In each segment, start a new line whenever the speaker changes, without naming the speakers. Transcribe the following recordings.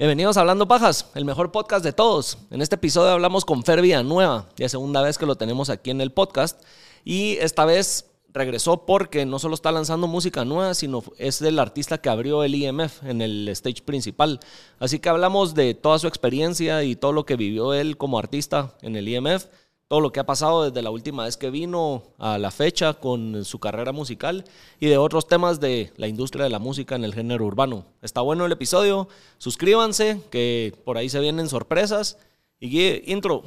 Bienvenidos a Hablando Pajas, el mejor podcast de todos. En este episodio hablamos con Fer Villanueva, ya segunda vez que lo tenemos aquí en el podcast. Y esta vez regresó porque no solo está lanzando música nueva, sino es el artista que abrió el IMF en el stage principal. Así que hablamos de toda su experiencia y todo lo que vivió él como artista en el IMF, todo lo que ha pasado desde la última vez que vino a la fecha con su carrera musical y de otros temas de la industria de la música en el género urbano. Está bueno el episodio, suscríbanse, que por ahí se vienen sorpresas. Y intro.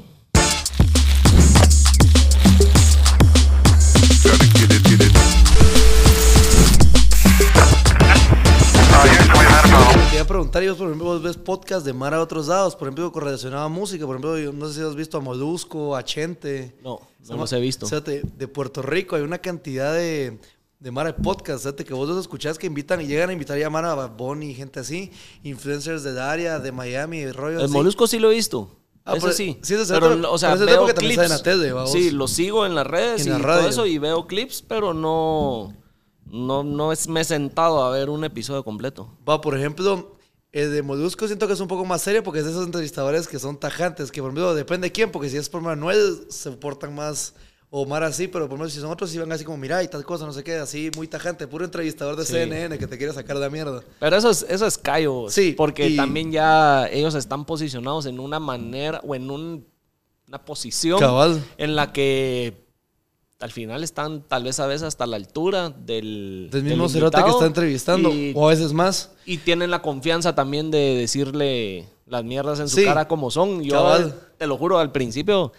Quería preguntar, yo, por ejemplo, vos ves podcast de Mara a otros lados, por ejemplo, correlacionado a música, por ejemplo, yo no sé si has visto a Molusco, a Chente.
No, no los he visto.
O sea, de, de Puerto Rico hay una cantidad de, de Mara de podcast, ¿sí? que vos los escuchás que invitan y llegan a invitar ya a Mara a Bonnie gente así, influencers del área, de Miami, de rollo
El
así.
Molusco sí lo he visto.
Ah, pero-
sí.
sí, ese es
pero,
otro-
o sea,
pero
veo clips.
en la tele.
Sí, lo sigo en las redes
En
y
la
todo eso y veo clips, pero no, no, no es, me he sentado a ver un episodio completo.
Va, por ejemplo, el de Molusco siento que es un poco más serio porque es de esos entrevistadores que son tajantes, que por ejemplo depende de quién, porque si es por Manuel se portan más o más así, pero por ejemplo si son otros si van así como, mira y tal cosa, no sé qué, así muy tajante, puro entrevistador de
Sí.
CNN que te quiere sacar de la mierda.
Pero eso es, eso es callo.
Sí,
Porque
y-
también ya ellos están posicionados en una manera o en un- una posición
Cabal.
en la que al final están tal vez a veces hasta la altura del,
Del mismo cerote que está entrevistando,
y-
o a veces más.
Y tienen la confianza también de decirle las mierdas en su
Sí,
cara como son. Yo
cabal.
te lo juro, al principio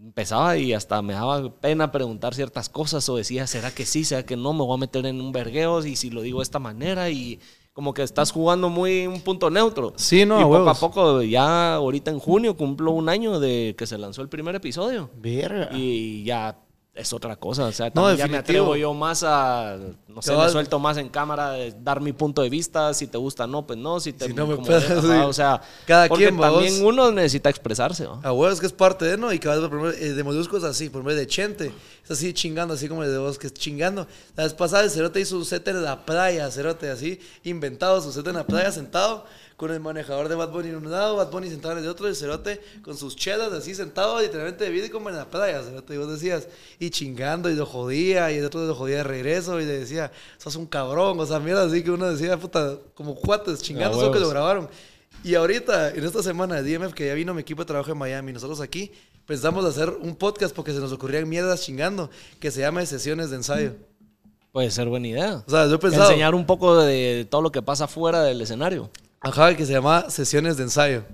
empezaba y hasta me daba pena preguntar ciertas cosas o decía, ¿será que sí? ¿Será que no? Me voy a meter en un vergueo y si lo digo de esta manera y como que estás jugando muy un punto neutro.
Sí, no,
y
a
poco a
huevos.
poco, ya ahorita en junio cumplo un año de que se lanzó el primer episodio.
Verga.
Y ya es otra cosa. O sea,
No,
ya me atrevo yo más a. No sé, me suelto más en cámara, de dar mi punto de vista. Si te gusta, no, pues no. Si, te,
Si no me puedes, sí.
O sea,
Cada
porque
quien,
también
vos.
uno necesita expresarse. ¿no?
A huevos que es parte de, ¿no? Y cada vez, por ejemplo, el de Molusco es así, por el de Chente, es así chingando, así como de vos que es chingando. La vez pasada el Cerote hizo un set en la playa, Cerote, así, inventado su set en la playa, sentado, con el manejador de Bad Bunny en un lado, Bad Bunny sentado en el otro, el Cerote con sus chelas, así sentado, literalmente de vida y como en la playa, Cerote, y vos decías, y chingando, y lo jodía, y el otro lo jodía de regreso, y le decía, sos un cabrón, o sea, mierda, así que uno decía, puta, como cuates, chingando, solo que lo grabaron. Y ahorita, en esta semana de DMF, que ya vino mi equipo de trabajo en Miami, nosotros aquí, pensamos hacer un podcast porque se nos ocurrían mierdas chingando, que se llama Sesiones de Ensayo.
Puede ser buena idea.
O sea, yo he pensado...
Enseñar un poco de todo lo que pasa fuera del escenario.
Ajá, que se llama Sesiones de Ensayo.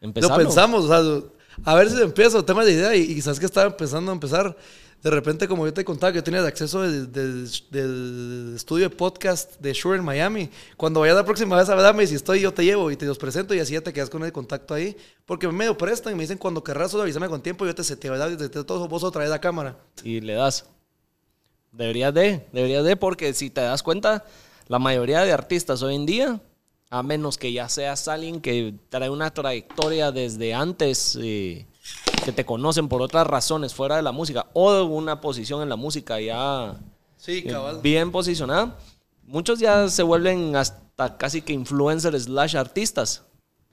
Empezarlo.
Lo pensamos, o sea, a ver si empiezo, tema de idea, y, y sabes que estaba empezando a empezar. De repente, como yo te contaba, que yo tenía acceso del, del- del estudio de podcast de Shure en Miami. Cuando vaya la próxima vez a verme, si estoy, yo te llevo y te los presento y así ya te quedas con el contacto ahí. Porque me medio prestan y me dicen cuando querrás, solo avísame con tiempo y yo te seteo, ¿verdad? Y te- te- todo, vos otra vez la cámara.
y le das. Deberías de, deberías de, porque si te das cuenta, la mayoría de artistas hoy en día, a menos que ya seas alguien que trae una trayectoria desde antes, eh, que te conocen por otras razones fuera de la música, o una posición en la música ya
Sí,
eh, bien posicionada, muchos ya se vuelven hasta casi que influencers slash artistas.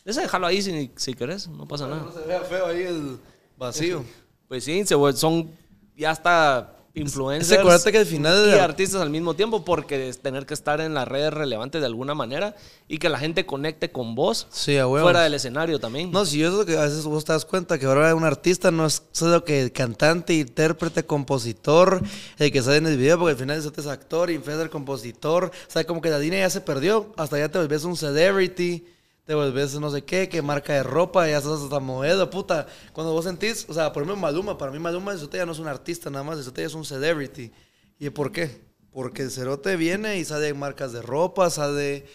Ese déjalo ahí si, si querés, no pasa nada.
No se vea feo ahí el vacío.
Pues sí, se son ya hasta influencers
acuérdate que al final-
y artistas al mismo tiempo porque tener que estar en las redes relevantes de alguna manera y que la gente conecte con vos
Sí, a
fuera del escenario también.
No, si yo es lo que a veces vos te das cuenta que ahora un artista no es solo que cantante, intérprete, compositor, el que sale en el video, porque al final es actor, influencer, compositor. O sea, como que la línea ya se perdió. Hasta ya te volvés un celebrity, te volvés no sé qué, qué marca de ropa, ya sos hasta modelo, puta. Cuando vos sentís, o sea, por ejemplo Maluma, para mí Maluma, el ya no es un artista nada más, el ya es un celebrity. ¿Y por qué? Porque el cerote viene y sale en marcas de ropa, sale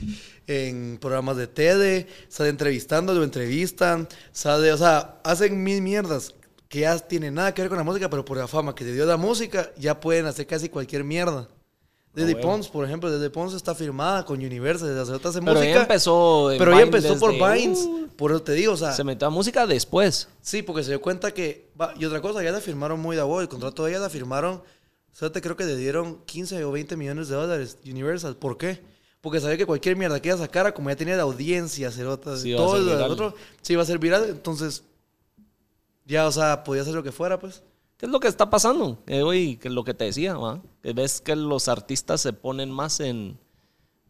en programas de TED, sale entrevistando, lo entrevistan, sale, o sea, hacen mil mierdas que ya tienen nada que ver con la música, pero por la fama que le dio la música, ya pueden hacer casi cualquier mierda. Lily
huevo.
Pons, por ejemplo, Lily Pons está firmada con Universal, desde hace hace
Pero
música.
ella empezó en
Pero ella empezó por Vines,
uh,
por eso te digo, o sea,
se metió a música después.
Sí, porque se dio cuenta que. y otra cosa, ya la firmaron muy de voz. El contrato de ella la firmaron. O sea, te creo que le dieron 15 o 20 millones de dólares Universal. ¿Por qué? Porque sabía que cualquier mierda que ella sacara, como ya tenía de audiencia, cerotas,
Sí,
todo lo otro, sí iba a ser viral. Entonces, ya, o sea, podía hacer lo que fuera, pues.
¿Qué es lo que está pasando? Eh, güey, que lo que te decía, ¿va? Que ves que los artistas se ponen más en,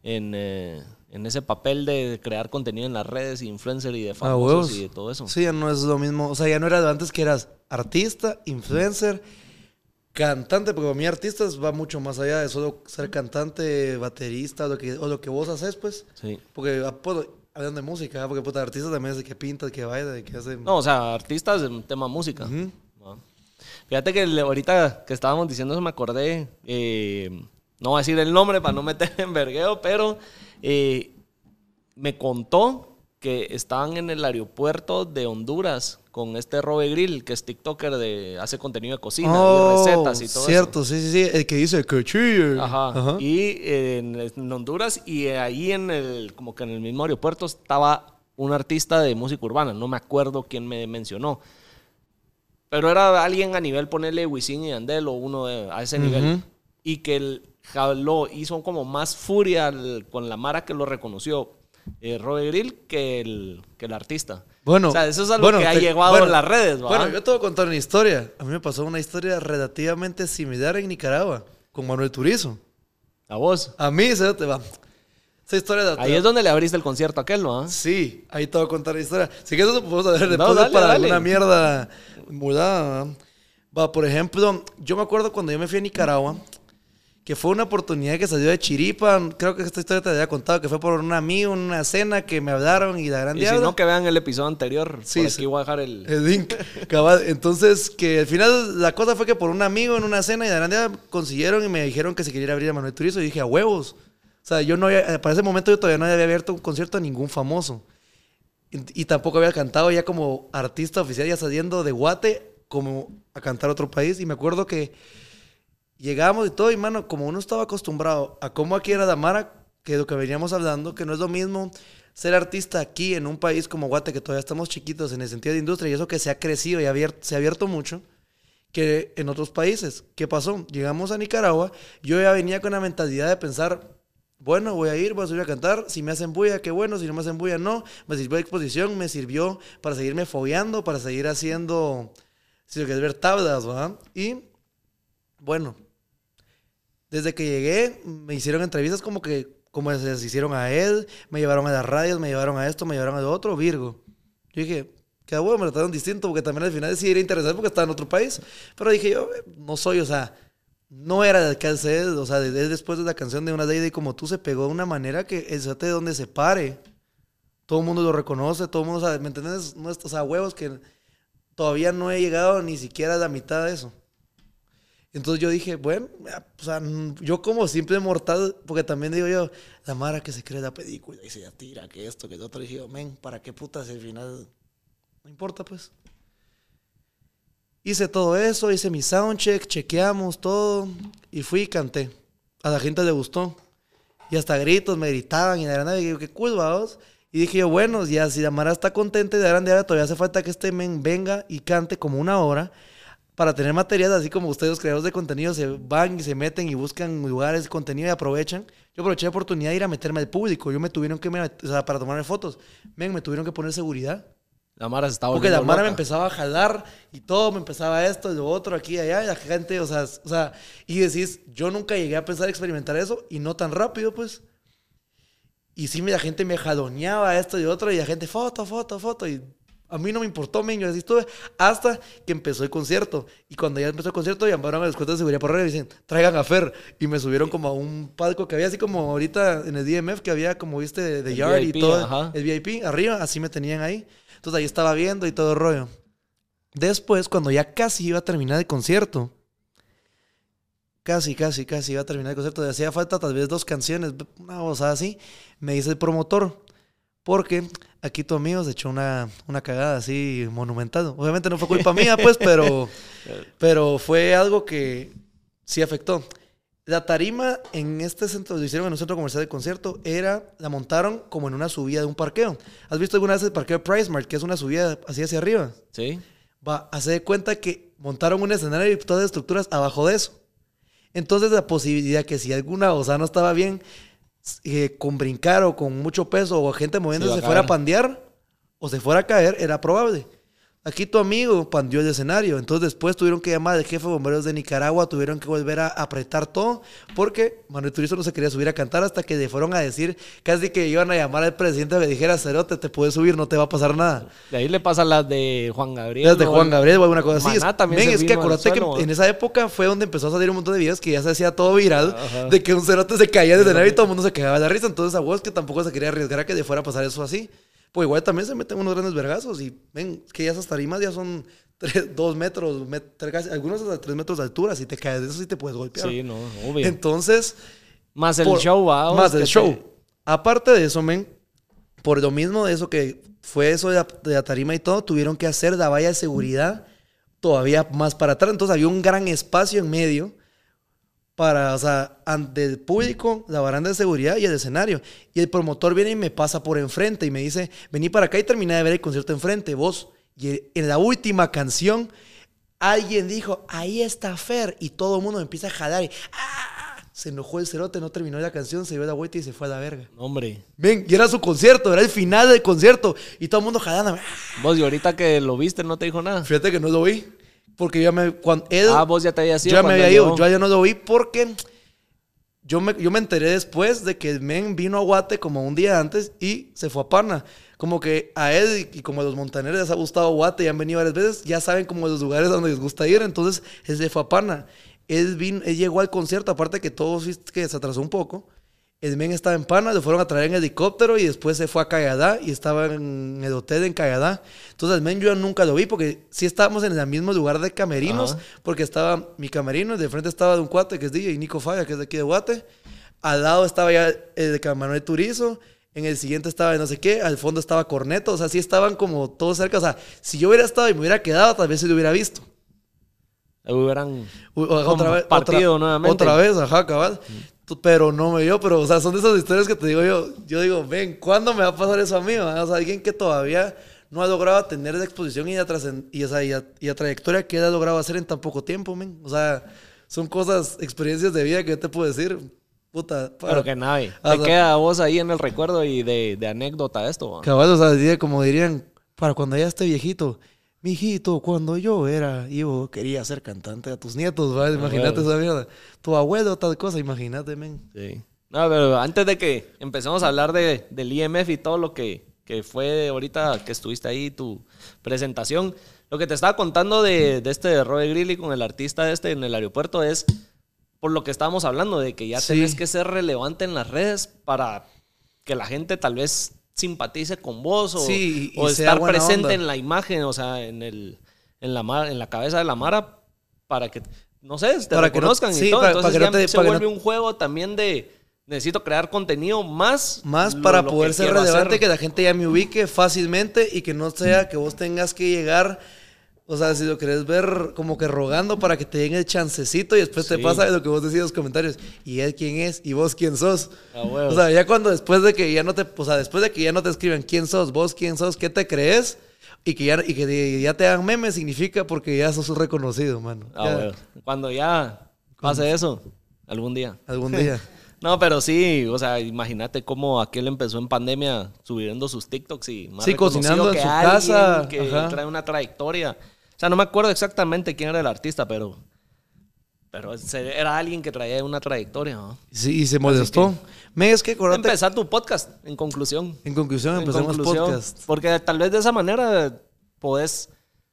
en, eh, en ese papel de crear contenido en las redes, influencer y de famosos y de todo eso.
Sí, ya no es lo mismo. O sea, ya no era de antes que eras artista, influencer, cantante, porque para mí artistas va mucho más allá de solo ser cantante, baterista, o lo que, o lo que vos haces, pues.
Sí.
Porque, ah, pues, hablando de música, porque puta, artista también es de que pinta, que baila, de que hace...
No, o sea, artistas en tema música. ¿va? Fíjate que ahorita que estábamos diciendo eso me acordé, eh, no voy a decir el nombre para no meter en vergueo, pero eh, me contó que estaban en el aeropuerto de Honduras con este Robe Grill, que es TikToker de hace contenido de cocina y recetas y todo
Oh, Cierto,
eso.
sí, sí, sí, el que dice que chille.
Ajá. Y eh, en, en Honduras y ahí en el como que en el mismo aeropuerto estaba un artista de música urbana, no me acuerdo quién me mencionó. Pero era alguien a nivel ponerle Wisin y Andel o uno de- a ese nivel.
Ujú.
Y que el jaló, hizo como más furia al- con la Mara que lo reconoció eh, Robe Grill que el, que el artista.
Bueno,
o sea, eso es algo
bueno,
que ha
te-
llegado
bueno,
en las redes.
Bueno, yo te voy a contar una historia. A mí me pasó una historia relativamente similar en Nicaragua, con Manuel Turizo.
A vos.
A mí, se te va. Esa historia de
Ahí es donde le abriste el concierto a aquel, ¿no?
Sí, ahí te voy a contar la historia. Si quieres, eso podemos hacer después
No, dale,
para
dale.
alguna mierda mudada. ¿va? Por ejemplo, yo me acuerdo cuando yo me fui a Nicaragua, que fue una oportunidad que salió de Chiripa. Creo que esta historia te había contado, que fue por un amigo, una cena que me hablaron y la gran
Y si no, que vean el episodio anterior.
Sí,
por
sí.
aquí voy a dejar el...
El link, cabal. Entonces, que al final la cosa fue que por un amigo en una cena y de grande consiguieron y me dijeron que se quería abrir a Manuel Turizo. Y dije, a huevos. O sea, yo no había, para ese momento yo todavía no había abierto un concierto a ningún famoso. Y, tampoco había cantado ya como artista oficial, ya saliendo de Guate como a cantar a otro país. Y me acuerdo que llegamos y todo, y mano, como uno estaba acostumbrado a cómo aquí era Damara, que lo que veníamos hablando, que no es lo mismo ser artista aquí en un país como Guate, que todavía estamos chiquitos en el sentido de industria, y eso que se ha crecido y se ha abierto mucho, que en otros países. ¿Qué pasó? Llegamos a Nicaragua, yo ya venía con la mentalidad de pensar, bueno, voy a ir, voy a subir a cantar, si me hacen bulla, qué bueno, si no me hacen bulla, no, me sirvió de exposición, me sirvió para seguirme fogueando, para seguir haciendo, si lo que ver tablas, ¿verdad? Y, bueno, desde que llegué, me hicieron entrevistas como que, como se les hicieron a él, me llevaron a las radios, me llevaron a esto, me llevaron a lo otro, Virgo. Yo dije, cada huevo me trataron distinto, porque también al final sí era interesante porque estaba en otro país. Pero dije yo, no soy, o sea, no era que hace, o sea, desde después de la canción de Una Day Day como tú se pegó de una manera que el de donde se pare, todo el mundo lo reconoce, todo el mundo, sea, ¿me entiendes? No o sea, huevos que todavía no he llegado ni siquiera a la mitad de eso. Entonces yo dije, bueno, o sea, yo como simple mortal, porque también digo yo, la Mara que se cree la película y se tira, que esto, que lo otro, dije yo, men, ¿para qué putas al final? No importa, pues. Hice todo eso, hice mi soundcheck, chequeamos todo y fui y canté. A la gente le gustó. Y hasta gritos me gritaban y de la nada, y qué cool, vamos. Y dije yo, bueno, ya si la Mara está contenta y de grande ahora todavía hace falta que este men venga y cante como una hora para tener material, así como ustedes, los creadores de contenido, se van y se meten y buscan lugares de contenido y aprovechan. Yo aproveché la oportunidad de ir a meterme al público. Yo me tuvieron que, o sea, para tomarme fotos, men, me tuvieron que poner seguridad.
La Mara se estaba
Porque la Mara me empezaba a jalar y todo, me empezaba esto y lo otro, aquí y allá, y la gente, o sea, o sea, y decís, yo nunca llegué a pensar experimentar eso y no tan rápido, pues. Y sí, la gente me jaloneaba esto y otro, y la gente, foto, foto, foto, y a mí no me importó, men, yo así estuve, hasta que empezó el concierto. Y cuando ya empezó el concierto, llamaron a los cuentas de seguridad por arriba y dicen, traigan a Fer. Y me subieron como a un palco que había, así como ahorita en el DMF, que había, como viste, de, Yard
VIP,
y todo,
ajá.
el VIP, arriba, así me tenían ahí. Entonces ahí estaba viendo y todo el rollo. Después, cuando ya casi iba a terminar el concierto, casi, casi, casi iba a terminar el concierto, le hacía falta tal vez dos canciones, una cosa así, me dice el promotor, porque aquí tu amigo se echó una, una cagada así monumental. Obviamente no fue culpa mía, pues, pero, pero fue algo que sí afectó. La tarima en este centro, lo hicieron en un centro comercial de concierto, era, la montaron como en una subida de un parqueo. ¿Has visto alguna vez el parqueo de PriceMart, que es una subida así hacia arriba?
Sí.
Va, hace de cuenta que montaron un escenario y todas las estructuras abajo de eso. Entonces la posibilidad que si alguna cosa no estaba bien, eh, con brincar o con mucho peso o gente moviéndose
Se
fuera a pandear o se fuera a caer, era probable. Aquí tu amigo pandeó el escenario, entonces después tuvieron que llamar al jefe de bomberos de Nicaragua, tuvieron que volver a apretar todo, porque Manuel Turizo no se quería subir a cantar hasta que le fueron a decir, casi que iban a llamar al presidente que dijera, Cerote, te puedes subir, no te va a pasar nada.
De ahí le pasa las de Juan Gabriel.
Las de. Juan Gabriel o alguna cosa así.
También
es que acuérdate que en esa época fue donde empezó a salir un montón de videos que ya se hacía todo viral,
Ajá.
de que un cerote se caía de escenario y todo el mundo se cagaba de la risa. Entonces a vos que tampoco se quería arriesgar a que le fuera a pasar eso así. Pues igual también se meten unos grandes vergazos y ven, que ya esas tarimas ya son 2 metros, met- algunos hasta 3 metros de altura. Si te caes de eso sí te puedes golpear.
Sí, no, obvio.
Entonces,
más el
por-
show, va.
Más el
te-
show. Aparte de eso, men, por lo mismo de eso que fue eso de la, de la tarima y todo, tuvieron que hacer la valla de seguridad todavía más para atrás. Entonces había un gran espacio en medio para, o sea, ante el público, la baranda de seguridad y el escenario. Y el promotor viene y me pasa por enfrente y me dice, vení para acá y terminé de ver el concierto enfrente, vos. Y en la última canción, alguien dijo, ahí está Fer. Y todo el mundo me empieza a jalar y, ¡ah! Se enojó el cerote, no terminó la canción, se dio la vuelta y se fue a la verga.
Hombre,
Ven, y era su concierto, era el final del concierto. Y todo el mundo jalando.
vos y ahorita que lo viste no te dijo nada.
Fíjate que no lo vi. Porque yo me. Cuando
Ah, vos ya te habías
yo
ido.
ya me había ido. Yo ya no lo vi porque. Yo me, yo me enteré después de que el men vino a Guate como un día antes y se fue a Pana. Como que a él y, como a los montaneros les ha gustado Guate y han venido varias veces, ya saben como los lugares donde les gusta ir. Entonces él se fue a Pana. Él, vino, él llegó al concierto, aparte que todos viste que se atrasó un poco. El men estaba en Pana, le fueron a traer en helicóptero y después se fue a Cayadá y estaba en el hotel en Cayadá. Entonces el men yo nunca lo vi porque sí estábamos en el mismo lugar de camerinos,
Ajá.
porque estaba mi camerino, de frente estaba de un cuate que es DJ, Nico Falla, que es de aquí de Guate. Al lado estaba ya el de Manuel Turizo. En el siguiente estaba no sé qué, al fondo estaba Corneto, o sea, sí estaban como todos cerca. O sea, si yo hubiera estado y me hubiera quedado, tal vez sí lo hubiera visto.
Hubieran
Otra vez,
Compartido
otra,
nuevamente.
Otra vez, ajá, cabal. Pero no me dio, pero, o sea, son de esas historias que te digo yo. Yo digo, ven, ¿cuándo me va a pasar eso a mí? O sea, alguien que todavía no ha logrado tener la exposición y la, trascend- y, y la- y la trayectoria que ha logrado hacer en tan poco tiempo, men. O sea, son cosas, experiencias de vida que yo te puedo decir. Puta, para-
Pero que nadie. Te
o sea-
queda a vos ahí en el recuerdo y de, de anécdota esto. va.
Cabal, o sea, como dirían, para cuando ya esté viejito, mijito, cuando yo era, yo quería ser cantante a tus nietos, ¿va? Imagínate
huevo.
esa mierda. Tu abuelo, tal cosa, imagínate, men.
Sí. No, pero antes de que empecemos a hablar de, del IMF y todo lo que, que fue ahorita que estuviste ahí, tu presentación, lo que te estaba contando de, de este de Robert Grilly con el artista este en el aeropuerto es por lo que estábamos hablando, de que ya
Sí.
tenés que ser relevante en las redes para que la gente tal vez simpatice con vos o,
Sí, y-
o
y sea
estar presente
onda.
en la imagen, o sea, en, el, en, la, mar- en la cabeza de la Mara para que, no sé, te
Para que no-
reconozcan
sí,
y todo.
para-
Entonces
para que
ya
no te-
se
para que no-
vuelve un juego también de necesito crear contenido más.
Más
lo-
para
lo
poder ser relevante,
hacer.
que la gente ya me ubique fácilmente y que no sea que vos tengas que llegar, o sea, si lo querés ver como que rogando para que te den el chancecito y después te pasa lo que vos decís en los comentarios. ¿Y él quién es? ¿Y vos quién sos?
Ah.
O sea, ya cuando después de que ya no te, o sea, después de que ya no te escriben quién sos, vos quién sos, qué te crees y que ya, y que ya te hagan memes significa porque ya sos un reconocido, mano.
Ah,
Ya.
Cuando ya pase eso, algún día.
Algún día.
No, pero sí, o sea, imagínate cómo aquel empezó en pandemia subiendo sus TikToks y más
Sí, cocinando en
que
su casa,
que
ajá.
trae una trayectoria. O sea, no me acuerdo exactamente quién era el artista, pero pero era alguien que traía una trayectoria. ¿no?
Sí, y se molestó. Me es que acordate,
Empezar tu podcast, en conclusión.
en conclusión,
En
empecemos
conclusión,
podcast.
Porque tal vez de esa manera podés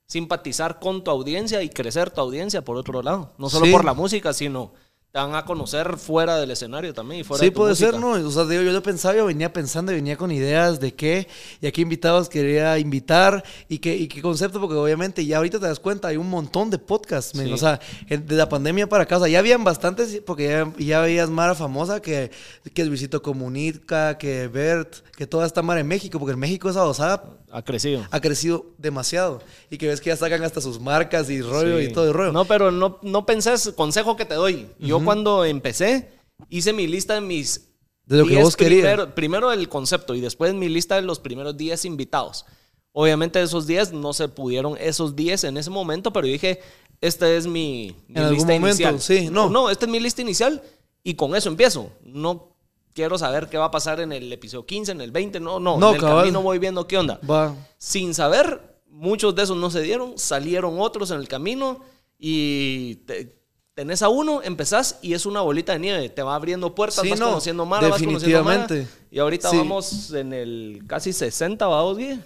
simpatizar con tu audiencia y crecer tu audiencia por otro lado. No solo
Sí.
por la música, sino te van a conocer fuera del escenario también y fuera
Sí,
de tu
puede
música.
ser, ¿no? O sea, digo, yo lo pensaba, yo venía pensando y venía con ideas de qué y a qué invitados quería invitar y qué, y qué concepto, porque obviamente ya ahorita te das cuenta, hay un montón de podcasts.
Sí.
o sea, de la pandemia para acá, o sea, ya habían bastantes, porque ya, ya veías Mara famosa, que, que Luisito Comunica, que Bert, que toda esta Mara en México, porque en México esa osada
Ha crecido.
ha crecido demasiado y que ves que ya sacan hasta sus marcas y rollo
Sí.
y todo el rollo.
No, pero no, no pensés, consejo que te doy. Yo cuando empecé, hice mi lista de mis...
De lo que
10
vos querías.
Primero, primero el concepto y después mi lista de los primeros 10 invitados. Obviamente esos 10 no se pudieron, esos 10 en ese momento, pero yo dije, esta es mi, mi
En algún
lista
momento,
inicial.
sí, no.
No, esta es mi lista inicial y con eso empiezo. No quiero saber qué va a pasar en el episodio 15, en el 20. No, no,
No,
en el
cabal.
camino voy viendo qué onda.
Va.
Sin saber, muchos de esos no se dieron, salieron otros en el camino y te- tenés a uno, empezás y es una bolita de nieve. Te va abriendo puertas,
Sí,
vas
no,
conociendo Mara, vas conociendo
definitivamente.
Y ahorita
Sí.
vamos en el casi 60, vamos, Guille.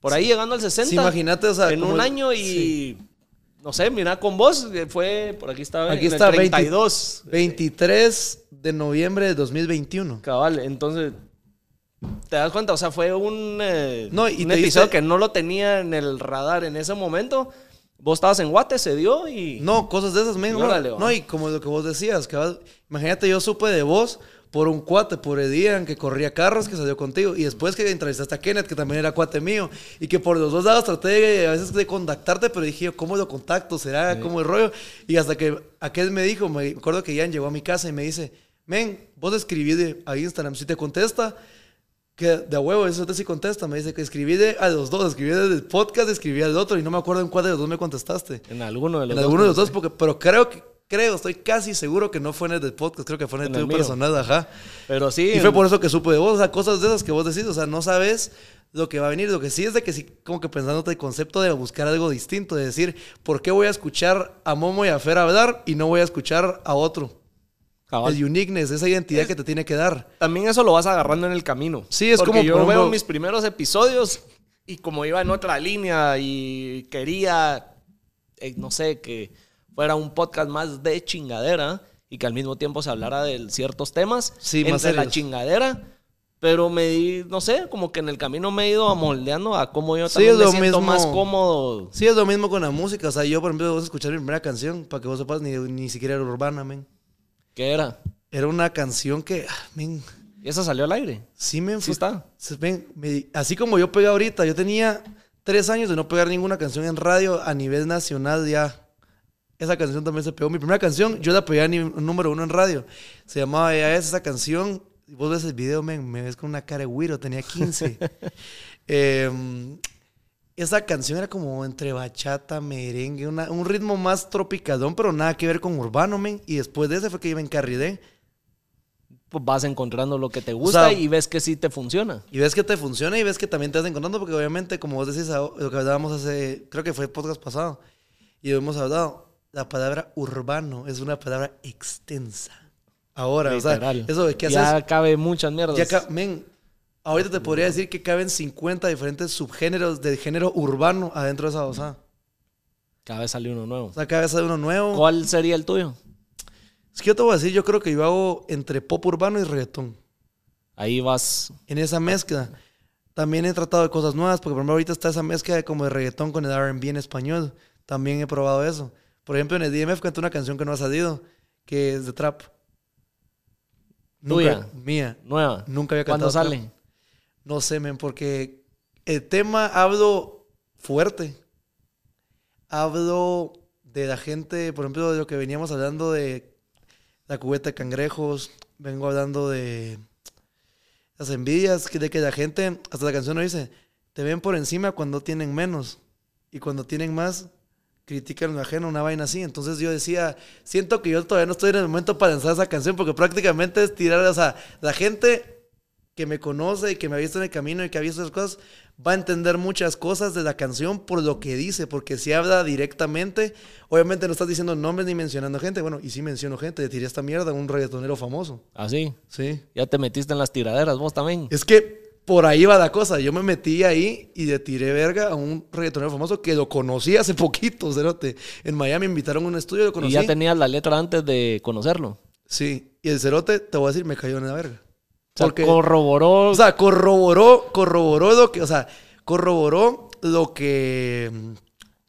Por ahí llegando al 60.
Sí, imagínate, o sea,
En un
el-
año y. No sé, mira, con vos que fue. Por aquí está.
Aquí
en
está,
el 32.
23 de noviembre de 2021.
Cabal, entonces. ¿Te das cuenta? O sea, fue un, eh,
No, y
un episodio que no lo tenía en el radar en ese momento. Vos estabas en Guate, se dio y.
No, cosas de esas, men. No, no, y como lo que vos decías, que vas- imagínate, yo supe de vos por un cuate, por Edian, que corría carros, que salió contigo. Y después que entrevistaste a Kenneth, que también era cuate mío. Y que por los dos lados traté de, a veces de contactarte, pero dije ¿cómo lo contacto? ¿Será como el rollo? Y hasta que aquel me dijo, me acuerdo que Ian llegó a mi casa y me dice, men, vos escribí a Instagram, si te contesta, que de huevo, eso te sí contesta. Me dice que escribí de, a los dos, escribí del podcast, escribí al otro, y no me acuerdo en cuál de los dos me contestaste.
En alguno de los
En
dos.
alguno de los dos, porque, pero creo que, creo, estoy casi seguro que no fue en el del podcast, creo que fue en el
En el
tuyo personal, ajá.
Pero sí.
Y fue por eso que supe de vos, o sea, cosas de esas que vos decís, o sea, no sabes lo que va a venir, lo que sí es de que sí, como que pensándote el concepto de buscar algo distinto, de decir, ¿por qué voy a escuchar a Momo y a Fer hablar y no voy a escuchar a otro?
Cabal.
El uniqueness, esa identidad que te tiene que dar.
También eso lo vas agarrando en el camino.
Sí, es
Porque
como,
yo veo mis primeros episodios y como iba en otra línea y quería, eh, no sé, que fuera un podcast más de chingadera y que al mismo tiempo se hablara de ciertos temas
Sí, más
entre la
serios.
chingadera. Pero me di, no sé, como que en el camino me he ido amoldeando a cómo yo
Sí,
también
es
me
lo
siento
mismo.
más cómodo.
Sí, es lo mismo con la música, o sea, yo, por ejemplo, vos escuchar mi primera canción, para que vos sepas, ni, ni siquiera era urbana, men.
¿Qué era?
Era una canción que, ah, men,
¿Y esa salió al aire?
sí me...
Sí está.
Me- así como yo pegué ahorita, yo tenía tres años de no pegar ninguna canción en radio a nivel nacional ya. Esa canción también se pegó. Mi primera canción, yo la pegué a número uno en radio. Se llamaba Ya es esa canción. Vos ves el video, men, me ves con una cara de güiro, tenía 15. Em, esa canción era como entre bachata, merengue, una- un ritmo más tropicalón, pero nada que ver con urbano, men. Y después de ese fue que yo me encarrilé.
Pues vas encontrando lo que te gusta
sea,
y ves que sí te funciona.
Y ves que te funciona y ves que también te vas encontrando, porque obviamente, como vos decís, lo que hablábamos hace, creo que fue el podcast pasado, y hemos hablado, la palabra urbano es una palabra extensa. Ahora, o sea,
Literal.
eso de qué haces.
Ya cabe muchas mierdas.
Ya men, ahorita te podría decir que caben 50 diferentes subgéneros del género urbano adentro de esa osada.
Cada vez sale uno nuevo.
O sea, cada vez hay uno nuevo.
¿Cuál sería el tuyo?
Es que yo te voy a decir, yo creo que yo hago entre pop urbano y reggaetón.
Ahí vas.
en esa mezcla. También he tratado de cosas nuevas, porque por ejemplo ahorita está esa mezcla de como de reggaetón con el R&B en español. También he probado eso. Por ejemplo, en el DMF canté una canción que no ha salido, que es de trap.
¿Tuya?
Nunca- mía.
Nueva.
Nunca había
¿Cuándo
cantado.
sale?
trap. No sé, men, porque el tema hablo fuerte. Hablo de la gente, por ejemplo, de lo que veníamos hablando de la cubeta de cangrejos. Vengo hablando de las envidias, de que la gente, hasta la canción lo dice, te ven por encima cuando tienen menos. Y cuando tienen más, critican lo ajeno, una vaina así. Entonces yo decía, siento que yo todavía no estoy en el momento para lanzar esa canción, porque prácticamente es tirar, o sea, la gente que me conoce y que me ha visto en el camino y que ha visto esas cosas, va a entender muchas cosas de la canción por lo que dice, porque si habla directamente, obviamente no estás diciendo nombres ni mencionando gente, bueno, y sí menciono gente, le tiré esta mierda a un reggaetonero famoso,
Así.
sí.
Ya te metiste en las tiraderas vos también.
Es que por ahí va la cosa, yo me metí ahí y le tiré verga a un reggaetonero famoso que lo conocí hace poquito, cerote. En Miami me invitaron a un estudio, lo
Y
conocí.
ya tenías la letra antes de conocerlo.
Sí, y el cerote, te voy a decir, me cayó en la verga.
O sea,
Porque-
corroboró.
O sea, corroboró, corroboró lo que, o sea, corroboró lo que,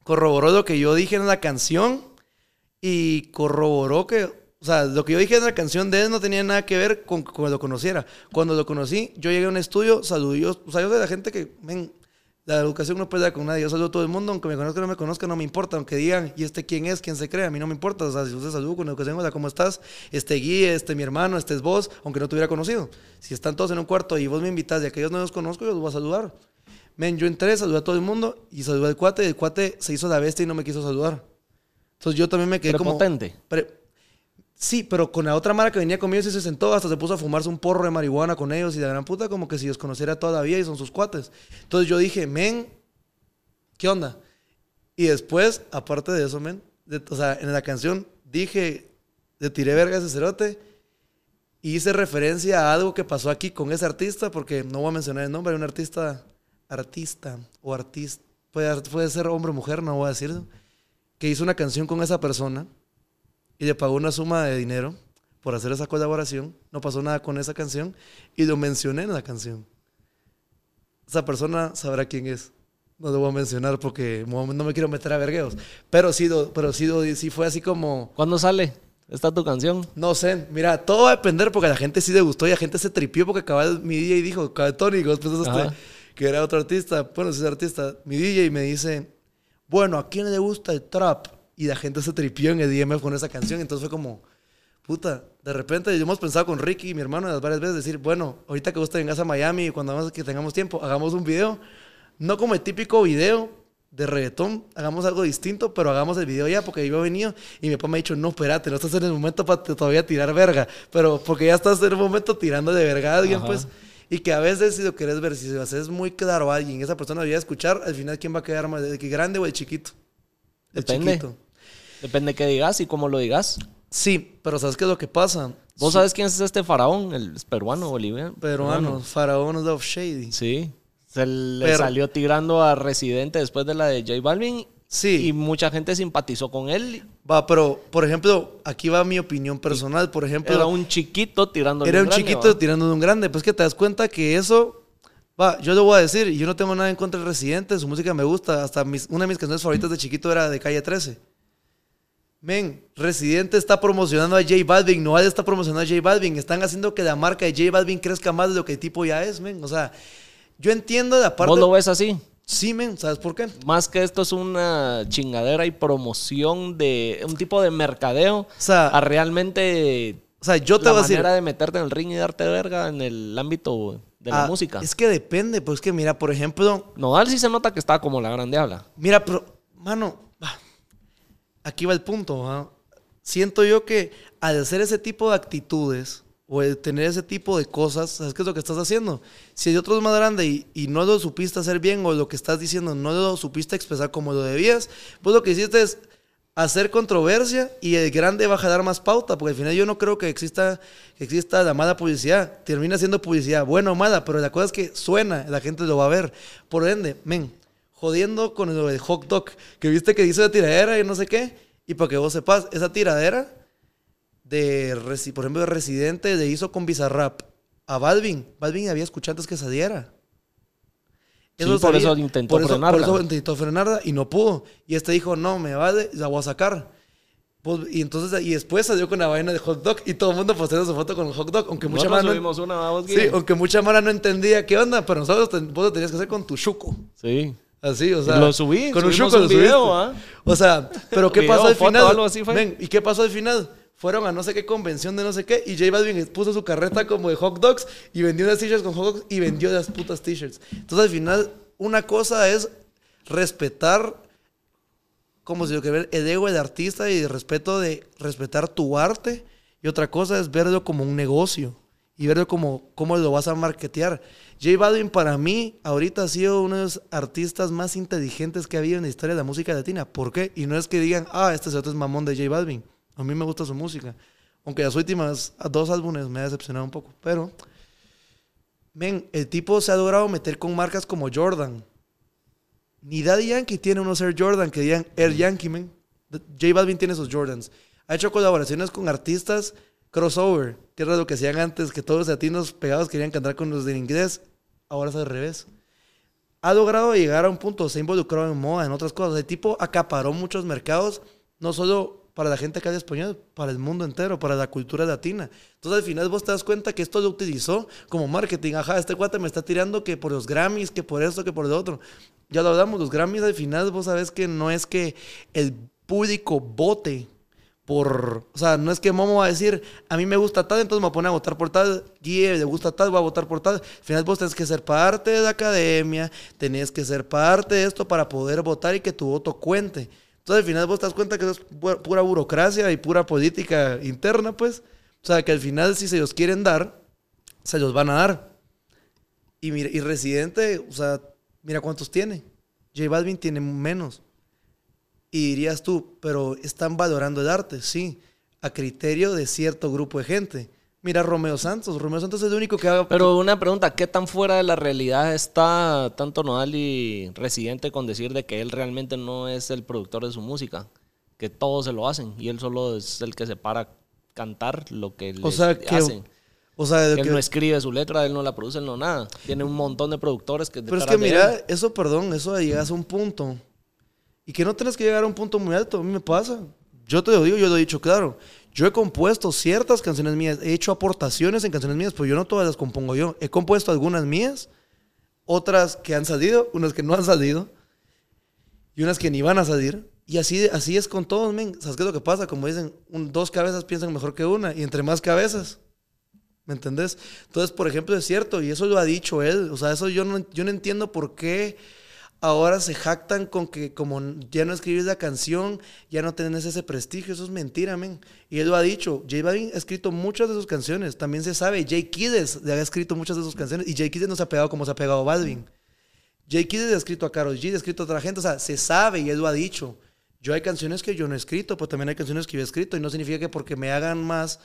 corroboró lo que yo dije en la canción y corroboró que, o sea, lo que yo dije en la canción de él no tenía nada que ver con cuando lo conociera. Cuando lo conocí, yo llegué a un estudio, saludé, yo, o sea, yo de la gente que, ven, la educación no puede dar con nadie. Yo saludo a todo el mundo, aunque me conozca o no me conozca, no me importa. Aunque digan, ¿y este quién es? ¿Quién se cree? A mí no me importa. O sea, si usted saludo con educación, hola, ¿cómo estás? Este guía, este mi hermano, este es vos, aunque no te hubiera conocido. Si están todos en un cuarto y vos me invitas y a que yo no los conozco, yo los voy a saludar. Men, yo entré, saludé a todo el mundo y saludé al cuate. Y el cuate se hizo la bestia y no me quiso saludar. Entonces yo también me quedé como...
Prepotente.
Sí, pero con la otra mara que venía conmigo se sentó, hasta se puso a fumarse un porro de marihuana con ellos y de gran puta, como que si los conociera todavía y son sus cuates. Entonces yo dije, men, ¿qué onda? Y después, aparte de eso, men, o sea, en la canción dije, le tiré verga ese cerote y hice referencia a algo que pasó aquí con ese artista, porque no voy a mencionar el nombre, hay un artista, artista o artista, puede, puede ser hombre o mujer, no voy a decirlo, que hizo una canción con esa persona y le pagó una suma de dinero por hacer esa colaboración. No pasó nada con esa canción y lo mencioné en la canción. Esa persona sabrá quién es. No lo voy a mencionar porque no me quiero meter a vergueos. Pero sí, pero sí, sí fue así como...
¿Cuándo sale? ¿Está tu canción?
No sé, mira, todo va a depender porque a la gente sí le gustó y a la gente se tripió porque cabal mi DJ dijo, cabal Tony,
Ajá.
que era otro artista, bueno, sí es artista, mi DJ me dice, bueno, ¿a quién le gusta el trap? Y la gente se tripió en el DMF con esa canción, entonces fue como, puta, de repente hemos pensado con Ricky, mi hermano, las varias veces, decir, bueno, ahorita que vos te vengas a Miami y cuando vamos, que tengamos tiempo, hagamos un video, no como el típico video de reggaetón, hagamos algo distinto, pero hagamos el video ya, porque yo he venido y mi papá me ha dicho, no, espérate, no estás en el momento para todavía tirar verga, pero porque ya estás en el momento tirando de verga a alguien,
Ajá.
pues, y que a veces si lo querés ver, si lo haces muy claro a alguien, esa persona debería escuchar, al final, ¿quién va a quedar más, el grande o el chiquito? El
Depende.
chiquito.
Depende qué digas y cómo lo digas.
Sí, pero ¿sabes qué es lo que pasa?
¿Vos sabes quién es este faraón? El es peruano, boliviano.
Peruanos, faraones of Shady.
Sí. Se le
Pero-
salió tirando a Residente después de la de J Balvin.
Sí.
Y mucha gente simpatizó con él.
Va, pero, por ejemplo, aquí va mi opinión personal. Por ejemplo,
Era un chiquito tirando
era un chiquito tirando de un grande. Pues que te das cuenta que eso. Va, yo lo voy a decir, yo no tengo nada en contra del Residente, su música me gusta. Hasta mis- una de mis canciones favoritas de chiquito era de Calle 13. Men, Residente está promocionando a J Balvin, Noal está promocionando a J Balvin. Están haciendo que la marca de J Balvin crezca más de lo que el tipo ya es, men. O sea, yo entiendo la parte.
¿Vos lo ves así?
Sí, men, ¿sabes por qué?
Más que esto es una chingadera y promoción de un tipo de mercadeo
O sea,
a realmente
o sea yo te
la
voy a decir.
manera de meterte en el ring y darte verga en el ámbito de la
ah,
música.
Es que depende, pues que mira, por ejemplo,
Nodal sí se nota que está como la grande habla.
Mira, pero, mano, aquí va el punto. ¿ah? Siento yo que al hacer ese tipo de actitudes o tener ese tipo de cosas, ¿sabes qué es lo que estás haciendo? Si el otro es más grande y, y no lo supiste hacer bien o lo que estás diciendo no lo supiste expresar como lo debías, pues lo que hiciste es hacer controversia y el grande va a jalar más pauta, porque al final yo no creo que exista, que exista la mala publicidad. Termina siendo publicidad, buena o mala, pero la cosa es que suena, la gente lo va a ver. Por ende, men, jodiendo con lo del hot dog, que viste que hizo de tiradera y no sé qué, y para que vos sepas, esa tiradera de, por ejemplo, de Residente le hizo con Bizarrap a Balvin. Balvin había escuchado antes que saliera.
Sí, por eso intentó
por eso-
frenarla.
Por eso intentó frenarla y no pudo. Y este dijo, no, me vale, la voy a sacar. Pues, y entonces, y después salió con la vaina de hot dog y todo el mundo posteando su foto con el hot dog, aunque mucha mara
subimos una,
Sí, aunque mucha mara no entendía qué onda, pero nosotros ten- vos lo tenías que hacer con tu chuco.
Sí.
Así, o sea.
Lo subí,
Con un subiste.
video, ¿ah?
O sea, pero ¿qué
Video,
pasó al
foto,
final?
algo así fue.
Ven, ¿y qué pasó al final? Fueron a no sé qué convención de no sé qué y J Balvin puso su carreta como de hot dogs y vendió unas t-shirts con hot dogs y vendió las putas t-shirts. Entonces al final una cosa es respetar como si lo que ver el ego del artista y el respeto de respetar tu arte y otra cosa es verlo como un negocio y verlo como cómo lo vas a marketear. J Balvin para mí ahorita ha sido uno de los artistas más inteligentes que ha habido en la historia de la música latina. ¿Por qué? Y no es que digan, ah, este otro es mamón de J Balvin. A mí me gusta su música. Aunque las últimas dos álbumes me ha decepcionado un poco. Pero, men, el tipo se ha logrado meter con marcas como Jordan. Ni Daddy Yankee tiene unos Air Jordan que digan Air Yankee, men. J Balvin tiene sus Jordans. Ha hecho colaboraciones con artistas crossover, que era lo que hacían antes, que todos los latinos pegados querían cantar con los de inglés. Ahora es al revés. Ha logrado llegar a un punto, se ha en moda, en otras cosas. El tipo acaparó muchos mercados, no solo para la gente que habla español, para el mundo entero, para la cultura latina. Entonces al final vos te das cuenta que esto lo utilizó como marketing. Ajá, este cuate me está tirando que por los Grammys, que por esto, que por lo otro. Ya lo hablamos, los Grammys al final vos sabes que no es que el público vote por, o sea, no es que Momo va a decir, a mí me gusta tal, entonces me pone a votar por tal, Guille le gusta tal, va a votar por tal. Al final vos tenés que ser parte de la academia, tenés que ser parte de esto para poder votar y que tu voto cuente. Entonces al final vos te das cuenta que eso es pu- pura burocracia y pura política interna, pues. O sea, que al final si se los quieren dar, se los van a dar. Y, mira, y Residente, o sea, mira cuántos tiene. J Balvin tiene menos. Y dirías tú, pero están valorando el arte, sí, a criterio de cierto grupo de gente. Mira Romeo Santos, Romeo Santos es el único que haga...
Pero una pregunta, ¿qué tan fuera de la realidad está tanto Nodal y Residente con decir de que él realmente no es el productor de su música? Que todos se lo hacen y él solo es el que se para a cantar lo que
o sea, que,
hacen.
o sea, de
Que él
que-
no escribe su letra, él no la produce, él no nada. Tiene un montón de productores que
Pero es que mira, eso, perdón, eso llegas a un punto. Y que no tienes que llegar a un punto muy alto. A mí me pasa. Yo te lo digo, yo lo he dicho claro. Yo he compuesto ciertas canciones mías. He hecho aportaciones en canciones mías, pero yo no todas las compongo yo. He compuesto algunas mías, otras que han salido, unas que no han salido, y unas que ni van a salir. Y así, así es con todos, men. ¿Sabes qué es lo que pasa? Como dicen, un- dos cabezas piensan mejor que una. Y entre más cabezas, ¿Me entendés? Entonces, por ejemplo, es cierto, y eso lo ha dicho él. O sea, eso yo no, yo no entiendo por qué ahora se jactan con que como ya no escribes la canción, ya no tenés ese prestigio. Eso es mentira, men. Y él lo ha dicho. J Balvin ha escrito muchas de sus canciones. También se sabe. Jay Kiddes ha escrito muchas de sus canciones. Y Jay Kiddes no se ha pegado como se ha pegado Balvin. Jay Kiddes ha escrito a Karol G, ha escrito a otra gente. O sea, se sabe y él ha dicho. Yo hay canciones que yo no he escrito, pero también hay canciones que yo he escrito. Y no significa que porque me hagan más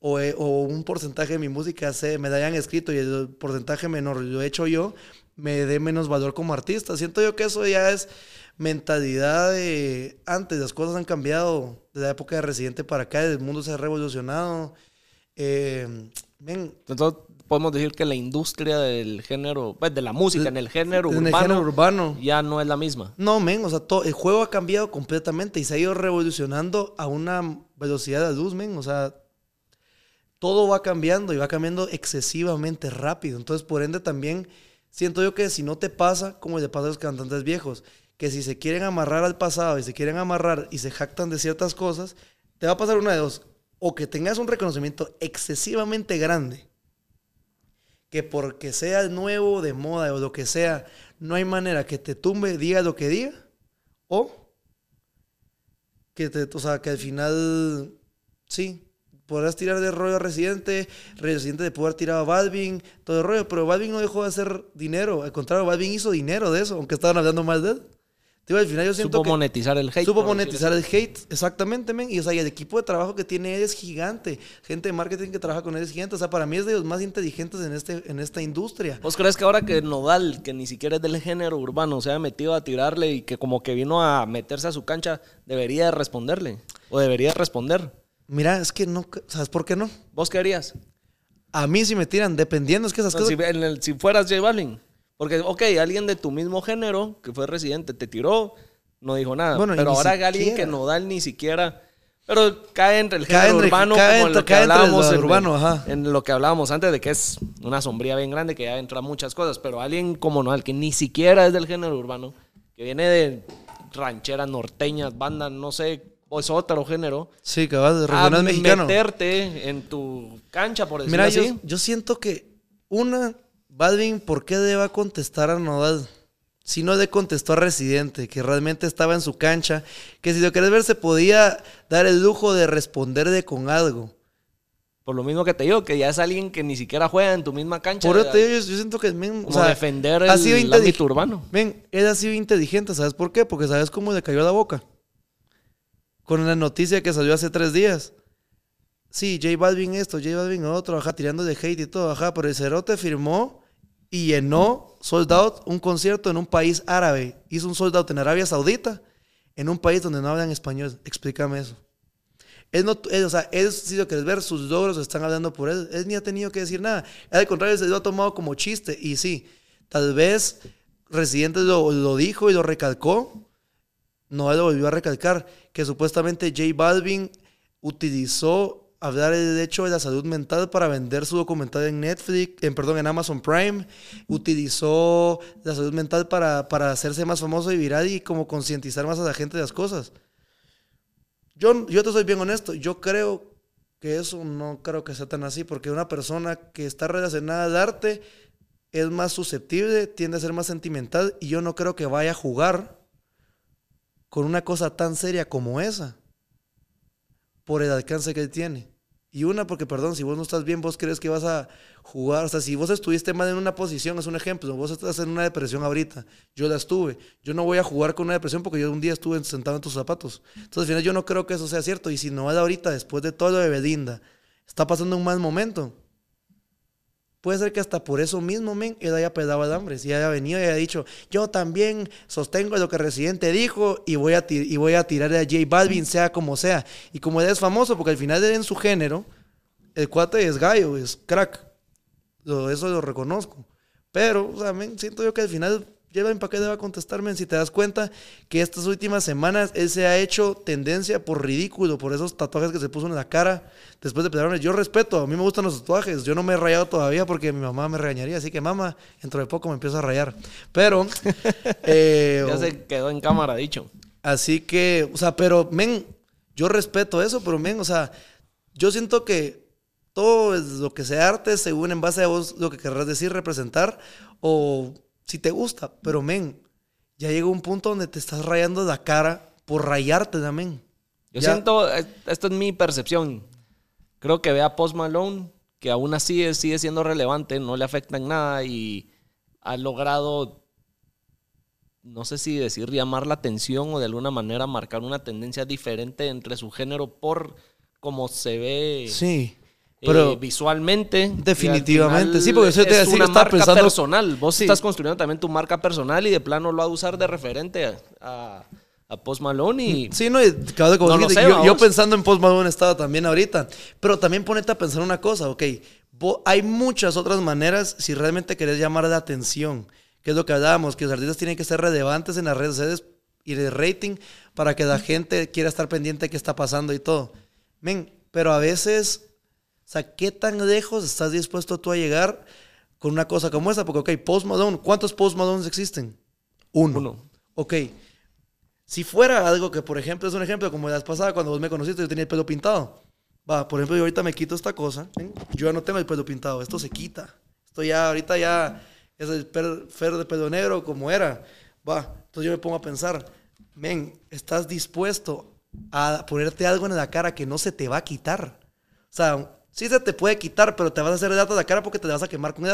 o, o un porcentaje de mi música se, me la hayan escrito y el porcentaje menor lo he hecho yo, me dé menos valor como artista. Siento yo que eso ya es mentalidad de antes. Las cosas han cambiado de la época de Residente para acá, el mundo se ha revolucionado. Eh,
Entonces, podemos decir que la industria del género, pues de la música en el género
en el
urbano
género urbano.
ya no es la misma.
No, men, o sea, todo, el juego ha cambiado completamente y se ha ido revolucionando a una velocidad de luz, men. O sea, todo va cambiando y va cambiando excesivamente rápido. Entonces, por ende, también siento yo que si no te pasa, como le pasa a los cantantes viejos, que si se quieren amarrar al pasado y se quieren amarrar y se jactan de ciertas cosas, te va a pasar una de dos. O que tengas un reconocimiento excesivamente grande, que porque sea el nuevo de moda o lo que sea, no hay manera que te tumbe, diga lo que diga, o que te, o sea, que al final, sí, podrás tirar de rollo a Residente, Residente de poder tirar a Balvin, todo el rollo, pero Balvin no dejó de hacer dinero, al contrario, Balvin hizo dinero de eso, aunque estaban hablando mal de él. Al final yo siento
Supo
que
monetizar el hate.
supo monetizar el hate, exactamente, men. Y o sea, y el equipo de trabajo que tiene él es gigante. Gente de marketing que trabaja con él es gigante. O sea, para mí es de los más inteligentes en, este, en esta industria.
¿Vos crees que ahora que Nodal, que ni siquiera es del género urbano, se ha metido a tirarle y que como que vino a meterse a su cancha, debería de responderle? ¿O debería responder?
Mira, es que no, ¿sabes por qué no?
¿Vos qué harías?
A mí si me tiran, dependiendo, es que esas
No,
cosas...
si, en el- si fueras J Balvin. Porque, ok, alguien de tu mismo género, que fue residente, te tiró, no dijo nada.
Bueno,
pero ahora alguien que Nodal ni siquiera... Pero cae entre el
Cae
género
entre-
urbano,
cae
como en
entre-
lo que hablábamos en,
urbano, ajá.
en lo que hablábamos antes de que es una sombría bien grande que ya entra muchas cosas. Pero alguien como Nodal, que ni siquiera es del género urbano, que viene de rancheras norteñas, bandas, no sé, o es otro género,
Sí, cabal, de
a
regional mexicano.
meterte en tu cancha, por decirlo
Mira,
así.
yo, yo siento que una, Balvin, ¿por qué deba contestar a Nodal? Si no le contestó a Residente, que realmente estaba en su cancha, que si lo querés ver se podía dar el lujo de responderle con algo.
Por lo mismo que te digo, que ya es alguien que ni siquiera juega en tu misma cancha.
Por eso te digo, yo, yo siento que men, o sea,
defender el,
ha sido
el ámbito urbano.
Men, él ha sido inteligente, ¿sabes por qué? Porque ¿sabes cómo le cayó la boca? Con la noticia que salió hace tres días. Sí, J Balvin esto, J Balvin otro, ajá, tirando de hate y todo, ajá, pero el Cerote firmó y llenó, sold out, un concierto en un país árabe. Hizo un sold out en Arabia Saudita, en un país donde no hablan español. Explícame eso. Él no, él, o sea, él, si ver, sus logros están hablando por él. Él ni ha tenido que decir nada. Al contrario, se lo ha tomado como chiste. Y sí, tal vez Residente lo dijo y lo recalcó. No, él lo volvió a recalcar. Que supuestamente J Balvin utilizó hablar del hecho de la salud mental para vender su documental en Netflix, en, perdón, en Amazon Prime. Utilizó la salud mental para, para hacerse más famoso y viral y como concientizar más a la gente de las cosas. Yo, yo te soy bien honesto, yo creo que eso no creo que sea tan así, porque una persona que está relacionada al arte es más susceptible, tiende a ser más sentimental, y yo no creo que vaya a jugar con una cosa tan seria como esa por el alcance que tiene. Y una, porque perdón, si vos no estás bien, vos crees que vas a jugar. O sea, si vos estuviste mal en una posición, es un ejemplo. Vos estás en una depresión ahorita. Yo la estuve. Yo no voy a jugar con una depresión porque yo un día estuve sentado en tus zapatos. Entonces, al final, yo no creo que eso sea cierto. Y si no de ahorita, después de todo lo de Belinda, está pasando un mal momento. Puede ser que hasta por eso mismo, men, él haya pedado el hambre. Si haya venido y haya dicho, yo también sostengo lo que Residente dijo y voy a, y voy a tirar a J Balvin, sea como sea. Y como él es famoso, porque al final en su género, el cuate es gallo, es crack. eso lo reconozco. Pero, o sea, siento yo que al final Lleva para qué va a contestarme si te das cuenta que estas últimas semanas él se ha hecho tendencia por ridículo, por esos tatuajes que se puso en la cara después de pelearme. Yo respeto, a mí me gustan los tatuajes. Yo no me he rayado todavía porque mi mamá me regañaría. Así que, mamá, dentro de poco me empiezo a rayar. Pero.
Eh, ya se quedó en cámara, dicho.
Así que, o sea, pero, men, yo respeto eso, pero, men, o sea, yo siento que todo es lo que sea arte según en base a vos lo que querrás decir, representar o si te gusta, pero men, ya llega un punto donde te estás rayando la cara por rayarte también.
Yo siento, eh, esto es mi percepción. Creo que ve a Post Malone, que aún así sigue siendo relevante, no le afecta en nada y ha logrado, no sé si decir llamar la atención o de alguna manera marcar una tendencia diferente entre su género por cómo se ve.
Sí.
Pero eh, visualmente.
Definitivamente, sí, porque eso te
es una marca personal. Vos estás construyendo también tu marca personal y de plano lo va a usar de referente a, Post Malone y...
Sí, no, y yo, pensando en Post Malone estaba también ahorita. Pero también ponete a pensar una cosa, ok. hay muchas otras maneras si realmente querés llamar la atención. Que es lo que hablábamos, que los artistas tienen que ser relevantes en las redes sociales y de rating para que la gente quiera estar pendiente de qué está pasando y todo. Men, pero a veces sea, ¿qué tan lejos estás dispuesto tú a llegar con una cosa como esa? Porque, ok, Post Malone, ¿cuántos Post Malones existen? Uno. Uno. Ok. Si fuera algo que, por ejemplo, es un ejemplo como la vez pasada cuando vos me conociste, yo tenía el pelo pintado. Va, por ejemplo, yo ahorita me quito esta cosa. Yo ya no tengo el pelo pintado. Esto se quita. Esto ya, ahorita ya es el fer de pelo negro como era. Va, entonces yo me pongo a pensar, men, ¿estás dispuesto a ponerte algo en la cara que no se te va a quitar? O sea, Sí se te puede quitar, pero te vas a hacer datos de la cara porque te vas a quemar con.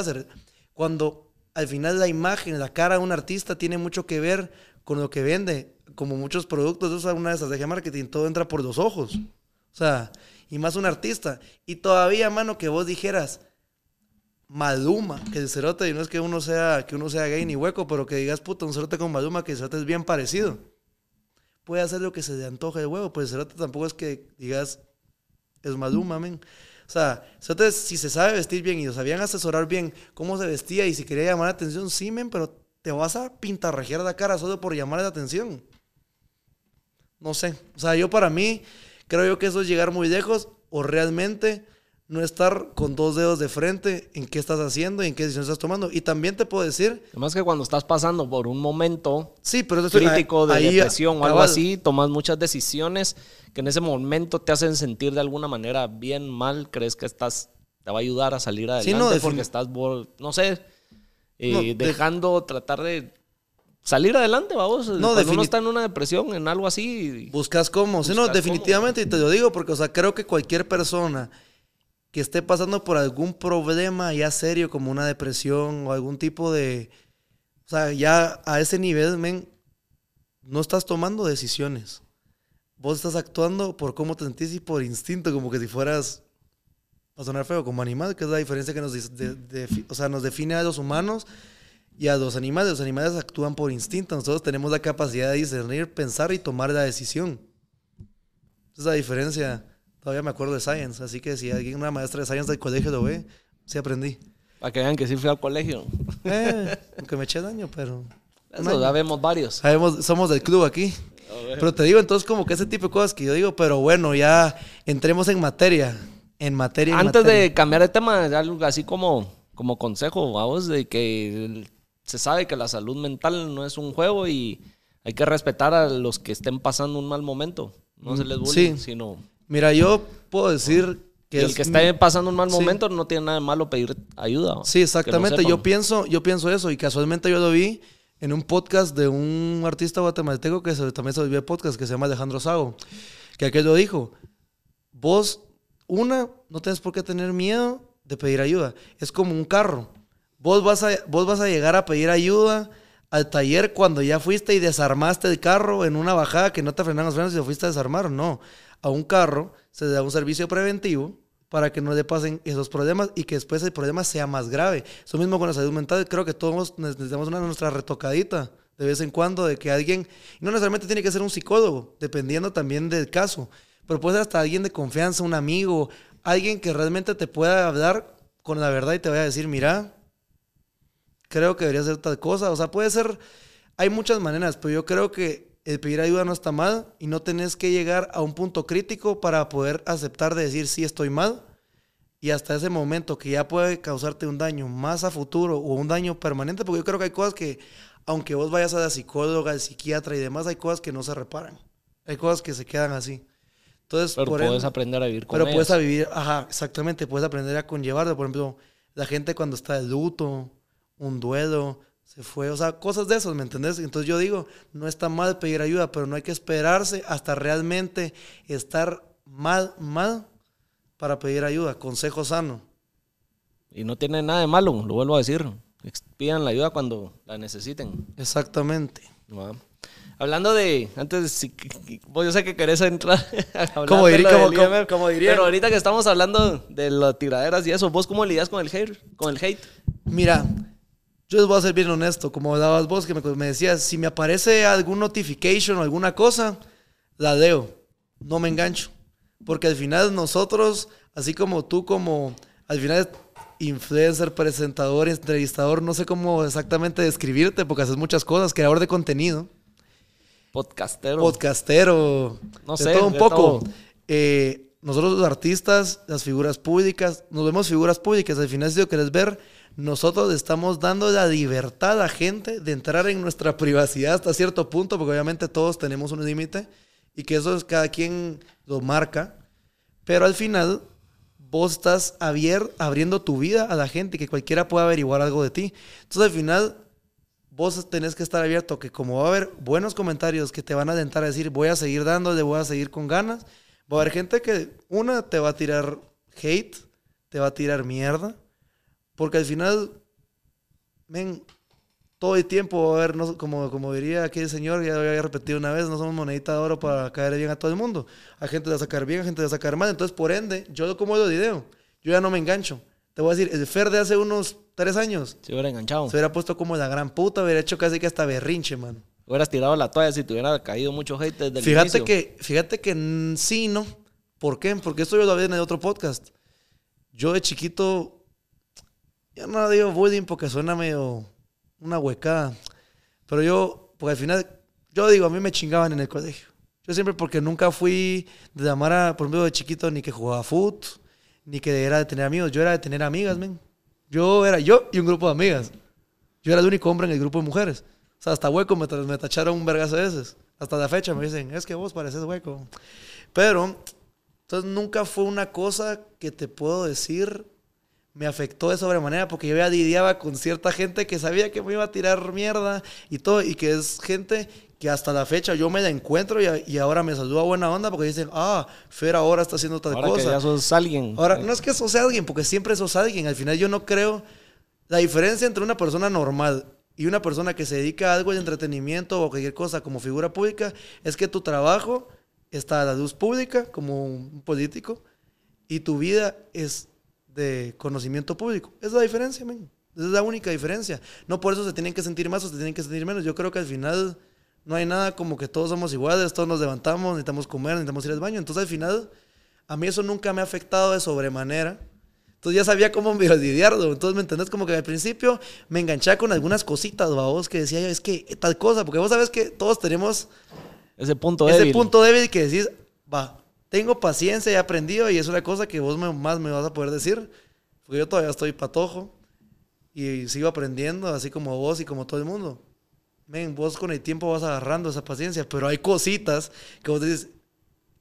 Cuando al final la imagen, la cara de un artista tiene mucho que ver con lo que vende. Como muchos productos, eso es una esas de marketing, todo entra por los ojos. O sea, y más un artista. Y todavía, mano, que vos dijeras, Maluma, que el cerote, y no es que uno sea, que uno sea gay ni hueco, pero que digas, puta, un cerote con Maluma, que el cerote es bien parecido. Puede hacer lo que se le antoje de huevo, pues el cerote tampoco es que digas, es Maluma, men. O sea, si se sabe vestir bien y lo sabían asesorar bien cómo se vestía y si quería llamar la atención, sí, men, pero te vas a pintarrajear la cara solo por llamar la atención. No sé. O sea, yo para mí creo yo que eso es llegar muy lejos o realmente no estar con dos dedos de frente en qué estás haciendo y en qué decisión estás tomando. Y también te puedo decir...
Además que cuando estás pasando por un momento
sí, pero
crítico de depresión o algo así, tomas muchas decisiones que en ese momento te hacen sentir de alguna manera bien, mal, crees que estás te va a ayudar a salir adelante sí, no, porque estás, no sé, eh, dejando tratar de salir adelante, vamos. No, Cuando uno está en una depresión, en algo así.
Buscas cómo. Sí, no, definitivamente, y te lo digo porque, o sea, creo que cualquier persona que esté pasando por algún problema ya serio como una depresión o algún tipo de... O sea, ya a ese nivel, men, no estás tomando decisiones. Vos estás actuando por cómo te sentís y por instinto, como que si fueras, a sonar feo, como animal, que es la diferencia que nos, o sea, nos define a los humanos y a los animales. Los animales actúan por instinto. Nosotros tenemos la capacidad de discernir, pensar y tomar la decisión. Esa es la diferencia Todavía me acuerdo de Science, así que si alguien, una maestra de Science del colegio lo ve, sí aprendí.
Para que vean que sí fui al colegio.
Eh, aunque me eché daño, pero...
Eso, ya vemos varios.
Sabemos, somos del club aquí. Pero te digo, entonces, como que ese tipo de cosas que yo digo, pero bueno, ya entremos en materia. En materia.
Antes de cambiar de tema, algo así como, como consejo, vamos, de que se sabe que la salud mental no es un juego y hay que respetar a los que estén pasando un mal momento. No se les bullying, sino
Mira, yo puedo decir que...
el que está pasando un mal momento no tiene nada de malo pedir ayuda.
Sí, exactamente. yo, pienso, yo pienso eso y casualmente yo lo vi en un podcast de un artista guatemalteco que se- también se volvió podcast, que se llama Alejandro Sago, que aquel lo dijo, vos, una, no tienes por qué tener miedo de pedir ayuda. Es como un carro. Vos vas a, vos vas a llegar a pedir ayuda al taller cuando ya fuiste y desarmaste el carro en una bajada que no te frenaron los frenos y lo fuiste a desarmar. No. A un carro se le da un servicio preventivo para que no le pasen esos problemas y que después el problema sea más grave. Eso mismo con la salud mental, creo que todos necesitamos una nuestra retocadita de vez en cuando de que alguien, no necesariamente tiene que ser un psicólogo, dependiendo también del caso, pero puede ser hasta alguien de confianza, un amigo, alguien que realmente te pueda hablar con la verdad y te vaya a decir, mira, creo que debería hacer tal cosa. O sea, puede ser, hay muchas maneras, pero yo creo que el pedir ayuda no está mal y no tenés que llegar a un punto crítico para poder aceptar de decir sí estoy mal. Y hasta ese momento que ya puede causarte un daño más a futuro o un daño permanente, porque yo creo que hay cosas que, aunque vos vayas a la psicóloga, al psiquiatra y demás, hay cosas que no se reparan. Hay cosas que se quedan así. Entonces,
Pero
por
puedes
ende-
aprender a vivir con
pero puedes a vivir, ajá, exactamente, puedes aprender a conllevarlo. Por ejemplo, la gente cuando está de luto, un duelo, se fue, o sea, cosas de esas, ¿me entendés? Entonces yo digo, no está mal pedir ayuda, pero no hay que esperarse hasta realmente estar mal, mal para pedir ayuda. Consejo sano.
Y no tiene nada de malo, lo vuelvo a decir. Pidan la ayuda cuando la necesiten.
Exactamente.
Hablando de, antes, si- vos yo sé que querés entrar a hablar
Como
de
diría- como- como- como dirían.
Pero ahorita que estamos hablando de las tiraderas y eso, ¿vos cómo lidias con el hate? Con el hate?
Mira, yo les voy a ser bien honesto, como hablabas vos, que me, me decías, si me aparece algún notification o alguna cosa, la leo, no me engancho. Porque al final nosotros, así como tú, como al final influencer, presentador, entrevistador, no sé cómo exactamente describirte, porque haces muchas cosas, creador de contenido,
Podcastero.
podcastero,
No
de
sé,
todo un
de
poco.
todo.
Eh, nosotros los artistas, las figuras públicas, nos vemos figuras públicas. Al final, si lo querés ver, nosotros estamos dando la libertad a la gente de entrar en nuestra privacidad hasta cierto punto, porque obviamente todos tenemos un límite y que eso es cada quien lo marca. Pero al final, vos estás abier- abriendo tu vida a la gente que cualquiera pueda averiguar algo de ti. Entonces, al final, vos tenés que estar abierto que como va a haber buenos comentarios que te van a alentar a decir voy a seguir dándole, voy a seguir con ganas, va a haber gente que una te va a tirar hate, te va a tirar mierda, porque al final, men, todo el tiempo va a haber, no- como, como diría aquel señor, ya lo había repetido una vez, no somos monedita de oro para caer bien a todo el mundo. Hay gente de sacar bien, hay gente de sacar mal, entonces por ende, yo como lo video, yo ya no me engancho. Te voy a decir, el Fer de hace unos tres años
Se hubiera enganchado.
se hubiera puesto como la gran puta, hubiera hecho casi que hasta berrinche, man.
Hubieras tirado la toalla si te hubiera caído mucho hate desde el
Fíjate
inicio.
que, fíjate que sí, no. ¿Por qué? Porque esto yo lo vi en el otro podcast. Yo de chiquito, ya no digo bullying porque suena medio una huecada. Pero yo, porque al final, yo digo, a mí me chingaban en el colegio. Yo siempre, porque nunca fui de llamar a, por ejemplo, de chiquito, ni que jugaba foot, ni que era de tener amigos. Yo era de tener amigas, men. Yo era yo y un grupo de amigas. Yo era el único hombre en el grupo de mujeres. O sea, hasta hueco me, me tacharon un vergazo de veces. Hasta la fecha me dicen, es que vos pareces hueco. Pero, entonces nunca fue una cosa que te puedo decir me afectó de sobremanera porque yo ya lidiaba con cierta gente que sabía que me iba a tirar mierda y todo, y que es gente que hasta la fecha yo me la encuentro y, y ahora me saluda buena onda porque dicen, ah, Fer ahora está haciendo tal
Ahora que
cosa.
ya sos alguien.
Ahora, no es que sos alguien, porque siempre sos alguien. Al final yo no creo... La diferencia entre una persona normal y una persona que se dedica a algo de entretenimiento o cualquier cosa como figura pública es que tu trabajo está a la luz pública como un político y tu vida es de conocimiento público. Esa es la diferencia. Esa es la única diferencia. No por eso se tienen que sentir más o se tienen que sentir menos. Yo creo que al final no hay nada como que todos somos iguales, todos nos levantamos, necesitamos comer, necesitamos ir al baño. Entonces al final a mí eso nunca me ha afectado de sobremanera. Entonces ya sabía cómo medio lidiarlo. Entonces, ¿me entendés? Como que al principio me enganchaba con algunas cositas, vos que decía yo, es que tal cosa, porque vos sabes que todos tenemos
Ese punto
ese
débil.
punto débil que decís, va, tengo paciencia, he aprendido y es una cosa que vos me- más me vas a poder decir, porque yo todavía estoy patojo y sigo aprendiendo, así como vos y como todo el mundo. Men, vos con el tiempo vas agarrando esa paciencia, pero hay cositas que vos dices,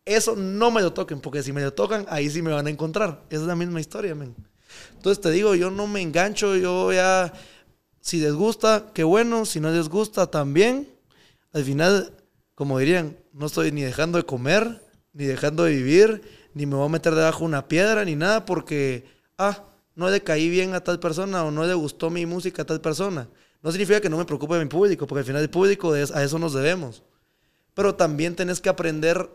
eso no me lo toquen, porque si me lo tocan, ahí sí me van a encontrar. Es la misma historia, men. Entonces te digo, yo no me engancho, yo ya Si les gusta, qué bueno. Si no les gusta, también. Al final, como dirían, no estoy ni dejando de comer, ni dejando de vivir, ni me voy a meter debajo de una piedra, ni nada, porque, ah, no le caí bien a tal persona o no le gustó mi música a tal persona. No significa que no me preocupe mi público, porque al final el público a eso nos debemos. Pero también tenés que aprender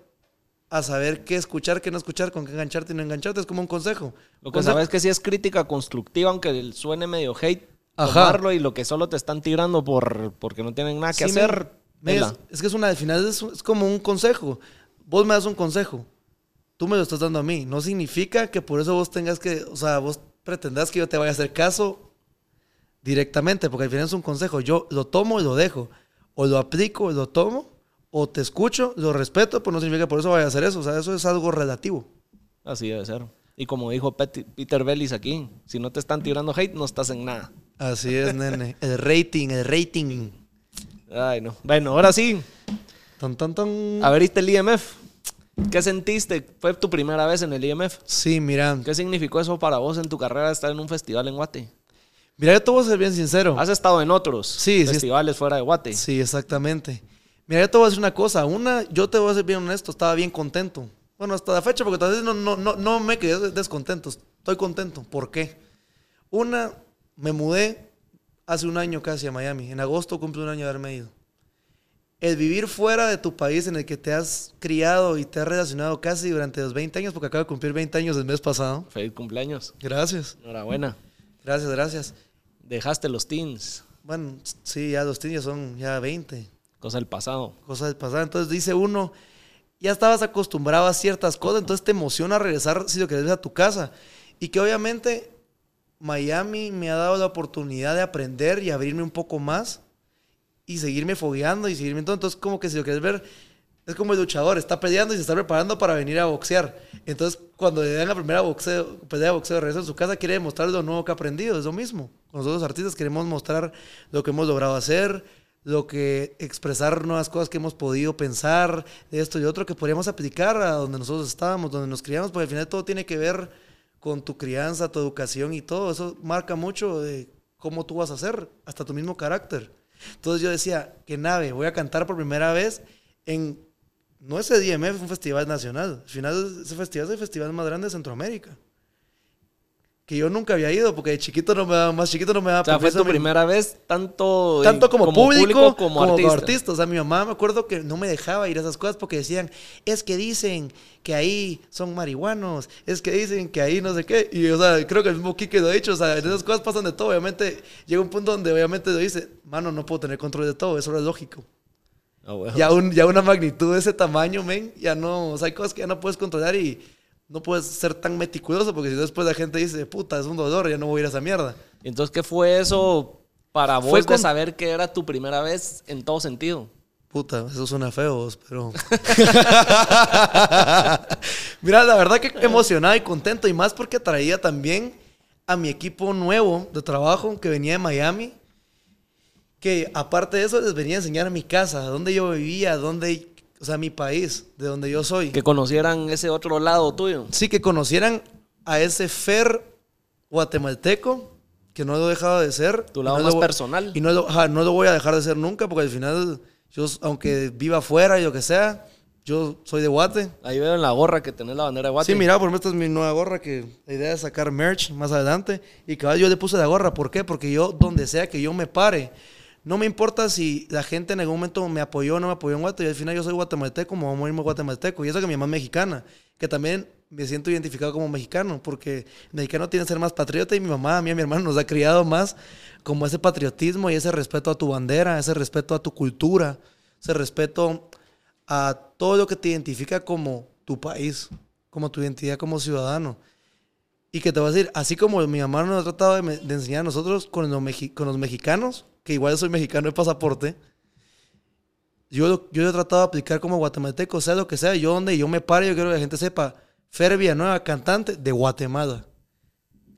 a saber qué escuchar, qué no escuchar, con qué engancharte y no engancharte. Es como un consejo.
Lo que sabes que sí es crítica constructiva, aunque suene medio hate, tomarlo y lo que solo te están tirando por, porque no tienen nada que hacer.
es, que es una, al final es, es, como un consejo. Vos me das un consejo, tú me lo estás dando a mí. No significa que por eso vos tengas que, o sea, vos pretendas que yo te vaya a hacer caso directamente, porque al final es un consejo. Yo lo tomo y lo dejo. O lo aplico y lo tomo, o te escucho, lo respeto, pues no significa que por eso vaya a hacer eso. O sea, eso es algo relativo.
Así debe ser. Y como dijo Peter Bellis aquí, si no te están tirando hate, no estás en nada.
Así es, nene. El rating, el rating.
Ay, no. Bueno, ahora sí.
Tan, tan, tan.
A ver, ¿viste el IMF? ¿Qué sentiste? ¿Fue tu primera vez en el IMF?
Sí, mira.
¿Qué significó eso para vos en tu carrera estar en un festival en Guate?
Mira, yo te voy a ser bien sincero.
¿Has estado en otros festivales fuera de Guate?
Sí, exactamente. Mira, yo te voy a decir una cosa. Una, yo te voy a ser bien honesto, estaba bien contento. Bueno, hasta la fecha, porque tal vez no, no, no, no me quedé descontento. Estoy contento. ¿Por qué? Una, me mudé hace un año casi a Miami. En agosto cumple un año de haberme ido el vivir fuera de tu país en el que te has criado y te has relacionado casi durante los 20 años, porque acabo de cumplir 20 años el mes pasado.
Feliz cumpleaños.
Gracias.
Enhorabuena.
Gracias, gracias.
Dejaste los teens.
Bueno, sí, ya los teens ya son ya 20.
Cosa del pasado.
Cosa del pasado. Entonces dice uno, ya estabas acostumbrado a ciertas cosas, entonces te emociona regresar si lo quieres a tu casa. Y que obviamente Miami me ha dado la oportunidad de aprender y abrirme un poco más y seguirme fogueando y seguirme. Entonces, como que si lo quieres ver, es como el luchador, está peleando y se está preparando para venir a boxear. Entonces, cuando le dan la primera boxeo, pelea de boxeo de regreso en su casa, quiere demostrar lo nuevo que ha aprendido. Es lo mismo. Nosotros, artistas, queremos mostrar lo que hemos logrado hacer, lo que expresar nuevas cosas que hemos podido pensar, de esto y otro, que podríamos aplicar a donde nosotros estábamos, donde nos criamos, porque al final todo tiene que ver con tu crianza, tu educación y todo. Eso marca mucho de cómo tú vas a ser, hasta tu mismo carácter. Entonces yo decía, qué nave, voy a cantar por primera vez en, no ese DMF, es un festival nacional. Al final ese festival es el festival más grande de Centroamérica. Que yo nunca había ido, porque de chiquito no me daba, más chiquito no me daba.
O sea, fue tu primera vez, tanto,
tanto como, público, como, artista. O sea, mi mamá me acuerdo que no me dejaba ir a esas cosas porque decían, es que dicen que ahí son marihuanos, es que dicen que ahí no sé qué. Y, o sea, creo que el mismo Kike lo ha dicho, o sea, esas cosas pasan de todo. Obviamente, llega un punto donde obviamente lo dice, mano, no puedo tener control de todo, eso es lógico. Oh, ya, un, ya una magnitud de ese tamaño, men, ya no, o sea, hay cosas que ya no puedes controlar y no puedes ser tan meticuloso porque si después la gente dice, puta, es un dolor, ya no voy a ir a esa mierda.
Entonces, ¿qué fue eso para vos fue de saber que era tu primera vez en todo sentido?
Puta, eso suena feo, pero... Mira, la verdad que emocionado y contento y más porque traía también a mi equipo nuevo de trabajo que venía de Miami, que aparte de eso les venía a enseñar a mi casa, dónde yo vivía, dónde o sea, mi país, de donde yo soy.
Que conocieran ese otro lado tuyo.
Sí, que conocieran a ese Fer guatemalteco, que no lo he dejado de ser.
Tu lado más personal.
Y no lo, no lo voy a dejar de ser nunca, porque al final, yo, aunque viva afuera y lo que sea, yo soy de Guate.
Ahí veo en la gorra que tenés la bandera de Guate.
Sí, mira, por ejemplo, esta es mi nueva gorra, que la idea es sacar merch más adelante. Y cada yo le puse la gorra, ¿por qué? Porque yo, donde sea que yo me pare, no me importa si la gente en algún momento me apoyó o no me apoyó en Guatemala. Y al final yo soy guatemalteco, como vamos a irme guatemalteco. Y eso que mi mamá es mexicana, que también me siento identificado como mexicano, porque mexicano tiene que ser más patriota y mi mamá, a mí a mi hermano nos ha criado más como ese patriotismo y ese respeto a tu bandera, ese respeto a tu cultura, ese respeto a todo lo que te identifica como tu país, como tu identidad como ciudadano. Y que te voy a decir, así como mi mamá nos ha tratado de, enseñar a nosotros con con los mexicanos, que igual soy mexicano de pasaporte, yo, yo he tratado de aplicar como guatemalteco, sea lo que sea, yo donde yo me pare, yo quiero que la gente sepa, Fer nueva cantante de Guatemala,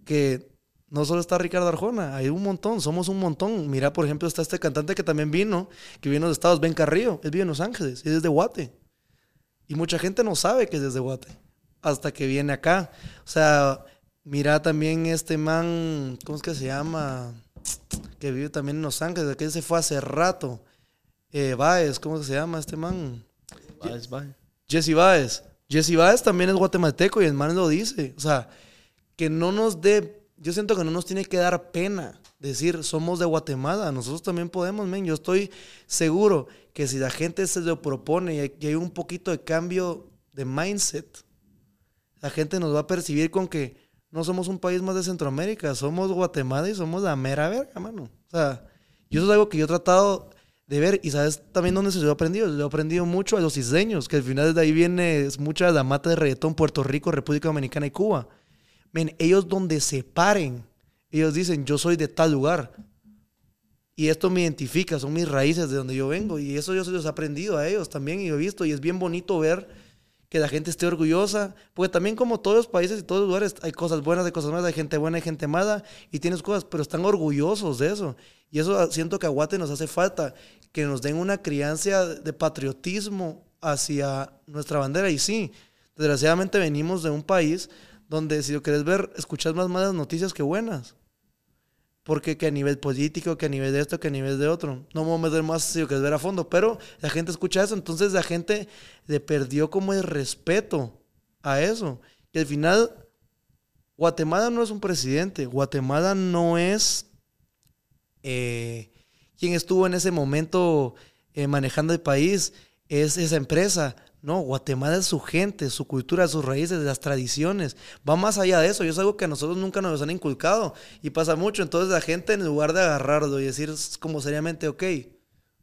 que no solo está Ricardo Arjona, hay un montón, somos un montón. Mira, por ejemplo, está este cantante que también vino, que vino de Estados, Ben Carrillo, él vive en Los Ángeles, es de Guate. Y mucha gente no sabe que es desde Guate, hasta que viene acá. O sea, mira también este man, ¿cómo es que se llama? Que vive también en Los Ángeles, que se fue hace rato. Eh, Baez, ¿cómo se llama este man?
Baez, Baez.
Jesse Baez. Jesse Baez también es guatemalteco y el man lo dice. O sea, que no nos dé, yo siento que no nos tiene que dar pena decir somos de Guatemala. Nosotros también podemos, men. Yo estoy seguro que si la gente se lo propone y hay, y hay un poquito de cambio de mindset, la gente nos va a percibir con que no somos un país más de Centroamérica, somos Guatemala y somos la mera verga, mano. O sea, y eso es algo que yo he tratado de ver. Y sabes también dónde se lo he aprendido. Lo he aprendido mucho a los isleños, que al final de ahí viene mucha la mata de reggaetón, Puerto Rico, República Dominicana y Cuba. Men, ellos donde se paren, ellos dicen, yo soy de tal lugar. Y esto me identifica, son mis raíces de donde yo vengo. Y eso yo se los he aprendido a ellos también y lo he visto. Y es bien bonito ver que la gente esté orgullosa, porque también como todos los países y todos los lugares hay cosas buenas, hay cosas malas, hay gente buena, hay gente mala, y tienes cosas, pero están orgullosos de eso. Y eso siento que a Guate nos hace falta, que nos den una crianza de patriotismo hacia nuestra bandera. Y sí, desgraciadamente venimos de un país donde si lo quieres ver, escuchas más malas noticias que buenas. Porque que a nivel político, que a nivel de esto, que a nivel de otro. No me voy más lo quieres ver a fondo, pero la gente escucha eso, entonces la gente le perdió como el respeto a eso. Y al final, Guatemala no es un presidente, Guatemala no es eh, quien estuvo en ese momento eh, manejando el país, es esa empresa. No, Guatemala es su gente, su cultura, sus raíces, las tradiciones. Va más allá de eso. Y es algo que a nosotros nunca nos han inculcado. Y pasa mucho. Entonces la gente, en lugar de agarrarlo y decir como seriamente, ok,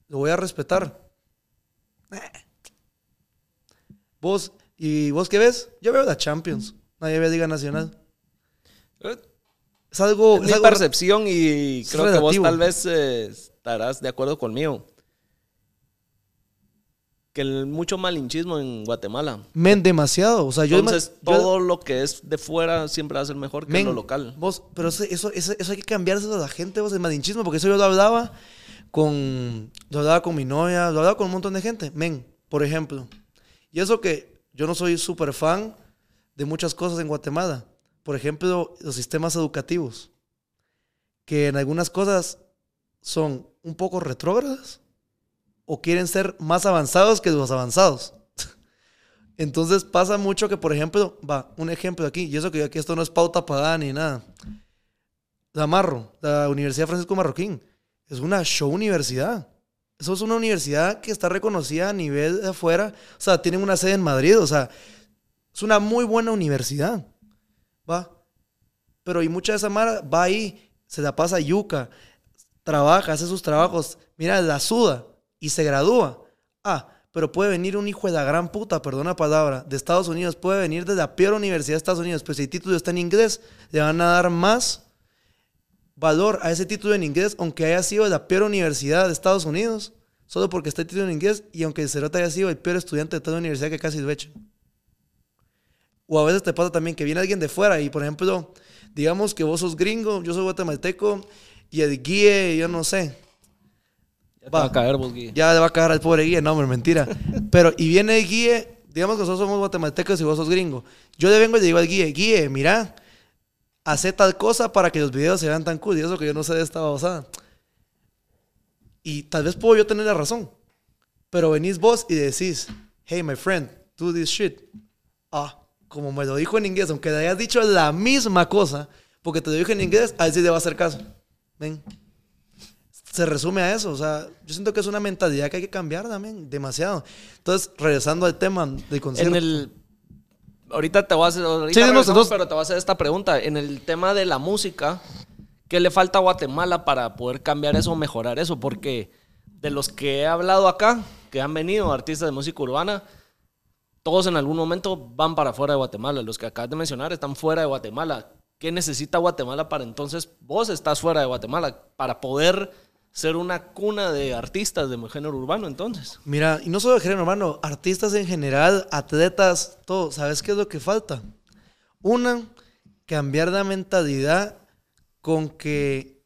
lo voy a respetar. Eh. Vos, ¿y vos qué ves? Yo veo la Champions. Nadie ve Liga Nacional.
Es algo. Es, es mi algo, percepción y creo relativo. que vos tal vez eh, estarás de acuerdo conmigo que el mucho malinchismo en Guatemala.
Men, demasiado. O sea, yo
Entonces, yo, todo lo que es de fuera siempre va a ser mejor que men, lo local.
Vos, pero eso, eso, eso, hay que cambiárselo a la gente, vos, el malinchismo, porque eso yo lo hablaba con, lo hablaba con mi novia, lo hablaba con un montón de gente. Men, por ejemplo. Y eso que yo no soy súper fan de muchas cosas en Guatemala. Por ejemplo, los sistemas educativos. Que en algunas cosas son un poco retrógradas o quieren ser más avanzados que los avanzados. Entonces pasa mucho que, por ejemplo, va, un ejemplo aquí, y eso que aquí esto no es pauta pagada ni nada. La Marro, la Universidad Francisco Marroquín, es una show universidad. Eso es una universidad que está reconocida a nivel de afuera. O sea, tienen una sede en Madrid. O sea, es una muy buena universidad. Va. Pero y mucha de esa mara va ahí, se la pasa yuca, trabaja, hace sus trabajos. Mira, la suda y se gradúa. Ah, pero puede venir un hijo de la gran puta, perdona palabra, de Estados Unidos, puede venir de la peor universidad de Estados Unidos, pues si el título está en inglés, le van a dar más valor a ese título en inglés, aunque haya sido de la peor universidad de Estados Unidos, solo porque está el título en inglés y aunque el cerote haya sido el peor estudiante de toda la universidad que casi lo echen. O a veces te pasa también que viene alguien de fuera y, por ejemplo, digamos que vos sos gringo, yo soy guatemalteco y el guíe, yo no sé,
va, a caer vos, Guille.
Ya le va a caer al pobre Guille, no, hombre, mentira. Pero, y viene el Guille, digamos que nosotros somos guatemaltecos y vos sos gringo. Yo le vengo y le digo al Guille, Guille, mira, hace tal cosa para que los videos se vean tan cool. Y eso que yo no sé de esta babosada. Y tal vez puedo yo tener la razón. Pero venís vos y decís, hey, my friend, do this shit. Ah, como me lo dijo en inglés, aunque le hayas dicho la misma cosa, porque te lo dije en inglés, a él sí le va a hacer caso. Ven se resume a eso. O sea, yo siento que es una mentalidad que hay que cambiar también, demasiado. Entonces, regresando al tema del concierto.
En el, ahorita te voy a hacer, ahorita sí, no, pero te voy a hacer esta pregunta. En el tema de la música, ¿qué le falta a Guatemala para poder cambiar eso mejorar eso? Porque de los que he hablado acá, que han venido artistas de música urbana, todos en algún momento van para fuera de Guatemala. Los que acabas de mencionar están fuera de Guatemala. ¿Qué necesita Guatemala para entonces vos estás fuera de Guatemala para poder ser una cuna de artistas de género urbano entonces.
Mira, y no solo de género urbano, artistas en general, atletas, todo. ¿Sabes qué es lo que falta? Una, cambiar la mentalidad con que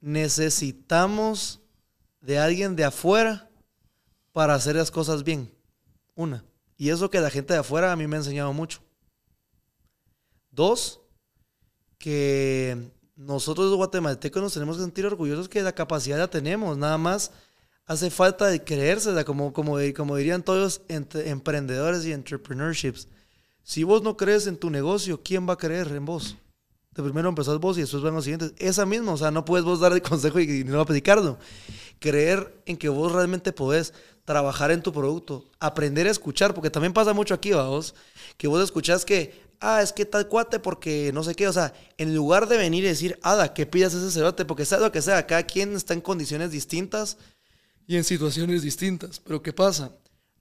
necesitamos de alguien de afuera para hacer las cosas bien. Una. Y eso que la gente de afuera a mí me ha enseñado mucho. Dos, que nosotros los guatemaltecos nos tenemos que sentir orgullosos que la capacidad la tenemos, nada más hace falta de creérsela, como, como, como dirían todos emprendedores y entrepreneurships. Si vos no crees en tu negocio, ¿quién va a creer en vos? De primero empezás vos y después van los siguientes. Esa misma, o sea, no puedes vos dar el consejo y, no predicarlo. Creer en que vos realmente podés trabajar en tu producto, aprender a escuchar, porque también pasa mucho aquí, vos, que vos escuchás que, ah, es que tal cuate porque no sé qué, o sea, en lugar de venir y decir, ada, que pidas ese cerote, porque sea lo que sea, cada quien está en condiciones distintas y en situaciones distintas, pero ¿qué pasa?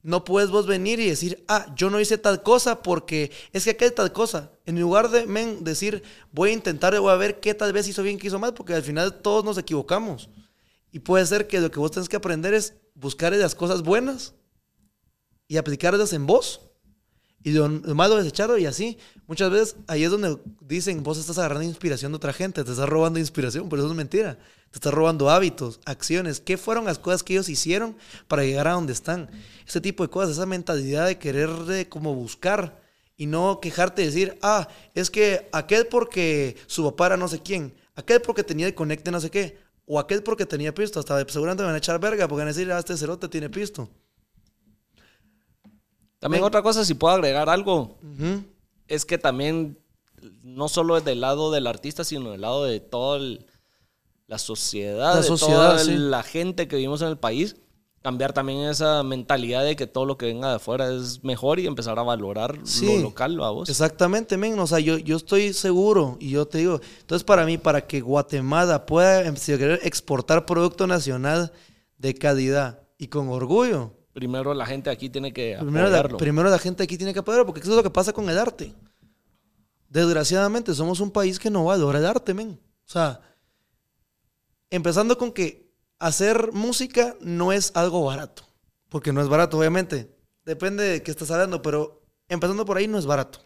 No puedes vos venir y decir, ah, yo no hice tal cosa porque es que hay tal cosa. En lugar de men, decir, voy a intentar, voy a ver qué tal vez hizo bien, qué hizo mal, porque al final todos nos equivocamos. Y puede ser que lo que vos tenés que aprender es buscar las cosas buenas y aplicarlas en vos. Y lo, malo desecharlo y así. Muchas veces ahí es donde dicen, vos estás agarrando inspiración de otra gente, te estás robando inspiración, pero eso es mentira. Te estás robando hábitos, acciones. ¿Qué fueron las cosas que ellos hicieron para llegar a donde están? Ese tipo de cosas, esa mentalidad de querer de como buscar y no quejarte y decir, ah, es que aquel porque su papá era no sé quién, aquel porque tenía el conecte no sé qué, o aquel porque tenía pisto. Hasta seguramente me van a echar verga porque van a decir, ah, este cerote tiene pisto.
También otra cosa, si puedo agregar algo, es que también no solo es del lado del artista, sino del lado de todo el la sociedad, la, sociedad, la gente que vivimos en el país, cambiar también esa mentalidad de que todo lo que venga de afuera es mejor y empezar a valorar lo local, a vos.
Exactamente, men. O sea, yo, yo estoy seguro y yo te digo, entonces para mí, para que Guatemala pueda em, exportar producto nacional de calidad y con orgullo.
Primero la gente aquí tiene que
primero La, primero la gente aquí tiene que apoyarlo, porque eso es lo que pasa con el arte. Desgraciadamente somos un país que no valora el arte, men. O sea, Empezando con que hacer música no es algo barato. Porque no es barato, obviamente. Depende de qué estás hablando, pero empezando por ahí no es barato.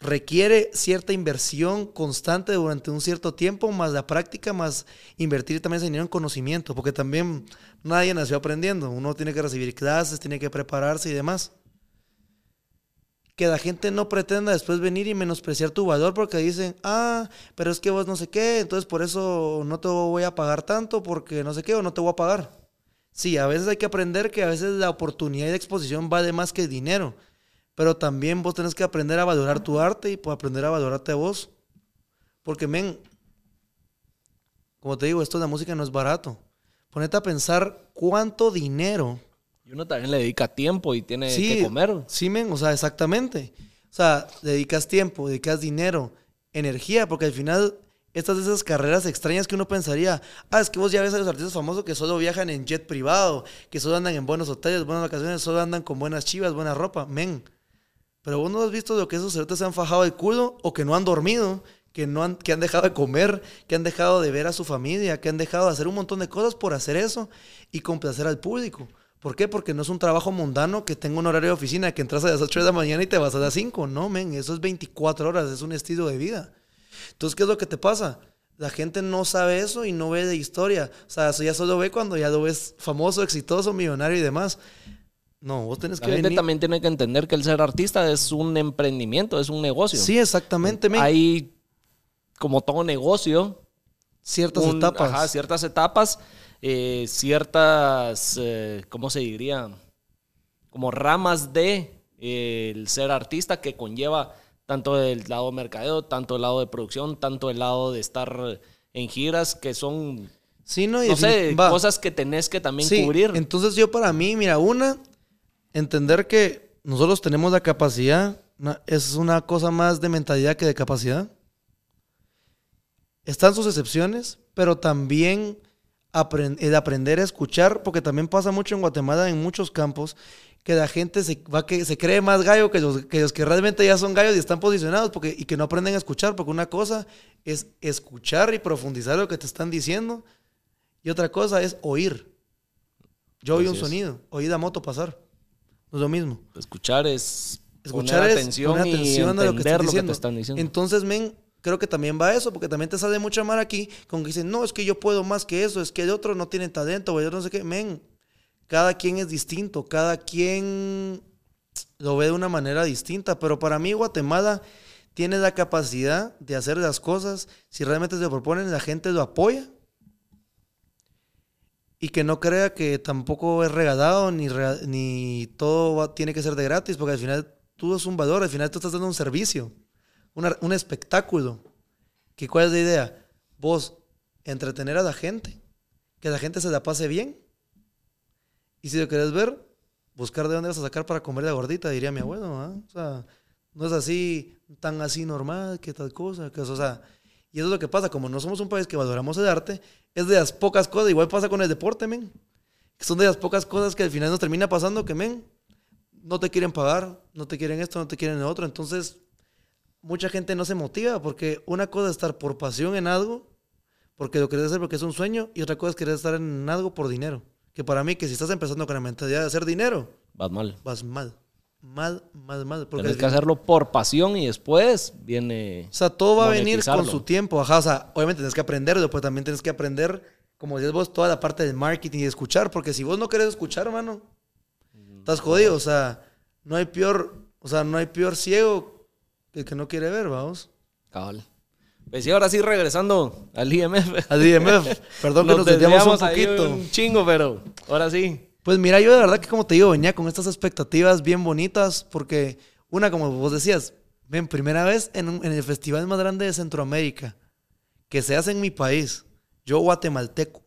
Requiere cierta inversión constante durante un cierto tiempo, más la práctica, más invertir también ese dinero en conocimiento, porque también nadie nació aprendiendo. Uno tiene que recibir clases, tiene que prepararse y demás que la gente no pretenda después venir y menospreciar tu valor porque dicen, ah, pero es que vos no sé qué, entonces por eso no te voy a pagar tanto porque no sé qué o no te voy a pagar. Sí, a veces hay que aprender que a veces la oportunidad la exposición vale más que el dinero, pero también vos tenés que aprender a valorar tu arte y pues, aprender a valorarte a vos. Porque, men, como te digo, esto de la música no es barato. Ponete a pensar cuánto dinero
y uno también le dedica tiempo y tiene que comer.
Sí, men, o sea, exactamente. O sea, dedicas tiempo, dedicas dinero, energía, porque al final estas de esas carreras extrañas que uno pensaría, ah, es que vos ya ves a los artistas famosos que solo viajan en jet privado, que solo andan en buenos hoteles, buenas vacaciones, solo andan con buenas chivas, buena ropa, men. Pero vos no has visto lo que esos cerotes se han fajado el culo o que no han dormido, que, no han, que han dejado de comer, que han dejado de ver a su familia, que han dejado de hacer un montón de cosas por hacer eso y complacer al público. ¿Por qué? Porque no es un trabajo mundano que tenga un horario de oficina que entras a las 8 de la mañana y te vas a las 5. No, men, eso es 24 horas, es un estilo de vida. Entonces, ¿qué es lo que te pasa? La gente no sabe eso y no ve de historia. O sea, eso ya solo ve cuando ya lo ves famoso, exitoso, millonario y demás. No, vos tenés que
La gente también tiene que entender que el ser artista es un emprendimiento, es un negocio.
Sí, exactamente, men.
Hay, como todo negocio...
Ciertas etapas.
Ajá, ciertas etapas eh, ciertas, eh, ¿cómo se diría? Como ramas de eh, el ser artista que conlleva tanto el lado mercadeo, tanto el lado de producción, tanto el lado de estar en giras, que son,
sí, no,
sé, cosas que tenés que también cubrir.
Entonces yo para mí, mira, una, entender que nosotros tenemos la capacidad, es una cosa más de mentalidad que de capacidad. Están sus excepciones, pero también el aprender a escuchar, porque también pasa mucho en Guatemala, en muchos campos, que la gente se, va que, se cree más gallo que los, que los que realmente ya son gallos y están posicionados porque, y que no aprenden a escuchar, porque una cosa es escuchar y profundizar lo que te están diciendo, y otra cosa es oír. Yo oí un sonido, oí la moto pasar. No es lo mismo.
Escuchar es escuchar atención,
atención a lo que, lo que te están diciendo. Entonces, men, creo que también va eso, porque también te sale mucha mar aquí con que dicen, no, es que yo puedo más que eso, es que el otro no tiene talento, o yo no sé qué. Men, cada quien es distinto, cada quien lo ve de una manera distinta, pero para mí Guatemala tiene la capacidad de hacer las cosas, si realmente se lo proponen, la gente lo apoya. Y que no crea que tampoco es regalado ni, rega- ni todo tiene que ser de gratis, porque al final tú es un valor, al final tú estás dando un servicio, una- un espectáculo. ¿Que ¿Cuál es la idea? Vos entretener a la gente, que la gente se la pase bien. Y si lo querés ver, buscar de dónde vas a sacar para comer la gordita, diría mi abuelo. ¿ah? O sea, no es así, tan así normal, que tal cosa, que o sea. Y eso es lo que pasa, como no somos un país que valoramos el arte, es de las pocas cosas, igual pasa con el deporte, men. Que son de las pocas cosas que al final nos termina pasando que, men, no te quieren pagar, no te quieren esto, no te quieren lo otro. Entonces, mucha gente no se motiva porque una cosa es estar por pasión en algo, porque lo querés hacer porque es un sueño, y otra cosa es querer estar en algo por dinero. Que para mí, que si estás empezando con la mentalidad de hacer dinero,
Vas mal.
vas mal. Mal, mal, mal. Porque
Tienes que hacerlo por pasión y después viene...
O sea, todo va a venir con su tiempo. Ajá, o sea, obviamente tienes que aprenderlo, pero también tienes que aprender, como decías vos, toda la parte del marketing y de escuchar, porque si vos no querés escuchar, hermano, estás jodido. O sea, no hay peor, o sea, no hay peor ciego que el que no quiere ver, vamos.
Cabal. Pues sí, ahora sí, regresando al IMF.
Al IMF, perdón que nos desviamos un
desviamos
poquito.
un chingo, pero ahora sí.
Pues mira, yo de verdad que como te digo, venía con estas expectativas bien bonitas, porque una, como vos decías, ven, primera vez en, un- en el festival más grande de Centroamérica, que se hace en mi país, yo guatemalteco,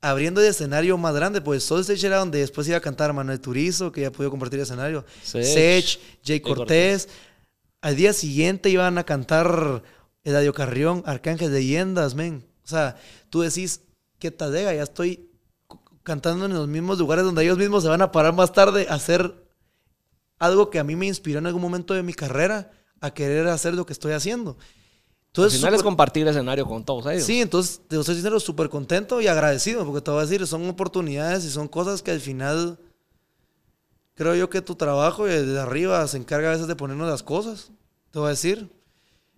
abriendo el escenario más grande, pues Soul Stage era donde después iba a cantar Manuel Turizo, que ya pudo compartir el escenario,
Sech,
Sech, Jay
Cortés.
Cortés, al día siguiente iban a cantar Eladio Carrión, Arcángel Leyendas, men. O sea, tú decís, qué tadega, ya estoy cantando en los mismos lugares donde ellos mismos se van a parar más tarde a hacer algo que a mí me inspiró en algún momento de mi carrera a querer hacer lo que estoy haciendo.
Al
Entonces,
final es
súper-
compartir escenario con todos ellos.
Sí, entonces te soy sincero, súper contento y agradecido, porque te voy a decir, son oportunidades y son cosas que al final creo yo que tu trabajo desde arriba se encarga a veces de ponernos las cosas, te voy a decir.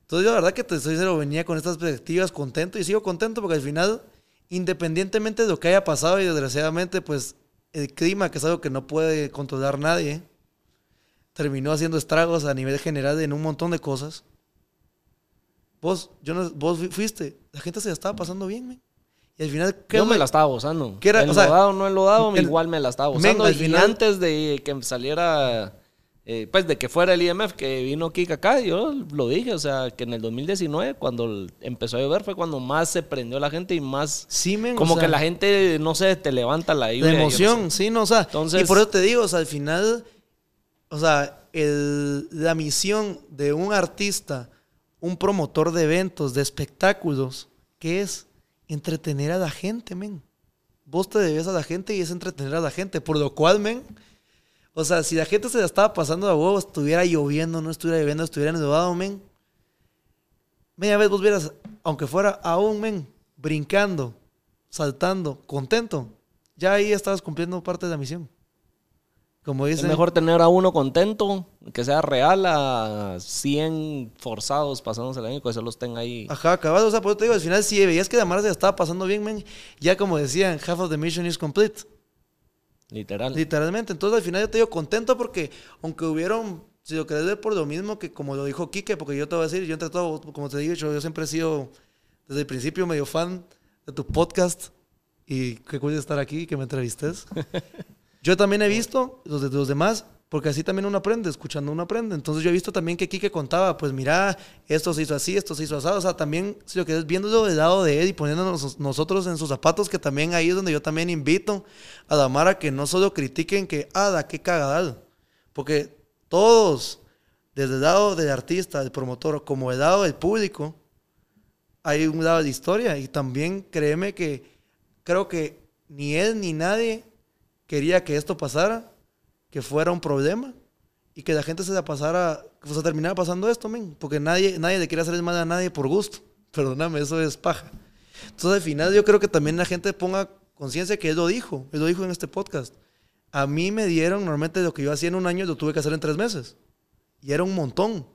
Entonces yo la verdad que te soy sincero, venía con estas perspectivas contento y sigo contento porque al final, independientemente de lo que haya pasado y desgraciadamente, pues el clima, que es algo que no puede controlar nadie, terminó haciendo estragos a nivel general en un montón de cosas. Vos, yo no, vos fu- fuiste, la gente se la estaba pasando bien, men. Y al final, ¿qué
Yo
me-
me la estaba gozando.
¿Qué era?
El
O sea,
no el lodado,
el-
igual me la estaba gozando.
al
y
final-
antes de que saliera, eh, pues de que fuera el IMF, que vino Kika acá, yo lo dije, o sea, que en el 2019, cuando empezó a llover, fue cuando más se prendió la gente y más...
Sí, men, o
Como
sea,
que la gente, no sé, te levanta la lluvia.
de
no
emoción,
sé.
sí, no, o sea,
Entonces-
y por eso te digo, o sea, al final, o sea, el- la misión de un artista, un promotor de eventos, de espectáculos, que es entretener a la gente, men. Vos te debes a la gente y es entretener a la gente, por lo cual, men, o sea, si la gente se la estaba pasando a huevo, estuviera lloviendo, no estuviera lloviendo, estuviera nevado, men, media vez vos vieras, aunque fuera aún, men, brincando, saltando, contento, ya ahí estabas cumpliendo parte de la misión. Como
Es
dicen,
mejor tener a uno contento, que sea real, a 100 forzados pasándose el año, que solo estén ahí.
Ajá, acabado. O sea, por eso te digo, al final si veías que la Mara se la estaba pasando bien, men, ya como decían, half of the mission is complete.
Literal.
Literalmente. Entonces al final yo te digo contento porque aunque hubieron, si lo querés ver por lo mismo que como lo dijo Quique, porque yo te voy a decir, yo entre todo, como te digo, yo, yo siempre he sido desde el principio medio fan de tu podcast y qué cool estar aquí que me entrevistes. yo también he visto los de los demás, porque así también uno aprende, escuchando uno aprende. Entonces yo he visto también que Quique contaba, pues mira, esto se hizo así, esto se hizo así. O sea, también, si lo querés viéndolo del lado de él y poniéndonos nosotros en sus zapatos, que también ahí es donde yo también invito a la Mara que no solo critiquen que, ah, da qué cagadal. Porque todos, desde el lado del artista, del promotor, como el lado del público, hay un lado de historia. Y también créeme que creo que ni él ni nadie quería que esto pasara, que fuera un problema y que la gente se la pasara, que se terminara pasando esto, men. Porque nadie, nadie le quiere hacer mal a nadie por gusto. Perdóname, eso es paja. Entonces al final yo creo que también la gente ponga conciencia que él lo dijo, él lo dijo en este podcast. A mí me dieron, normalmente lo que yo hacía en un año lo tuve que hacer en tres meses. Y era un montón.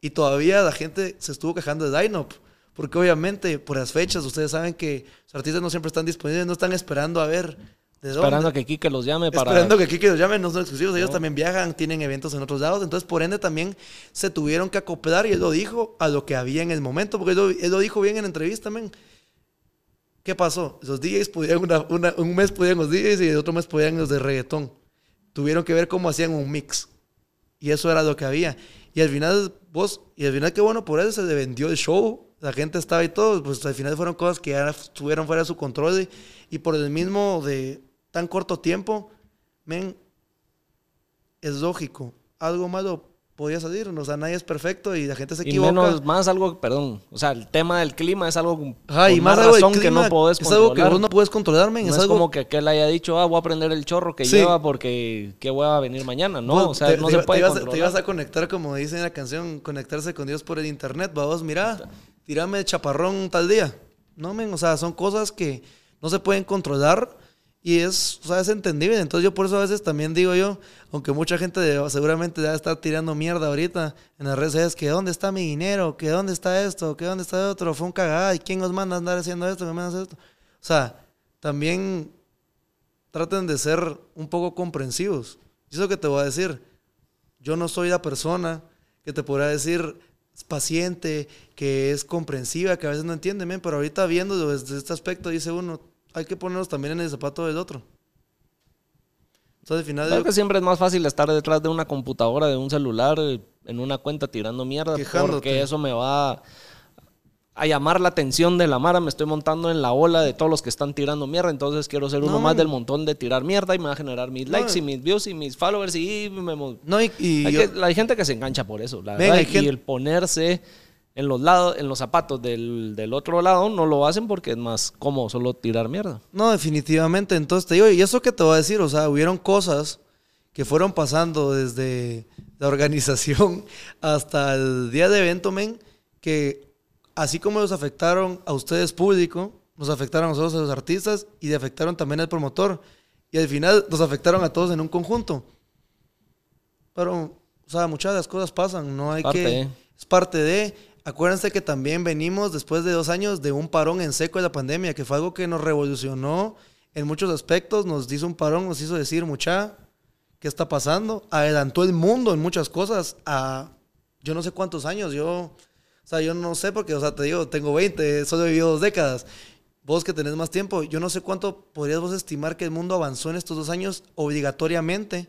Y todavía la gente se estuvo quejando de line-up. Porque obviamente por las fechas ustedes saben que los artistas no siempre están disponibles, no están esperando a ver ¿De
Esperando
dónde?
a que Kike los llame para...
Esperando que Kike los llame, no son exclusivos. Ellos también viajan, tienen eventos en otros lados. Entonces, por ende, también se tuvieron que acoplar y él lo dijo a lo que había en el momento. Porque él lo, él lo dijo bien en entrevista, men. ¿Qué pasó? Los DJs podían, una- una- un mes podían los DJs y el otro mes podían los de reggaetón. Tuvieron que ver cómo hacían un mix. Y eso era lo que había. Y al final, vos, y al final, qué bueno, por eso se le vendió el show. La gente estaba y todo. Pues al final fueron cosas que ya estuvieron fuera de su control. Y, y por el mismo de tan corto tiempo, men, es lógico. Algo malo podía salir. O sea, nadie es perfecto y la gente se
Y
equivoca.
menos, más algo, perdón, o sea, el tema del clima es algo
Ajá, y más algo
razón que
clima,
no puedes
Es algo que vos no puedes controlar, men.
No
es
es
algo
como que aquel haya dicho, ah, voy a prender el chorro que
Sí.
lleva porque qué hueva a venir mañana. No,
Vos
o sea,
te,
no
te
se puede
te ibas,
controlar.
te ibas a conectar, como dice en la canción, conectarse con Dios por el internet. Vamos, mira, tirame de chaparrón tal día. No, men, o sea, son cosas que no se pueden controlar y es, o sea, entendible. Entonces yo por eso a veces también digo yo, aunque mucha gente seguramente debe estar tirando mierda ahorita en las redes sociales, que dónde está mi dinero, que dónde está esto, que dónde está otro, fue un cagada, y quién nos manda a andar haciendo esto, que manda a hacer esto. O sea, también traten de ser un poco comprensivos. Y eso que te voy a decir, yo no soy la persona que te podrá decir paciente, que es comprensiva, que a veces no entiende, men, pero ahorita viendo desde este aspecto dice uno, hay que ponernos también en el zapato del otro. Entonces al final
Creo
yo-
que siempre es más fácil estar detrás de una computadora, de un celular, eh, en una cuenta tirando mierda,
Quejándote.
porque eso me va a llamar la atención de la mara. Me estoy montando en la ola de todos los que están tirando mierda, entonces quiero ser uno
No,
más del montón de tirar mierda y me va a generar mis
No.
likes y mis views y mis followers y me
no, y, y
hay,
yo-
que- hay gente que se engancha por eso, la verdad,
hay
y el ponerse en los lados, en los zapatos del, del otro lado no lo hacen porque es más cómodo solo tirar mierda.
No, definitivamente. Entonces te digo, y eso que te voy a decir, o sea, hubieron cosas que fueron pasando desde la organización hasta el día de evento, men, que así como los afectaron a ustedes público, nos afectaron a nosotros, a los artistas, y le afectaron también al promotor. Y al final nos afectaron a todos en un conjunto. Pero, o sea, muchas de las cosas pasan, no hay
Parte
que...
de.
Es parte de... Acuérdense que también venimos después de dos años de un parón en seco de la pandemia, que fue algo que nos revolucionó en muchos aspectos, nos hizo un parón, nos hizo decir, mucha, ¿qué está pasando? Adelantó el mundo en muchas cosas a yo no sé cuántos años, yo, o sea, yo no sé porque, o sea, te digo, tengo 20, solo he vivido dos décadas. Vos que tenés más tiempo, yo no sé cuánto podrías vos estimar que el mundo avanzó en estos dos años obligatoriamente,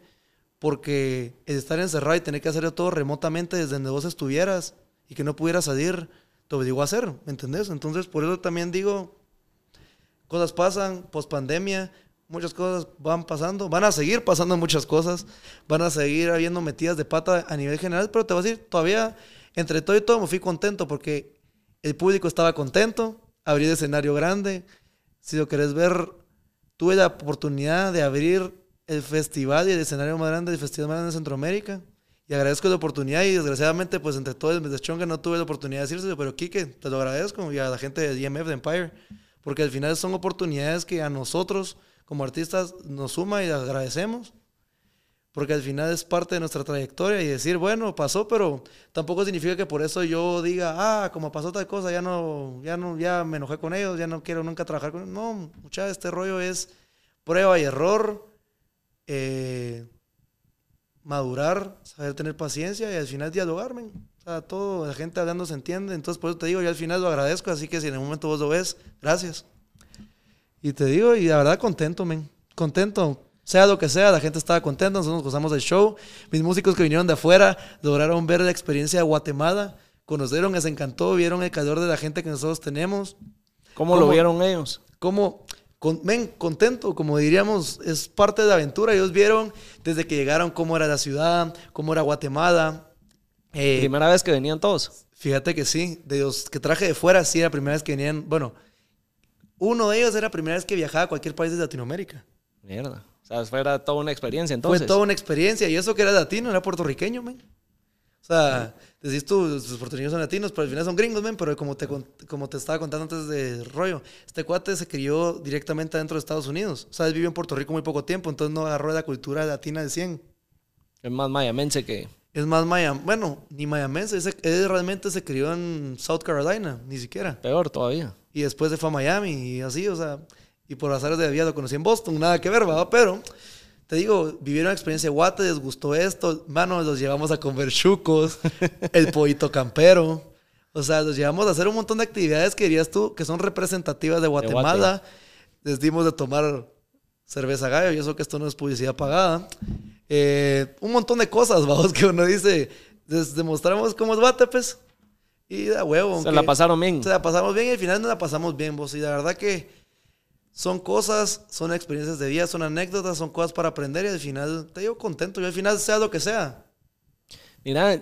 porque el estar encerrado y tener que hacerlo todo remotamente desde donde vos estuvieras y que no pudieras salir, te obligó a hacer, ¿me entendés? Entonces, por eso también digo, cosas pasan, post pandemia, muchas cosas van pasando, van a seguir pasando muchas cosas, van a seguir habiendo metidas de pata a nivel general, pero te voy a decir, todavía, entre todo y todo, me fui contento porque el público estaba contento, abrí el escenario grande, si lo querés ver, tuve la oportunidad de abrir el festival y el escenario más grande, el festival más grande de Centroamérica. Y agradezco la oportunidad y desgraciadamente, pues entre todo el deschonga no tuve la oportunidad de decírselo, pero Kike, te lo agradezco y a la gente de DMF, de Empire, porque al final son oportunidades que a nosotros como artistas nos suma y agradecemos, porque al final es parte de nuestra trayectoria y decir, bueno, pasó, pero tampoco significa que por eso yo diga, ah, como pasó tal cosa, ya no, ya no, ya me enojé con ellos, ya no quiero nunca trabajar con ellos. No, mucha este rollo es prueba y error, eh, madurar, saber tener paciencia y al final dialogar, men. O sea, todo, la gente hablando se entiende. Entonces, por eso te digo, yo al final lo agradezco. Así que si en el momento vos lo ves, gracias. Y te digo, y la verdad, contento, men. Contento. Sea lo que sea, la gente estaba contenta. Nosotros nos gozamos del show. Mis músicos que vinieron de afuera lograron ver la experiencia de Guatemala. Conocieron, les encantó, vieron el calor de la gente que nosotros tenemos.
¿Cómo, lo
¿Cómo?
vieron ellos?
como, con, contento, como diríamos, es parte de la aventura. Ellos vieron desde que llegaron cómo era la ciudad, cómo era Guatemala. Eh,
Primera vez que venían todos.
fíjate que sí, de los que traje de fuera, sí, era la primera vez que venían. Bueno, uno de ellos era la primera vez que viajaba a cualquier país de Latinoamérica.
Mierda. O sea, fuera toda una experiencia entonces.
Fue toda una experiencia. Y eso que era latino, era puertorriqueño, men. O sea, decís tú, los puertorriqueños son latinos, pero al final son gringos, men. Pero como te, como te estaba contando antes de rollo, este cuate se crió directamente adentro de Estados Unidos. O sea, él vivió en Puerto Rico muy poco tiempo, entonces no agarró la cultura latina de 100.
Es más mayamense que...
Es más Miami, bueno, ni mayamense, él realmente se crió en South Carolina, ni siquiera.
Peor todavía.
Y después se fue a Miami y así, o sea, Y por azares de la vida lo conocí en Boston, nada que ver, ¿va? Pero te digo, vivieron una experiencia de guate, les gustó esto, mano, los llevamos a comer chucos, el pollito campero. O sea, los llevamos a hacer un montón de actividades que dirías tú que son representativas de Guatemala. les dimos de tomar cerveza gallo, y eso que esto no es publicidad pagada. Eh, un montón de cosas, vamos, que uno dice, les demostramos cómo es Guate, pues. Y da huevo.
Se la pasaron bien.
Se la pasamos bien y al final nos la pasamos bien, vos. Y la verdad que son cosas, son experiencias de vida, son anécdotas, son cosas para aprender y al final te digo contento. Y al final sea lo que sea.
Mira,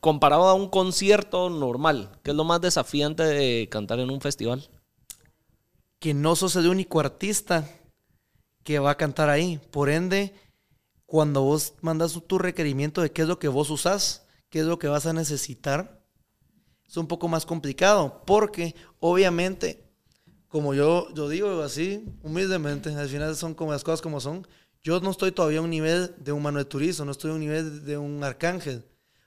comparado a un concierto normal, ¿qué es lo más desafiante de cantar en un festival?
Que no sos el único artista que va a cantar ahí. Por ende, cuando vos mandas tu requerimiento de qué es lo que vos usás, qué es lo que vas a necesitar, es un poco más complicado, porque obviamente, como yo, yo digo así, humildemente, al final son como las cosas como son, yo no estoy todavía a un nivel de un Manuel Turizo, no estoy a un nivel de un Arcángel,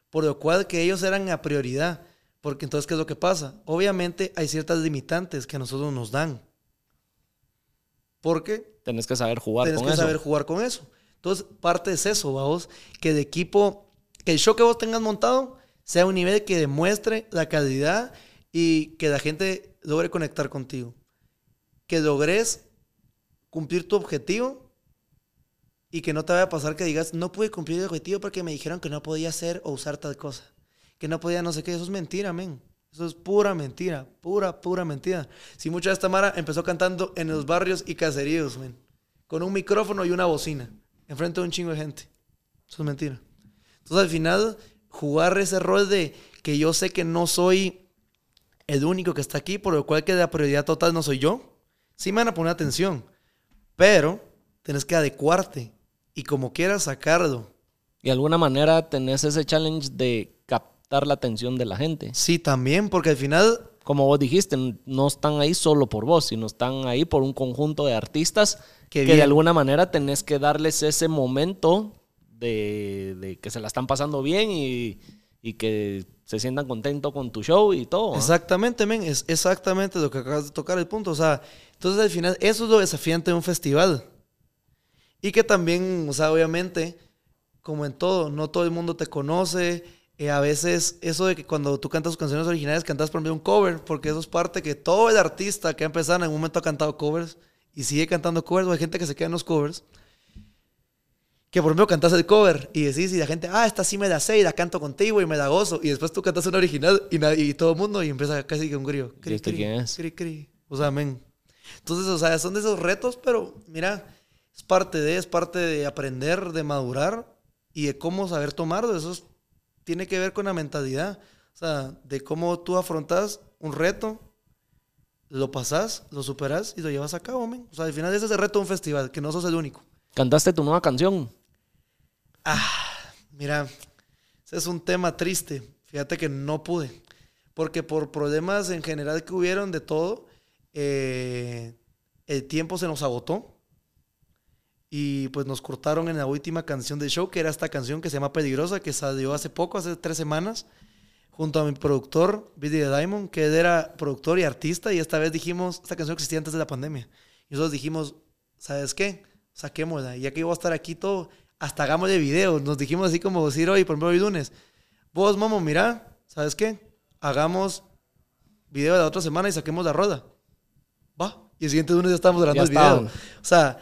por lo cual que ellos eran a prioridad, porque entonces, ¿qué es lo que pasa? Obviamente hay ciertas limitantes que a nosotros nos dan. Porque...
Tienes que saber jugar
con eso. Tienes que saber jugar con eso. Entonces, parte es eso, vamos, que el equipo, que el show que vos tengas montado sea un nivel que demuestre la calidad y que la gente logre conectar contigo. Que logres cumplir tu objetivo y que no te vaya a pasar que digas, no pude cumplir el objetivo porque me dijeron que no podía hacer o usar tal cosa. Que no podía no sé qué. Eso es mentira, men. Eso es pura mentira. Pura, pura mentira. Si mucha de esta Mara empezó cantando en los barrios y caseríos, men. Con un micrófono y una bocina. Enfrente de un chingo de gente. Eso es mentira. Entonces al final jugar ese rol de que yo sé que no soy el único que está aquí, por lo cual que la prioridad total no soy yo. Sí me van a poner atención, pero tenés que adecuarte y como quieras sacarlo.
Y de alguna manera tenés ese challenge de captar la atención de la gente.
Sí, también, porque al final...
Como vos dijiste, no están ahí solo por vos, sino están ahí por un conjunto de artistas que de alguna manera tenés que darles ese momento de, que se la están pasando bien y, que se sientan contentos con tu show y todo.
Exactamente, men, es exactamente lo que acabas de tocar el punto. O sea, entonces al final, eso es lo desafiante de un festival. Y que también, o sea, obviamente, como en todo, no todo el mundo te conoce. Eh, a veces, eso de que cuando tú cantas tus canciones originales, cantas por ejemplo un cover, porque eso es parte que todo el artista que ha empezado en algún momento ha cantado covers y sigue cantando covers, o hay gente que se queda en los covers que por ejemplo cantas el cover y decís y la gente, ah, esta sí me da sé y la canto contigo y me da gozo. Y después tú cantas una original y, y todo el mundo y empieza casi que un grillo.
Cri, este quién es?
Cri, cri. O sea, amén. Entonces, o sea, son de esos retos, pero mira, es parte de, es parte de aprender, de madurar y de cómo saber tomarlo. Eso tiene que ver con la mentalidad. O sea, de cómo tú afrontas un reto, lo pasas, lo superas y lo llevas a cabo, amén. O sea, al final ese es el reto de un festival, que no sos el único.
¿Cantaste tu nueva canción?
Ah, mira, ese es un tema triste. Fíjate que no pude. Porque por problemas en general que hubieron de todo, eh, el tiempo se nos agotó. Y pues nos cortaron en la última canción del show, que era esta canción que se llama Peligrosa, que salió hace poco, hace tres semanas, junto a mi productor, Billy the Diamond, que era productor y artista. Y esta vez dijimos, esta canción existía antes de la pandemia. Y nosotros dijimos, ¿sabes qué? Saquémosla. Ya que iba a estar aquí todo, hasta hagamos de videos. Nos dijimos así como decir hoy, por ejemplo, hoy lunes. Vos, Momo, mira, ¿sabes qué? Hagamos video de la otra semana y saquemos la rueda. Y el siguiente lunes ya estamos grabando el video. O sea,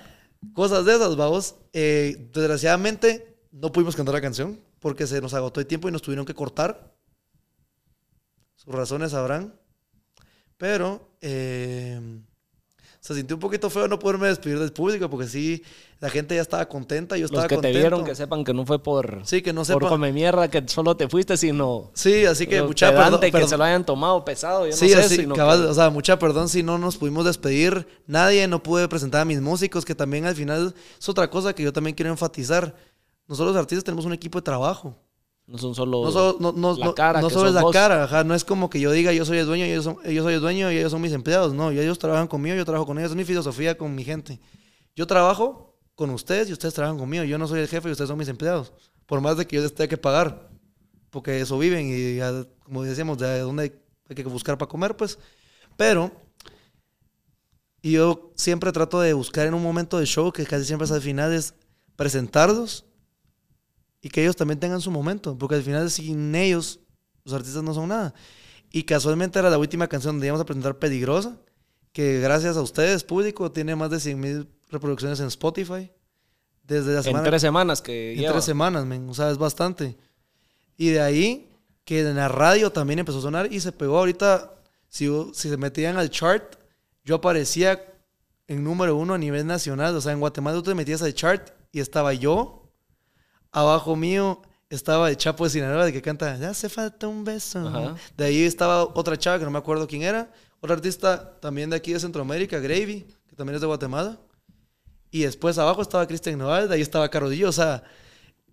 cosas de esas, vamos. Eh, desgraciadamente, no pudimos cantar la canción porque se nos agotó el tiempo y nos tuvieron que cortar. Sus razones sabrán. Pero, eh, se sintió un poquito feo no poderme despedir del público porque sí, la gente ya estaba contenta, yo estaba
Los que te vieron que sepan que no fue por
sí, que no
por come mierda que solo te fuiste, sino
Sí, así que mucha perdón,
que se lo hayan tomado pesado, yo
sí,
no sé,
así, o sea, mucha perdón si no nos pudimos despedir, nadie no pude presentar a mis músicos, que también al final es otra cosa que yo también quiero enfatizar. Nosotros los artistas tenemos un equipo de trabajo.
No son solo,
no la cara. No, solo es la cara, No es como que yo diga yo soy el dueño, ellos son, yo soy el dueño y ellos son mis empleados. No, ellos trabajan conmigo, yo trabajo con ellos. Es mi filosofía con mi gente. Yo trabajo con ustedes y ustedes trabajan conmigo. Yo no soy el jefe y ustedes son mis empleados. Por más de que yo les tenga que pagar. Porque eso viven y como decíamos, de dónde hay que buscar para comer, pues. Pero Y yo siempre trato de buscar en un momento de show, que casi siempre es al final, es presentarlos y que ellos también tengan su momento, porque al final sin ellos los artistas no son nada. Y casualmente era la última canción donde íbamos a presentar Peligrosa, que gracias a ustedes, público, tiene más de 100 mil reproducciones en Spotify. Desde la semana.
En tres semanas que
En tres semanas, men. O sea, es bastante. Y de ahí, que en la radio también empezó a sonar y se pegó ahorita. Si, si se metían al chart, yo aparecía en número uno a nivel nacional. O sea, en Guatemala tú te metías al chart y estaba yo. Abajo mío estaba el Chapo de Sinaloa, de que canta Ya hace falta un beso. De ahí estaba otra chava que no me acuerdo quién era. Otra artista también de aquí de Centroamérica, Gravy, que también es de Guatemala. Y después abajo estaba Cristian Noval, de ahí estaba Carodillo. O sea,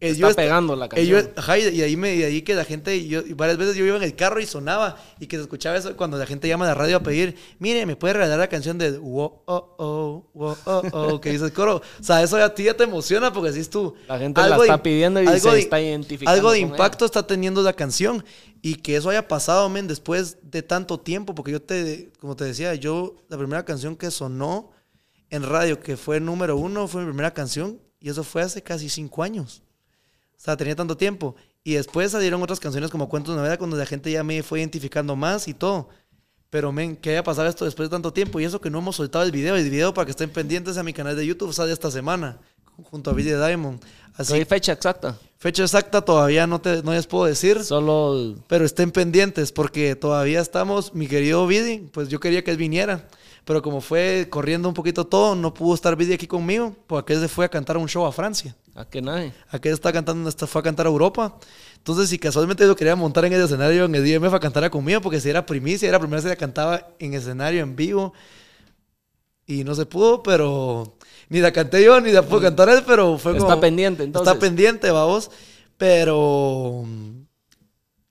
Está pegando la canción.
y ahí, me, y ahí que la gente, yo, varias veces yo iba en el carro y sonaba y que se escuchaba eso cuando la gente llama a la radio a pedir, mire, ¿me puede regalar la canción de wow, oh, oh, wow, oh, oh, que dice el coro? O sea, eso a ti ya te emociona porque decís tú.
La gente la está pidiendo y se está identificando.
Algo de impacto está teniendo la canción y que eso haya pasado, men, después de tanto tiempo, porque yo te, como te decía, yo, la primera canción que sonó en radio, que fue número uno, fue mi primera canción y eso fue hace casi cinco años. O sea, tenía tanto tiempo. Y después salieron otras canciones como Cuentos de Navidad, cuando la gente ya me fue identificando más y todo. Pero, men, ¿qué haya pasado esto después de tanto tiempo? Y eso que no hemos soltado el video. El video para que estén pendientes a mi canal de YouTube sale esta semana, junto a Billy Diamond.
Así, hay fecha exacta?
Fecha exacta todavía no, te, no les puedo decir.
Solo...
Pero estén pendientes porque todavía estamos, mi querido Billy, pues yo quería que él viniera. Pero como fue corriendo un poquito todo, no pudo estar Billy aquí conmigo, porque él se fue a cantar un show a Francia.
¿A qué nadie?
¿A qué está cantando? Fue a cantar a Europa. Entonces, si casualmente yo quería montar en el escenario en el DMF a cantar conmigo, porque si era primicia, era la primera vez que cantaba en escenario en vivo. Y no se pudo, pero ni la canté yo, ni la pudo cantar él, pero fue
como. Está pendiente, entonces.
Está pendiente, vamos. Pero.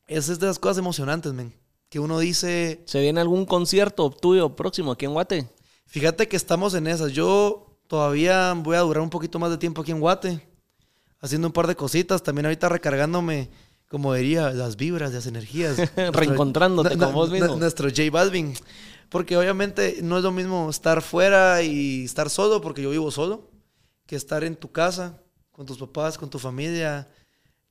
Esa es de las cosas emocionantes, men que uno dice...
¿Se viene algún concierto tuyo próximo aquí en Guate?
Fíjate que estamos en esas. Yo todavía voy a durar un poquito más de tiempo aquí en Guate, haciendo un par de cositas. También ahorita recargándome, como diría, las vibras, las energías.
Reencontrándote con vos mismo.
Nuestro J Balvin. Porque obviamente no es lo mismo estar fuera y estar solo, porque yo vivo solo, que estar en tu casa, con tus papás, con tu familia,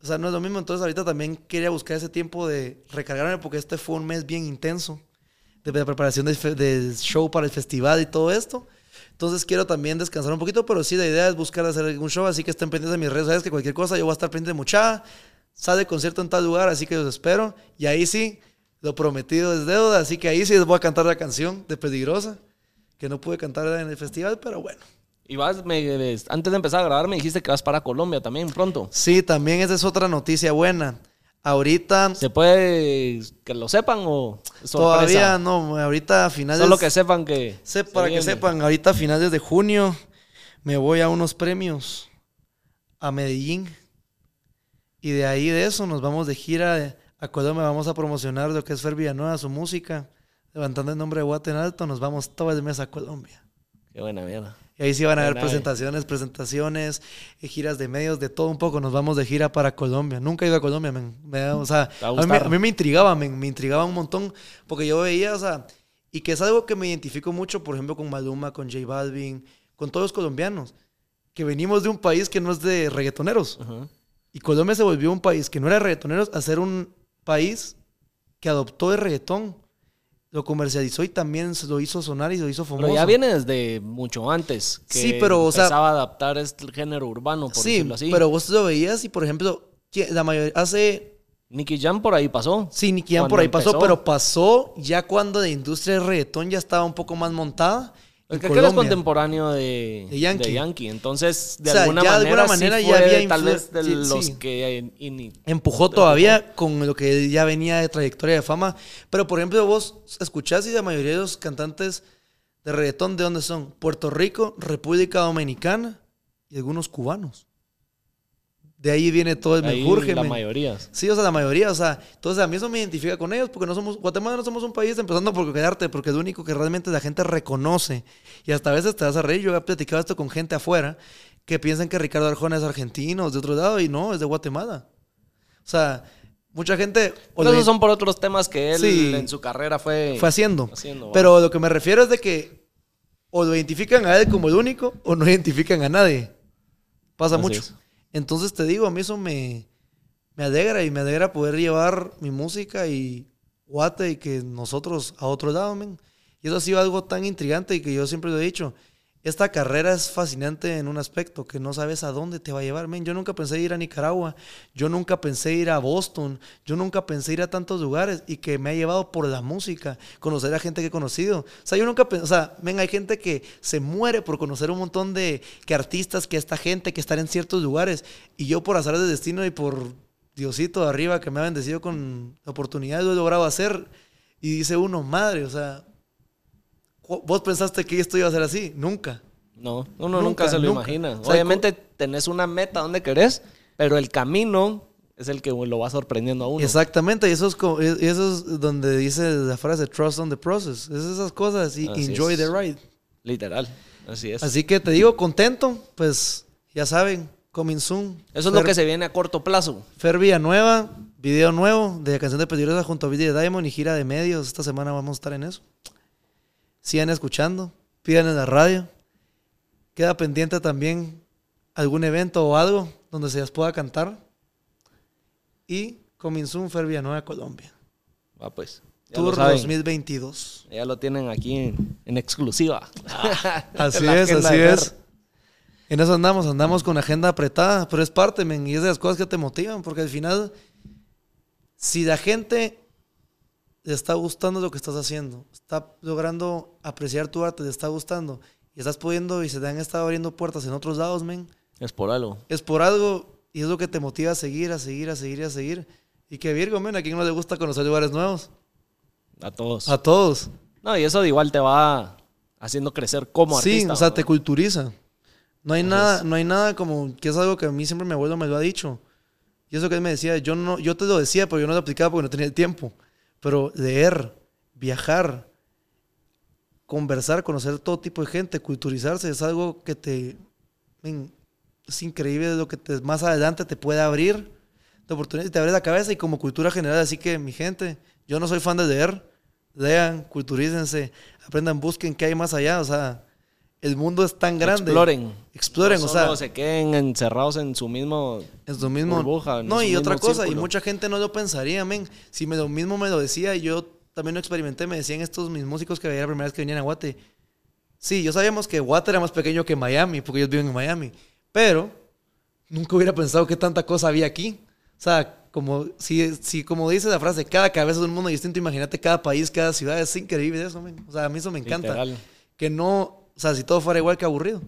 o sea, no es lo mismo. Entonces, ahorita también quería buscar ese tiempo de recargarme porque este fue un mes bien intenso de, preparación del show para el festival y todo esto. Entonces, quiero también descansar un poquito, pero sí, la idea es buscar hacer algún show. Así que estén pendientes de mis redes sociales, que cualquier cosa yo voy a estar pendiente de mucha. Sale concierto en tal lugar, así que los espero. Y ahí sí, lo prometido es deuda. Así que ahí sí les voy a cantar la canción de Peligrosa, que no pude cantar en el festival, pero bueno.
Y vas, antes de empezar a grabar me dijiste que vas para Colombia también pronto.
Sí, también esa es otra noticia buena. Ahorita...
¿Se puede que lo sepan o
Todavía no, ahorita a finales...
Solo que sepan que...
para que sepan, ahorita a finales de junio me voy a unos premios a Medellín. Y de ahí de eso nos vamos de gira a Colombia, vamos a promocionar lo que es Fer Villanueva, su música. Levantando el nombre de Guate en alto, nos vamos todo el mes a Colombia.
Qué buena mierda.
Y ahí sí van a haber presentaciones, presentaciones, eh, giras de medios, de todo un poco. Nos vamos de gira para Colombia. Nunca he ido a Colombia, o sea, a mí, me intrigaba, me intrigaba un montón, porque yo veía, o sea, y que es algo que me identifico mucho, por ejemplo, con Maluma, con J Balvin, con todos los colombianos, que venimos de un país que no es de reggaetoneros. Y Colombia se volvió un país que no era de reggaetoneros a ser un país que adoptó el reggaetón lo comercializó y también lo hizo sonar y lo hizo famoso.
Pero ya viene desde mucho antes. Que
sí, pero o
empezaba a adaptar este género urbano, por decirlo así.
pero vos lo veías y, por ejemplo, la mayoría hace...
Nicky Jam por ahí pasó.
Sí, Nicky Jam por ahí pasó, pero pasó ya cuando la industria del reggaetón ya estaba un poco más montada
el que es contemporáneo de, Yankee. Entonces, de alguna
ya
manera,
de alguna manera ya había
tal vez de los que
empujó todavía con lo que ya venía de trayectoria de fama. Pero por ejemplo, vos escuchás y la mayoría de los cantantes de reggaetón, ¿de dónde son? Puerto Rico, República Dominicana y algunos cubanos. De ahí viene todo el menjurje.
La mayoría.
Sí, o sea, la mayoría. O sea, entonces a mí eso me identifica con ellos porque no somos, Guatemala no somos un país empezando por quedarte, porque es lo único que realmente la gente reconoce. Y hasta a veces te vas a reír. Yo he platicado esto con gente afuera que piensan que Ricardo Arjona es argentino, es de otro lado, y no, es de Guatemala. O sea, mucha gente.
Pero esos son por otros temas que él en su carrera fue,
fue haciendo. Pero lo que me refiero es de que o lo identifican a él como el único o no identifican a nadie. Pasa
Así
mucho.
es.
Entonces te digo, a mí eso me, me alegra y me alegra poder llevar mi música y Guate y que nosotros a otro lado, men. Y eso ha sido algo tan intrigante y que yo siempre lo he dicho. Esta carrera es fascinante en un aspecto que no sabes a dónde te va a llevar, men. Yo nunca pensé ir a Nicaragua, yo nunca pensé ir a Boston, yo nunca pensé ir a tantos lugares y que me ha llevado por la música, conocer a gente que he conocido. O sea, yo nunca pensé, o sea, men, hay gente que se muere por conocer un montón de que artistas, que esta gente, que estar en ciertos lugares. Y yo por azar de destino y por Diosito de arriba que me ha bendecido con oportunidades, lo he logrado hacer. Y dice uno, madre, o sea, ¿vos pensaste que esto iba a ser así? Nunca.
No, uno nunca,
Nunca,
se lo
nunca.
imagina.
O sea,
Obviamente tenés una meta donde querés, pero el camino es el que lo va sorprendiendo a uno.
Exactamente, y eso es, co- y eso es donde dice la frase trust on the process. Es esas cosas y
Así
enjoy
es.
the ride.
Literal. Así es.
Así que te digo, contento, pues ya saben, coming soon.
Eso es lo
Fer-
que se viene a corto plazo.
Fer Villanueva, video nuevo de Canción de Peligrosa junto a Billy Diamond y gira de medios. Esta semana vamos a estar en eso. Sigan escuchando, pidan en la radio. Queda pendiente también algún evento o algo donde se les pueda cantar. Y coming soon, Fer Villanueva, Colombia.
Va pues. Ya
Tour
saben.
2022.
Ya lo tienen aquí en, en exclusiva.
Así
La
es, así es. En eso andamos, andamos con agenda apretada, pero es parte, men, y es de las cosas que te motivan, porque al final, si la gente le está gustando lo que estás haciendo, está logrando apreciar tu arte, le está gustando, y estás pudiendo y se te han estado abriendo puertas en otros lados, men,
Es por algo.
es por algo y es lo que te motiva a seguir, a seguir, a seguir, a seguir. Y que Virgo, men, a quien no le gusta conocer lugares nuevos.
A todos.
A todos.
No, y eso igual te va haciendo crecer como
Sí,
artista.
o sea,
¿no?
te culturiza. No hay nada, no hay nada como que es algo que a mí siempre mi abuelo me lo ha dicho. Y eso que él me decía, yo no, yo te lo decía, pero yo no lo aplicaba porque no tenía el tiempo. Pero leer, viajar, conversar, conocer todo tipo de gente, culturizarse, es algo que te es increíble lo que te, más adelante te puede abrir de oportunidades, te abre la cabeza y como cultura general, así que mi gente, yo no soy fan de leer, lean, culturícense, aprendan, busquen qué hay más allá, o sea, el mundo es tan grande.
Exploren.
Exploren,
No
o sea,
se queden encerrados en su mismo.
es lo mismo.
burbuja, en
no,
su
y otra cosa, y
círculo.
mucha gente no lo pensaría, men. Si me lo mismo me lo decía, y yo también lo experimenté, me decían estos mis músicos que veía la primera vez que venían a Guate. Sí, yo sabíamos que Guate era más pequeño que Miami, porque ellos viven en Miami. Pero nunca hubiera pensado que tanta cosa había aquí. O sea, como, si, si como dice la frase, cada cabeza es un mundo distinto, imagínate cada país, cada ciudad, es increíble eso, men. O sea, a mí eso me encanta.
Literal.
Que no, o sea, si todo fuera igual que aburrido.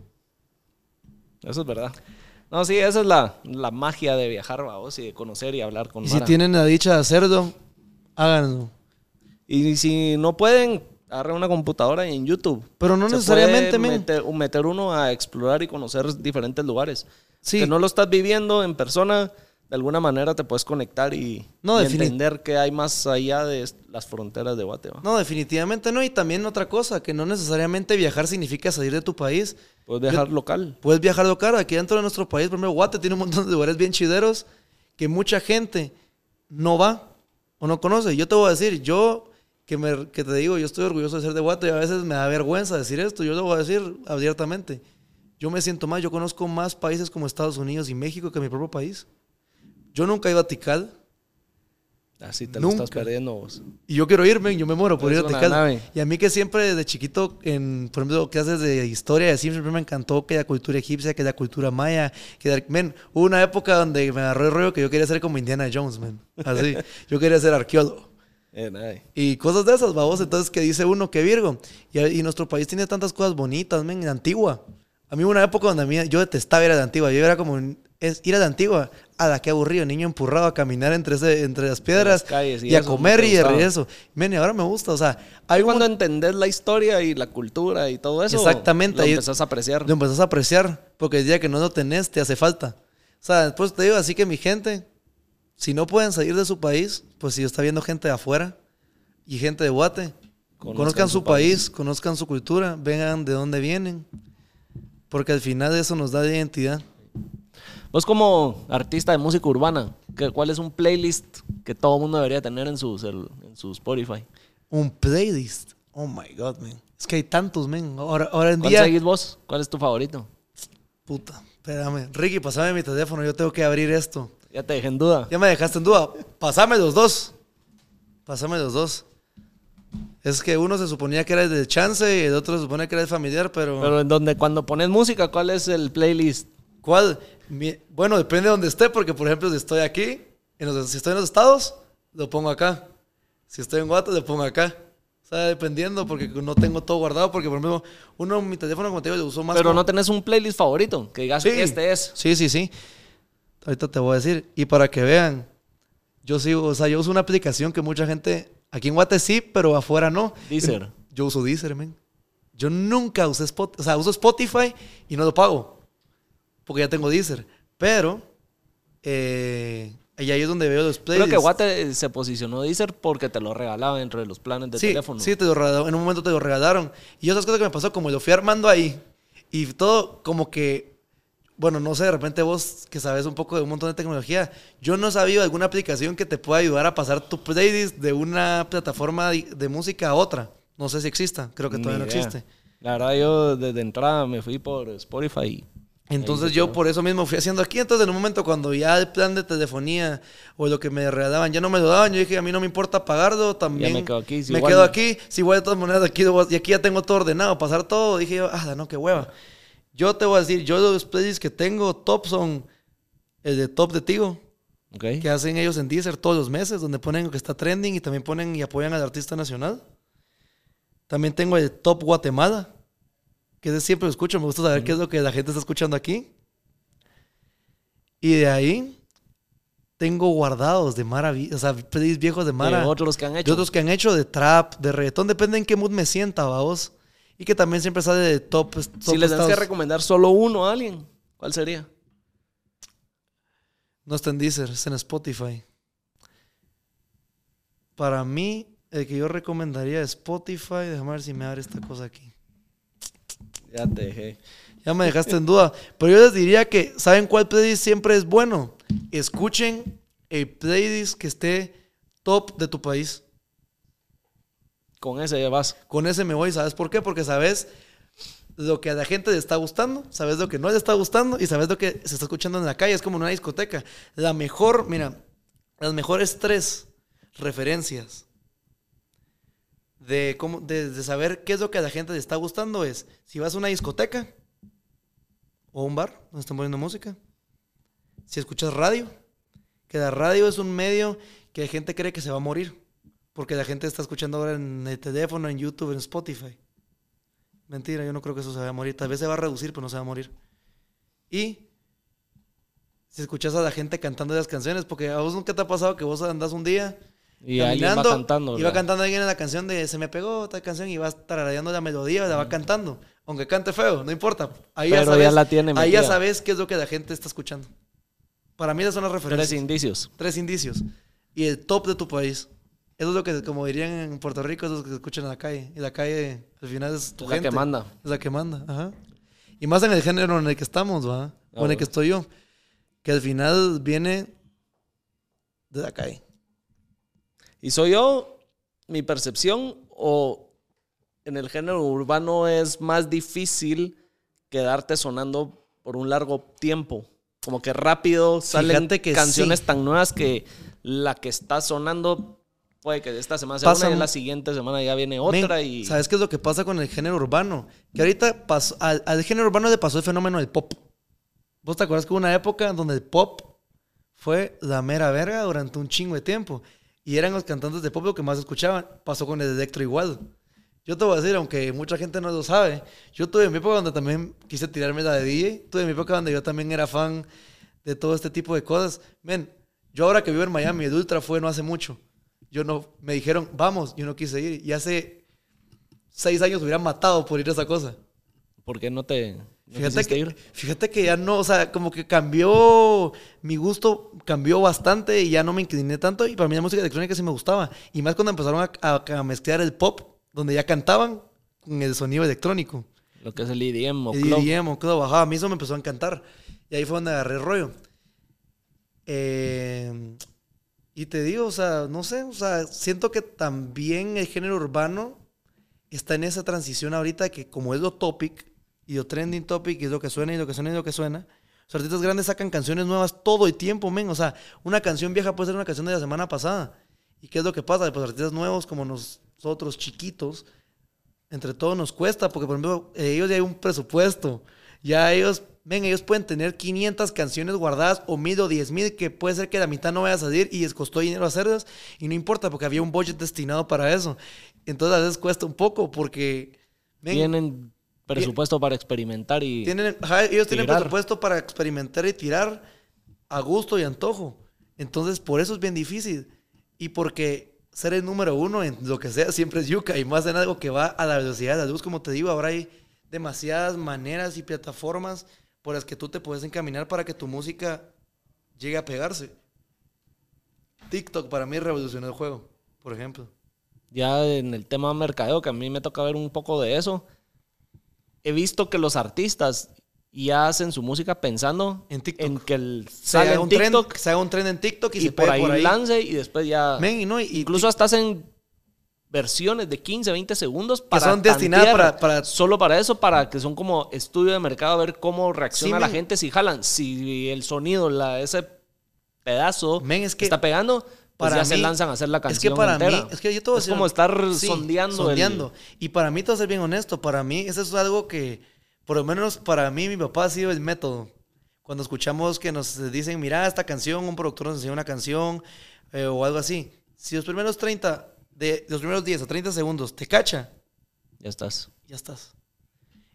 Eso es verdad. No, sí, esa es la, la magia de viajar, vamos, y de conocer y hablar con
Y si tienen la dicha de hacerlo, háganlo.
Y si no pueden, agarren una computadora y en YouTube.
Pero no
Se
necesariamente,
puede meter, meter uno a explorar y conocer diferentes lugares.
Sí.
Que no lo estás viviendo en persona, de alguna manera te puedes conectar y,
No,
y entender que hay más allá de las fronteras de Guate. ¿va?
No, definitivamente no. Y también otra cosa, que no necesariamente viajar significa salir de tu país.
Puedes viajar local.
Puedes viajar local. Aquí dentro de nuestro país, por ejemplo, Guate tiene un montón de lugares bien chideros que mucha gente no va o no conoce. Yo te voy a decir, yo que, me, que te digo, yo estoy orgulloso de ser de Guate y a veces me da vergüenza decir esto. Yo lo voy a decir abiertamente. Yo me siento mal. Yo conozco más países como Estados Unidos y México que mi propio país. Yo nunca he ido a Tikal.
Así te lo estás
Nunca.
perdiendo vos.
Y yo quiero irme, yo me muero por ir a
nave.
Y a mí que siempre desde chiquito, en, por ejemplo, clases de historia, siempre me encantó que la cultura egipcia, que la cultura maya, que men, hubo una época donde me agarró el rollo que yo quería ser como Indiana Jones, man. Así, yo quería ser arqueólogo.
Eh.
Y cosas de esas, babos. Entonces, que dice uno que Virgo. Y, y nuestro país tiene tantas cosas bonitas, men, en Antigua. A mí hubo una época donde a mí, yo detestaba ir a la Antigua. Yo era como, un- es ir a la Antigua. A la que aburrido, niño empurrado a caminar entre, ese- entre las piedras
las calles y
y, a comer
¿te
y de regreso. Men, ahora me gusta. O sea, hay un
cuando entendés la historia y la cultura y todo eso,
Exactamente,
lo
ahí-
empezás a apreciar.
Lo empezás a apreciar, porque el día que no lo tenés, te hace falta. O sea, después te digo, así que mi gente, si no pueden salir de su país, pues si está viendo gente de afuera y gente de Guate, conozcan, su país, conozcan su cultura, vengan de dónde vienen, porque al final eso nos da identidad.
Vos como artista de música urbana, ¿qué- ¿cuál es un playlist que todo mundo debería tener en su, en su Spotify?
Un playlist. Oh my God, man. Es que hay tantos, men. Ahora, ahora en
¿Cuál
día.
seguís vos? ¿Cuál es tu favorito?
Puta, espérame. Ricky, pasame mi teléfono, yo tengo que abrir esto.
Ya te dejé en duda.
Ya me dejaste en duda. Pasame los dos. Pasame los dos. Es que uno se suponía que era el de chance y el otro se supone que era el familiar, pero.
Pero en donde cuando pones música, ¿cuál es el playlist?
¿Cuál? Mi- Bueno, depende de donde esté, porque por ejemplo, si estoy aquí, en los- si estoy en los estados, lo pongo acá. Si estoy en Guatemala, lo pongo acá. O sea, dependiendo, porque no tengo todo guardado, porque por ejemplo, uno, mi teléfono, como te digo, lo uso más.
Pero
como-
no tenés un playlist favorito, que digas
Sí.
este es.
Sí, sí, sí. Ahorita te voy a decir. Y para que vean, yo sigo, o sea, yo uso una aplicación que mucha gente, aquí en Guate sí, pero afuera no.
Deezer.
Yo uso Deezer, men. Yo nunca usé Spotify, o sea, uso Spotify y no lo pago. Porque ya tengo Deezer. Pero, eh, y ahí es donde veo los
Creo
playlists.
que Guate se posicionó Deezer porque te lo regalaba dentro de los planes de
sí,
teléfono.
Sí, te lo regalaron, en un momento te lo regalaron. Y esas cosas que me pasó, como lo fui armando ahí, y todo como que, bueno, no sé, de repente vos que sabes un poco de un montón de tecnología, yo no sabía alguna aplicación que te pueda ayudar a pasar tu playlist de una plataforma de, música a otra. No sé si exista, creo que todavía no existe.
La verdad, yo desde entrada me fui por Spotify.
Entonces yo por eso mismo fui haciendo aquí. Entonces en un momento cuando ya el plan de telefonía o lo que me regalaban ya no me lo daban, yo dije a mí no me importa pagarlo, también
me quedo aquí, si
me
igual-
quedo aquí, si igual de todas maneras aquí voy y aquí ya tengo todo ordenado, pasar todo, dije yo, ah, no, qué hueva. Yo te voy a decir, yo los playlists que tengo top son el de top de Tigo, que hacen ellos en Deezer todos los meses, donde ponen lo que está trending y también ponen y apoyan al artista nacional. También tengo el top Guatemala, que ese siempre lo escucho, me gusta saber qué es lo que la gente está escuchando aquí. Y de ahí tengo guardados de maravilla, o sea, playlists viejos de Mara.
De otros que han
De
hecho.
otros que han hecho de trap, de reggaetón, depende en qué mood me sienta, vamos. Y que también siempre sale de top. top
si les tienes que recomendar solo uno a alguien, ¿cuál sería?
No está en Deezer, está en Spotify. Para mí, el que yo recomendaría es Spotify. Déjame ver si me abre esta cosa aquí.
Ya te dejé.
Ya me dejaste en duda. Pero yo les diría que, ¿saben cuál playlist siempre es bueno? Escuchen el playlist que esté top de tu país.
Con ese ya vas.
Con ese me voy, ¿sabes por qué? Porque sabes lo que a la gente le está gustando, sabes lo que no le está gustando y sabes lo que se está escuchando en la calle. Es como en una discoteca. La mejor, mira, las mejores tres referencias de, cómo, de, saber qué es lo que a la gente le está gustando es si vas a una discoteca o un bar donde están poniendo música, si escuchas radio, que la radio es un medio que la gente cree que se va a morir. Porque la gente está escuchando ahora en el teléfono, en YouTube, en Spotify. Mentira, yo no creo que eso se vaya a morir. Tal vez se va a reducir, pero no se va a morir. Y si escuchas a la gente cantando las canciones, porque a vos nunca te ha pasado que vos andas un día
Y alguien va cantando.
y va cantando alguien en la canción de se me pegó esta canción y vas tarareando la melodía, la va cantando. Aunque cante feo, no importa. Ahí ya
Pero
sabes,
ya la tiene
ahí ya sabes qué es lo que la gente está escuchando. Para mí esas son las referencias.
Tres indicios.
Tres indicios. Y el top de tu país. Eso es lo que, como dirían en Puerto Rico, eso es lo que se escuchan en la calle. Y la calle, al final, es tu
Es la
gente.
que manda.
Es la que manda, ajá. Y más en el género en el que estamos, ¿va? O en el que estoy yo. Que al final viene de la calle.
¿Y soy yo mi percepción o en el género urbano es más difícil quedarte sonando por un largo tiempo? Como que rápido salen
que
canciones
sí.
tan nuevas que la que está sonando puede que esta semana sea
Pasa
una y la siguiente semana ya viene
Men,
otra y
¿Sabes qué es lo que pasa con el género urbano? Que ahorita pasó, al, al género urbano le pasó el fenómeno del pop. ¿Vos te acuerdas que hubo una época donde el pop fue la mera verga durante un chingo de tiempo? Y eran los cantantes de pop que más escuchaban. Pasó con el electro igual. Yo te voy a decir, aunque mucha gente no lo sabe, yo tuve mi época donde también quise tirarme la de DJ. Tuve mi época donde yo también era fan de todo este tipo de cosas. Men, yo ahora que vivo en Miami, el Ultra fue no hace mucho. Yo no, me dijeron, vamos, yo no quise ir. Y hace seis años me hubieran matado por ir a esa cosa.
¿por qué no te
Fíjate que,
ir?
fíjate que ya no, o sea, como que cambió, mi gusto cambió bastante y ya no me incliné tanto. Y para mí la música electrónica sí me gustaba. Y más cuando empezaron a, a- a mezclar el pop, donde ya cantaban con el sonido electrónico.
Lo que es el EDM o
El
club.
EDM o club, ajá, a mí eso me empezó a encantar. Y ahí fue donde agarré el rollo. Eh, y te digo, o sea, no sé, o sea, siento que también el género urbano está en esa transición ahorita que como es lo topic y lo trending topic y es lo que suena y lo que suena y lo que suena, los artistas grandes sacan canciones nuevas todo el tiempo, men. O sea, una canción vieja puede ser una canción de la semana pasada. ¿Y qué es lo que pasa? Pues artistas nuevos como nosotros chiquitos, entre todos nos cuesta, porque por ejemplo, ellos ya hay un presupuesto. Ya ellos, ven, ellos pueden tener 500 canciones guardadas o mil o 10 mil, que puede ser que la mitad no vaya a salir y les costó dinero hacerlas. Y no importa, porque había un budget destinado para eso. Entonces a veces cuesta un poco, porque...
ven, Tienen presupuesto para experimentar y.
Tienen, ellos tienen presupuesto para experimentar y tirar a gusto y antojo. Entonces, por eso es bien difícil. Y porque ser el número uno en lo que sea siempre es yuca y más en algo que va a la velocidad de la luz, como te digo, ahora hay demasiadas maneras y plataformas por las que tú te puedes encaminar para que tu música llegue a pegarse. TikTok para mí revolucionó el juego, por ejemplo.
Ya en el tema mercadeo, que a mí me toca ver un poco de eso, he visto que los artistas ya hacen su música pensando
en, TikTok.
en que el,
se haga un TikTok, se haga un tren en TikTok y, se
por ahí,
por ahí
lance y después ya
no,
incluso hasta hacen versiones de 15, 20 segundos para
que son destinadas para,
solo para eso, para que son como estudio de mercado a ver cómo reacciona la gente si jalan, si el sonido, la, ese pedazo
es que
está pegando, pues ya se lanzan a hacer la canción
es que para
entera.
mí es que yo todo
es como estar sondeando,
sondeando. y para mí todo ser bien honesto para mí eso es algo que por lo menos para mí mi papá ha sido el método. Cuando escuchamos que nos dicen mira esta canción un productor nos enseña una canción eh, o algo así. Si los primeros 30 de los primeros 10 o 30 segundos te cacha
ya estás.
ya estás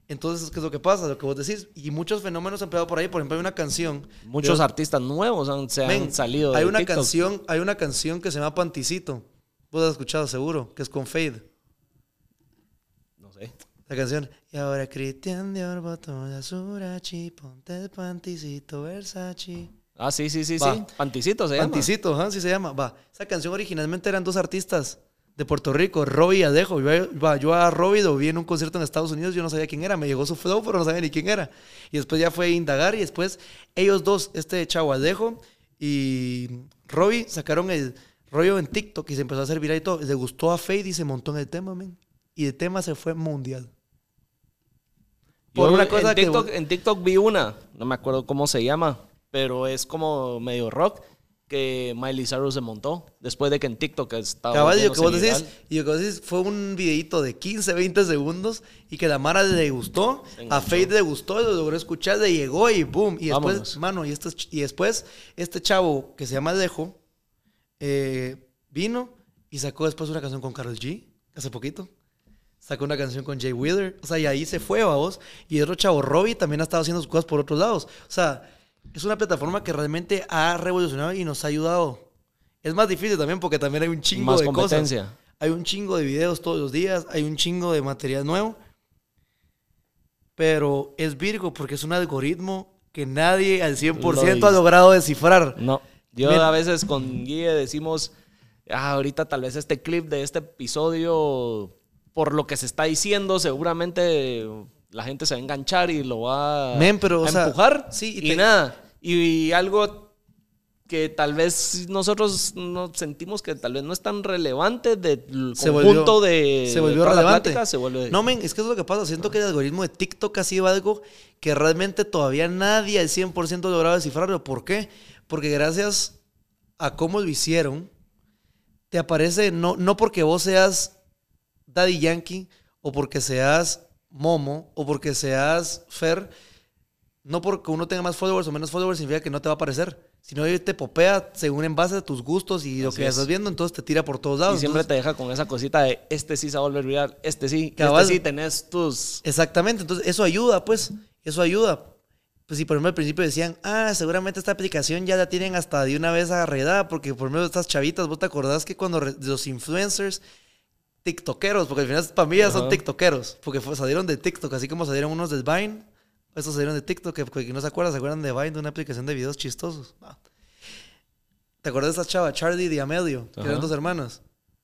entonces, ¿qué es lo que pasa? Lo que vos decís. Y muchos fenómenos han pegado por ahí. Por ejemplo, hay una canción.
Muchos artistas nuevos han, se han salido de
hay una canción Hay una canción que se llama Panticito. Vos has escuchado seguro, que es con Fade.
No sé.
La canción. Y ahora Cristian de Surachi, ponte el panticito Versace.
Ah, sí, sí, sí, sí. Panticito se llama.
Panticito, ¿ah? sí se llama. Va. Esa canción originalmente eran dos artistas de Puerto Rico, Robbie Adejo. Yo, yo a Robbie lo vi en un concierto en Estados Unidos, yo no sabía quién era, me llegó su flow, pero no sabía ni quién era. Y después ya fue a indagar y después ellos dos, este chavo Adejo y Robbie, sacaron el rollo en TikTok y se empezó a hacer viral y todo. Le gustó a Fade y se montó en el tema, men. Y el tema se fue mundial.
Por una cosa en TikTok, en TikTok vi una, no me acuerdo cómo se llama, pero es como medio rock que Miley Cyrus se montó después de que en TikTok estaba.
Que vos decís, y lo que vos decís fue un videito de 15, 20 segundos y que la Mara le gustó, a Faith le gustó, lo logró escuchar, le llegó y boom. Y después, mano, y, este, y después este chavo que se llama Dejo eh, vino y sacó después una canción con Carlos G hace poquito. Sacó una canción con Jay Wheeler. O sea, y ahí se fue, a vos. Y otro chavo, Robbie, también ha estado haciendo sus cosas por otros lados. O sea, es una plataforma que realmente ha revolucionado y nos ha ayudado. Es más difícil también porque también hay un chingo de competencia. cosas. Hay un chingo de videos todos los días, hay un chingo de material nuevo. Pero es Virgo porque es un algoritmo que nadie al 100% ha logrado descifrar.
No. Yo a veces con Guille decimos, ah, ahorita tal vez este clip de este episodio, por lo que se está diciendo, seguramente la gente se va a enganchar y lo va a empujar.
sí,
y, nada. Y, algo que tal vez nosotros no sentimos que tal vez no es tan relevante del conjunto de
se volvió relevante
se
no men es que es lo que pasa siento que el algoritmo de TikTok ha sido algo que realmente todavía nadie al 100% ha logrado descifrarlo ¿por qué? porque gracias a cómo lo hicieron te aparece no, no porque vos seas Daddy Yankee o porque seas Momo o porque seas Fer, no porque uno tenga más followers o menos followers significa que no te va a aparecer. Sino que te popea según en base a tus gustos y lo que estás viendo, entonces te tira por todos lados.
Y siempre te deja con esa cosita de este sí se va a volver viral, este sí, este sí tenés tus.
Exactamente, entonces eso ayuda, pues. Eso ayuda. Pues si por ejemplo al principio decían, ah, seguramente esta aplicación ya la tienen hasta de una vez arredada, porque por ejemplo estas chavitas, vos te acordás que cuando los influencers tiktokeros, porque al final para mí ya son tiktokeros, porque salieron de TikTok, así como salieron unos de Vine, estos salieron de TikTok, que, no se acuerdan, se acuerdan de Vine, de una aplicación de videos chistosos. ¿Te acuerdas de esa chava, Charlie y Amelio, que eran dos hermanos,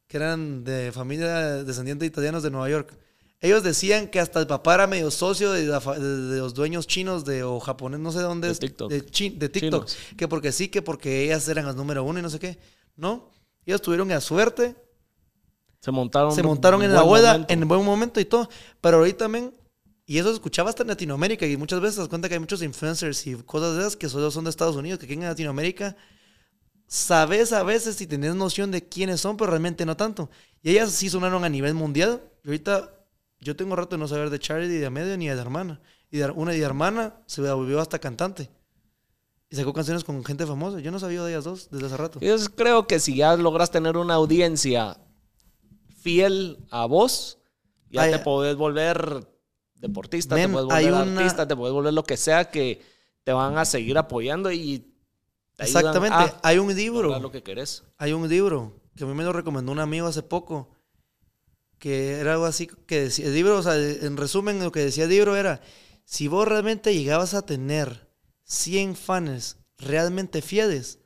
que eran de familia descendiente de italianos de Nueva York? Ellos decían que hasta el papá era medio socio de, los dueños chinos de, o japoneses, no sé dónde
de
es.
TikTok.
De, TikTok. Que porque sí, que porque ellas eran las número uno y no sé qué. No, ellos tuvieron la suerte
Se montaron.
se montaron en la boda
momento.
en buen momento y todo. Pero ahorita también, y eso se escuchaba hasta en Latinoamérica, y muchas veces te das cuenta que hay muchos influencers y cosas de esas que solo son de Estados Unidos, que aquí en Latinoamérica sabes a veces si tenés noción de quiénes son, pero realmente no tanto. Y ellas sí sonaron a nivel mundial. Y ahorita yo tengo rato de no saber de Charity, de Amedio, ni de la hermana. Y de, una de hermana se volvió hasta cantante. Y sacó canciones con gente famosa. Yo no sabía de ellas dos desde hace rato.
Yo creo que si ya logras tener una audiencia fiel a vos, ya te podés volver deportista, te puedes
hay
volver
una-
artista, te puedes volver lo que sea que te van a seguir apoyando y te
Exactamente.
a
hay un libro.
lo que querés.
Hay un libro que a mí me lo recomendó un amigo hace poco, que era algo así que decía, el libro, o sea, en resumen lo que decía el libro era, si vos realmente llegabas a tener 100 fans realmente fieles,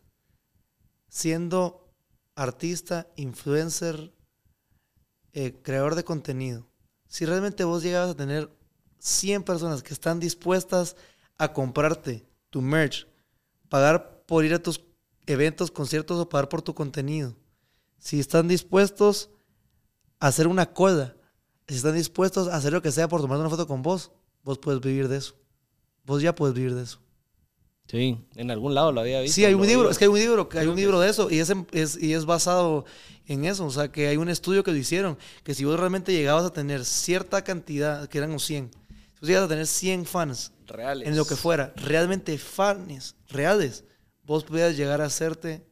siendo artista, influencer, eh, creador de contenido, si realmente vos llegabas a tener 100 personas que están dispuestas a comprarte tu merch, pagar por ir a tus eventos, conciertos o pagar por tu contenido, si están dispuestos a hacer una cola, si están dispuestos a hacer lo que sea por tomar una foto con vos, vos puedes vivir de eso. Vos ya puedes vivir de eso.
Sí, en algún lado lo había visto.
Sí, hay un libro,
vi.
es que hay un libro, hay un libro de eso y es, y es basado en eso, o sea, que hay un estudio que lo hicieron, que si vos realmente llegabas a tener cierta cantidad, que eran los 100, si vos llegabas a tener 100 fans
reales.
en lo que fuera, realmente fans reales, vos podías llegar a hacerte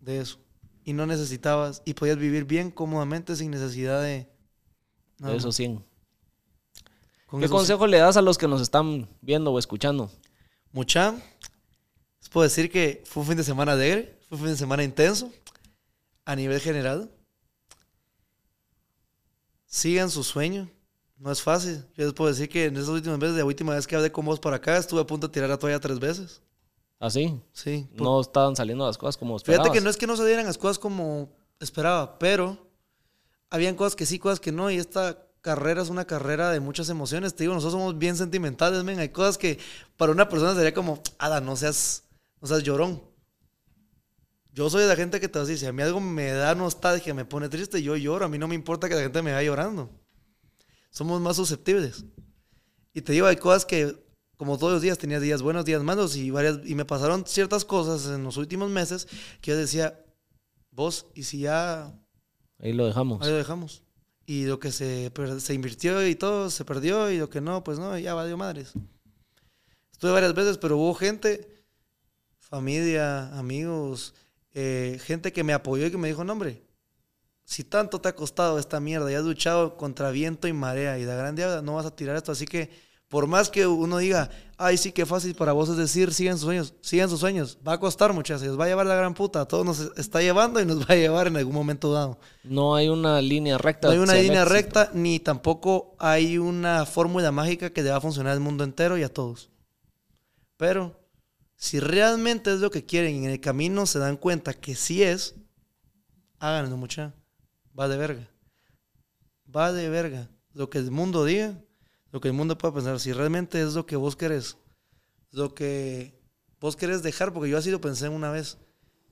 de eso. Y no necesitabas, y podías vivir bien cómodamente sin necesidad de... nada
De esos
más.
100.
Con
¿Qué
esos-
consejo le das a los que nos están viendo o escuchando?
Mucha, les puedo decir que fue un fin de semana alegre, fue un fin de semana intenso, a nivel general. Sigan su sueño, no es fácil. Yo les puedo decir que en esas últimas veces, la última vez que hablé con vos para acá, estuve a punto de tirar la toalla tres veces.
¿Así?
Sí. por-
No estaban saliendo las cosas como esperabas.
Fíjate que no es que no salieran las cosas como esperaba, pero habían cosas que sí, cosas que no, y esta carrera es una carrera de muchas emociones. Te digo, nosotros somos bien sentimentales, men. Hay cosas que para una persona sería como, ala, no seas, no seas llorón. Yo soy de la gente que te decir, si a mí algo me da nostalgia, me pone triste, yo lloro. A mí no me importa que la gente me vaya llorando. Somos más susceptibles. Y te digo, hay cosas que, como todos los días, tenía días buenos, días malos, y, varias, y me pasaron ciertas cosas en los últimos meses que yo decía, vos, ¿y si ya
Ahí lo dejamos.
ahí lo dejamos? Y lo que se, se invirtió y todo se perdió, y lo que no, pues no, ya valió madres. Estuve varias veces, pero hubo gente, familia, amigos, eh, gente que me apoyó y que me dijo, no, hombre, si tanto te ha costado esta mierda y has luchado contra viento y marea y la gran diabla, no vas a tirar esto. Así que, por más que uno diga, ay, sí, qué fácil para vos es decir, sigan sus sueños, sigan sus sueños, va a costar muchachos, va a llevar la gran puta, a todos nos está llevando y nos va a llevar en algún momento dado.
No hay una línea recta.
No hay una línea
éxito.
recta, ni tampoco hay una fórmula mágica que le va a funcionar al mundo entero y a todos. Pero, si realmente es lo que quieren y en el camino se dan cuenta que sí es, háganlo, mucha. Va de verga. Va de verga. Lo que el mundo diga, lo que el mundo pueda pensar, si realmente es lo que vos querés, lo que vos querés dejar, porque yo así lo pensé una vez.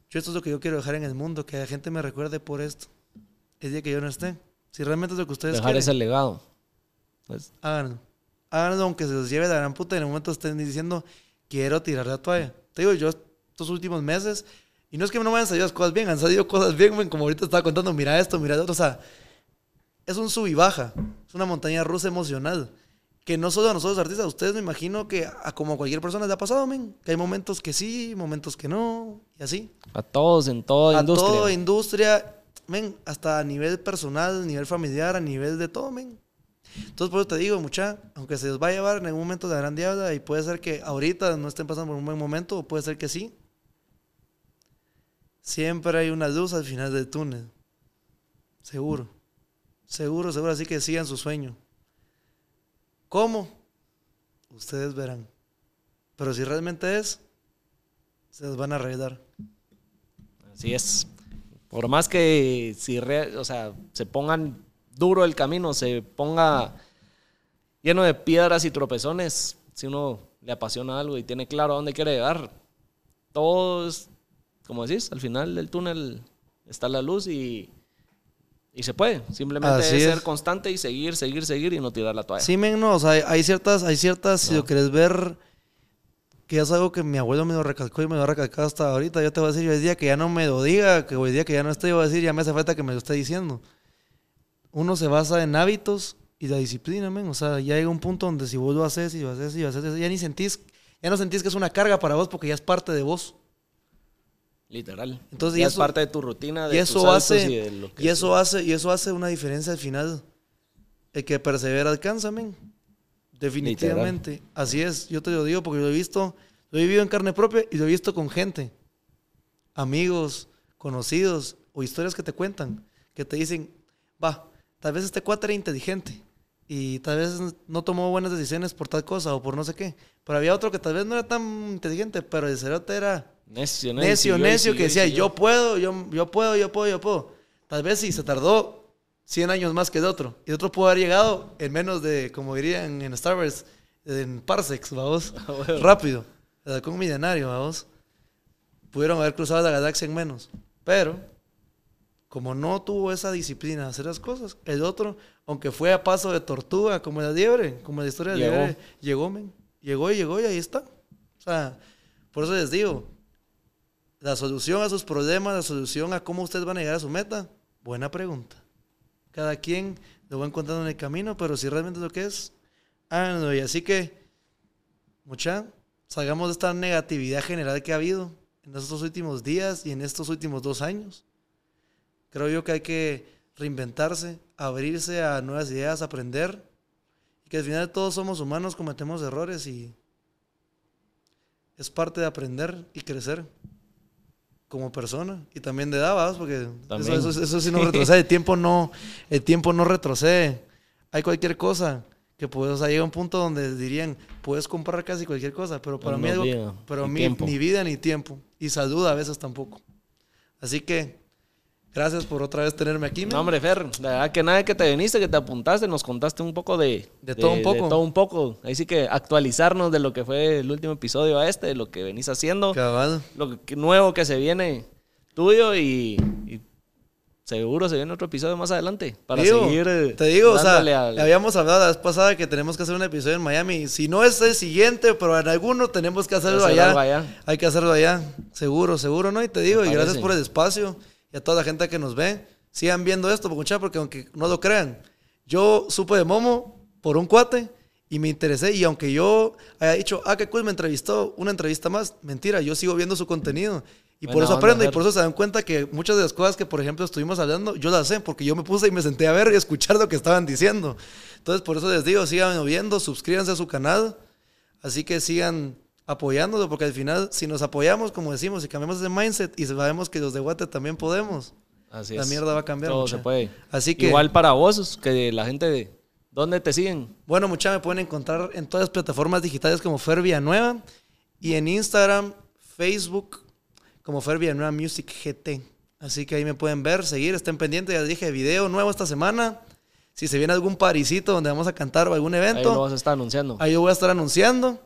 Yo esto es lo que yo quiero dejar en el mundo, que la gente me recuerde por esto. El día que yo no esté. Si realmente es lo que ustedes
Dejar
quieren,
ese legado. Pues,
háganlo. Háganlo aunque se los lleve la gran puta y en el momento estén diciendo, quiero tirar la toalla. Te digo, yo estos últimos meses, y no es que no me hayan salido las cosas bien, han salido cosas bien, como ahorita estaba contando, mira esto, mira esto, o sea, es un sub y baja, es una montaña rusa emocional. Que no solo a nosotros artistas, a ustedes me imagino que a como a cualquier persona le ha pasado, men, que hay momentos que sí, momentos que no, y así.
a todos en toda
a
industria.
toda industria, men, hasta a nivel personal, a nivel familiar, a nivel de todo, men. Entonces, por eso te digo, mucha, aunque se les va a llevar en algún momento la gran diabla y puede ser que ahorita no estén pasando por un buen momento, o puede ser que sí. Siempre hay una luz al final del túnel. Seguro. Seguro, seguro. Así que sigan su sueño. ¿Cómo? Ustedes verán. Pero si realmente es, se les van a arreglar.
Así es. Por más que si re- o sea, se pongan duro el camino, se ponga lleno de piedras y tropezones, si uno le apasiona algo y tiene claro a dónde quiere llegar, todo es, como decís, al final del túnel está la luz y Y se puede. Simplemente
Así
es
es.
ser constante y seguir, seguir, seguir y no tirar la toalla.
Sí, men, no, o sea, hay, ciertas, hay ciertas, si lo quieres ver, que es algo que mi abuelo me lo recalcó y me lo ha recalcado hasta ahorita. Yo te voy a decir, el día que ya no me lo diga, que hoy día que ya no estoy, yo voy a decir, ya me hace falta que me lo esté diciendo. Uno se basa en hábitos y la disciplina, men. O sea, ya llega un punto donde si vos lo haces y lo haces y lo haces, ya ni sentís, ya no sentís que es una carga para vos porque ya es parte de vos.
Literal.
Entonces, y
es
eso-
parte de tu rutina, de
Y eso hace,
y de lo que
y eso hace, y eso hace una diferencia al final. El que persevera alcanza, men. Definitivamente. Así es, yo te lo digo porque lo he visto, lo he vivido en carne propia y lo he visto con gente. Amigos, conocidos o historias que te cuentan, que te dicen, va, tal vez este cuate era inteligente y tal vez no tomó buenas decisiones por tal cosa o por no sé qué. Pero había otro que tal vez no era tan inteligente, pero el cerote era
Necio,
necio, necio,
siguió
que decía,
siguió.
yo puedo, yo, yo puedo, yo puedo, yo puedo. Tal vez sí, se tardó 100 años más que el otro. Y el otro pudo haber llegado en menos de, como dirían en Star Wars, en parsecs, vamos.
Ah, bueno.
Rápido. Sacó un milenario, vamos. Pudieron haber cruzado la galaxia en menos. Pero, como no tuvo esa disciplina de hacer las cosas, el otro, aunque fue a paso de tortuga, como la liebre, como la historia de la
Llegó.
liebre, llegó, men. Llegó y llegó y ahí está. O sea, por eso les digo, la solución a sus problemas, la solución a cómo ustedes van a llegar a su meta, buena pregunta. Cada quien lo va encontrando en el camino, pero si realmente lo que es, háganlo. Y así que, mucha, salgamos de esta negatividad general que ha habido en estos últimos días y en estos últimos dos años. Creo yo que hay que reinventarse, abrirse a nuevas ideas, aprender. Y que al final todos somos humanos, cometemos errores y es parte de aprender y crecer como persona y también de edad, porque eso,
También.
eso, eso sí no retrocede, el tiempo no, el tiempo no retrocede. Hay cualquier cosa que puedes, o sea, llega un punto donde dirían, puedes comprar casi cualquier cosa, pero para
No
mí
nos
algo, pero mí
tiempo.
ni vida ni tiempo y salud a veces tampoco. Así que gracias por otra vez tenerme aquí.
No, hombre, Fer, la verdad que nada que te viniste, que te apuntaste, nos contaste un poco de...
De todo un poco.
De todo un poco. Ahí sí que actualizarnos de lo que fue el último episodio a este, de lo que venís haciendo,
Cabal.
lo que, nuevo que se viene tuyo y, y seguro se viene otro episodio más adelante para
Digo,
seguir... eh,
te digo, o sea,
al-
habíamos hablado la vez pasada que tenemos que hacer un episodio en Miami. Si no es el siguiente, pero en alguno tenemos que hacerlo
Hacer
allá.
allá.
Hay que hacerlo allá. Seguro, seguro, ¿no? Y te digo, y gracias por el espacio y a toda la gente que nos ve. Sigan viendo esto, porque aunque no lo crean, yo supe de Momo por un cuate y me interesé. Y aunque yo haya dicho, ah, qué cool, me entrevistó, una entrevista más, mentira, yo sigo viendo su contenido. Y por eso aprendo y por eso se dan cuenta que muchas de las cosas que, por ejemplo, estuvimos hablando, yo las sé porque yo me puse y me senté a ver y escuchar lo que estaban diciendo. Entonces, por eso les digo, sigan viendo, suscríbanse a su canal. Así que sigan apoyándolo porque al final, si nos apoyamos, como decimos, y cambiamos ese mindset y sabemos que los de Guate también podemos,
Así
la
es.
mierda va a cambiar.
Todo
mucha.
se puede.
Así que,
Igual para vos, que la gente de... ¿Dónde te siguen?
bueno, mucha me pueden encontrar en todas las plataformas digitales como Fer Villanueva y en Instagram, Facebook como Fer Villanueva Music GT. Así que ahí me pueden ver, seguir, estén pendientes. Ya les dije, video nuevo esta semana. Si se viene algún parisito donde vamos a cantar o algún
Ahí lo
evento,
vas a estar anunciando.
ahí yo voy a estar anunciando.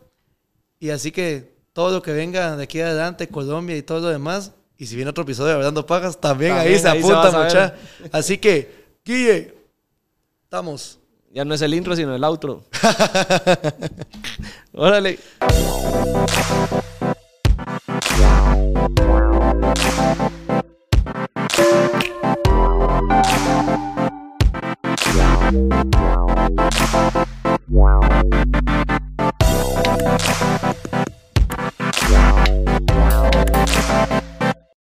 Y así que todo lo que venga de aquí adelante, Colombia y todo lo demás, y si viene otro episodio de Hablando Pajas, también,
también
ahí se apunta,
se
mucha. Así que, Guille, estamos.
Ya no es el intro, sino el outro. Órale. Música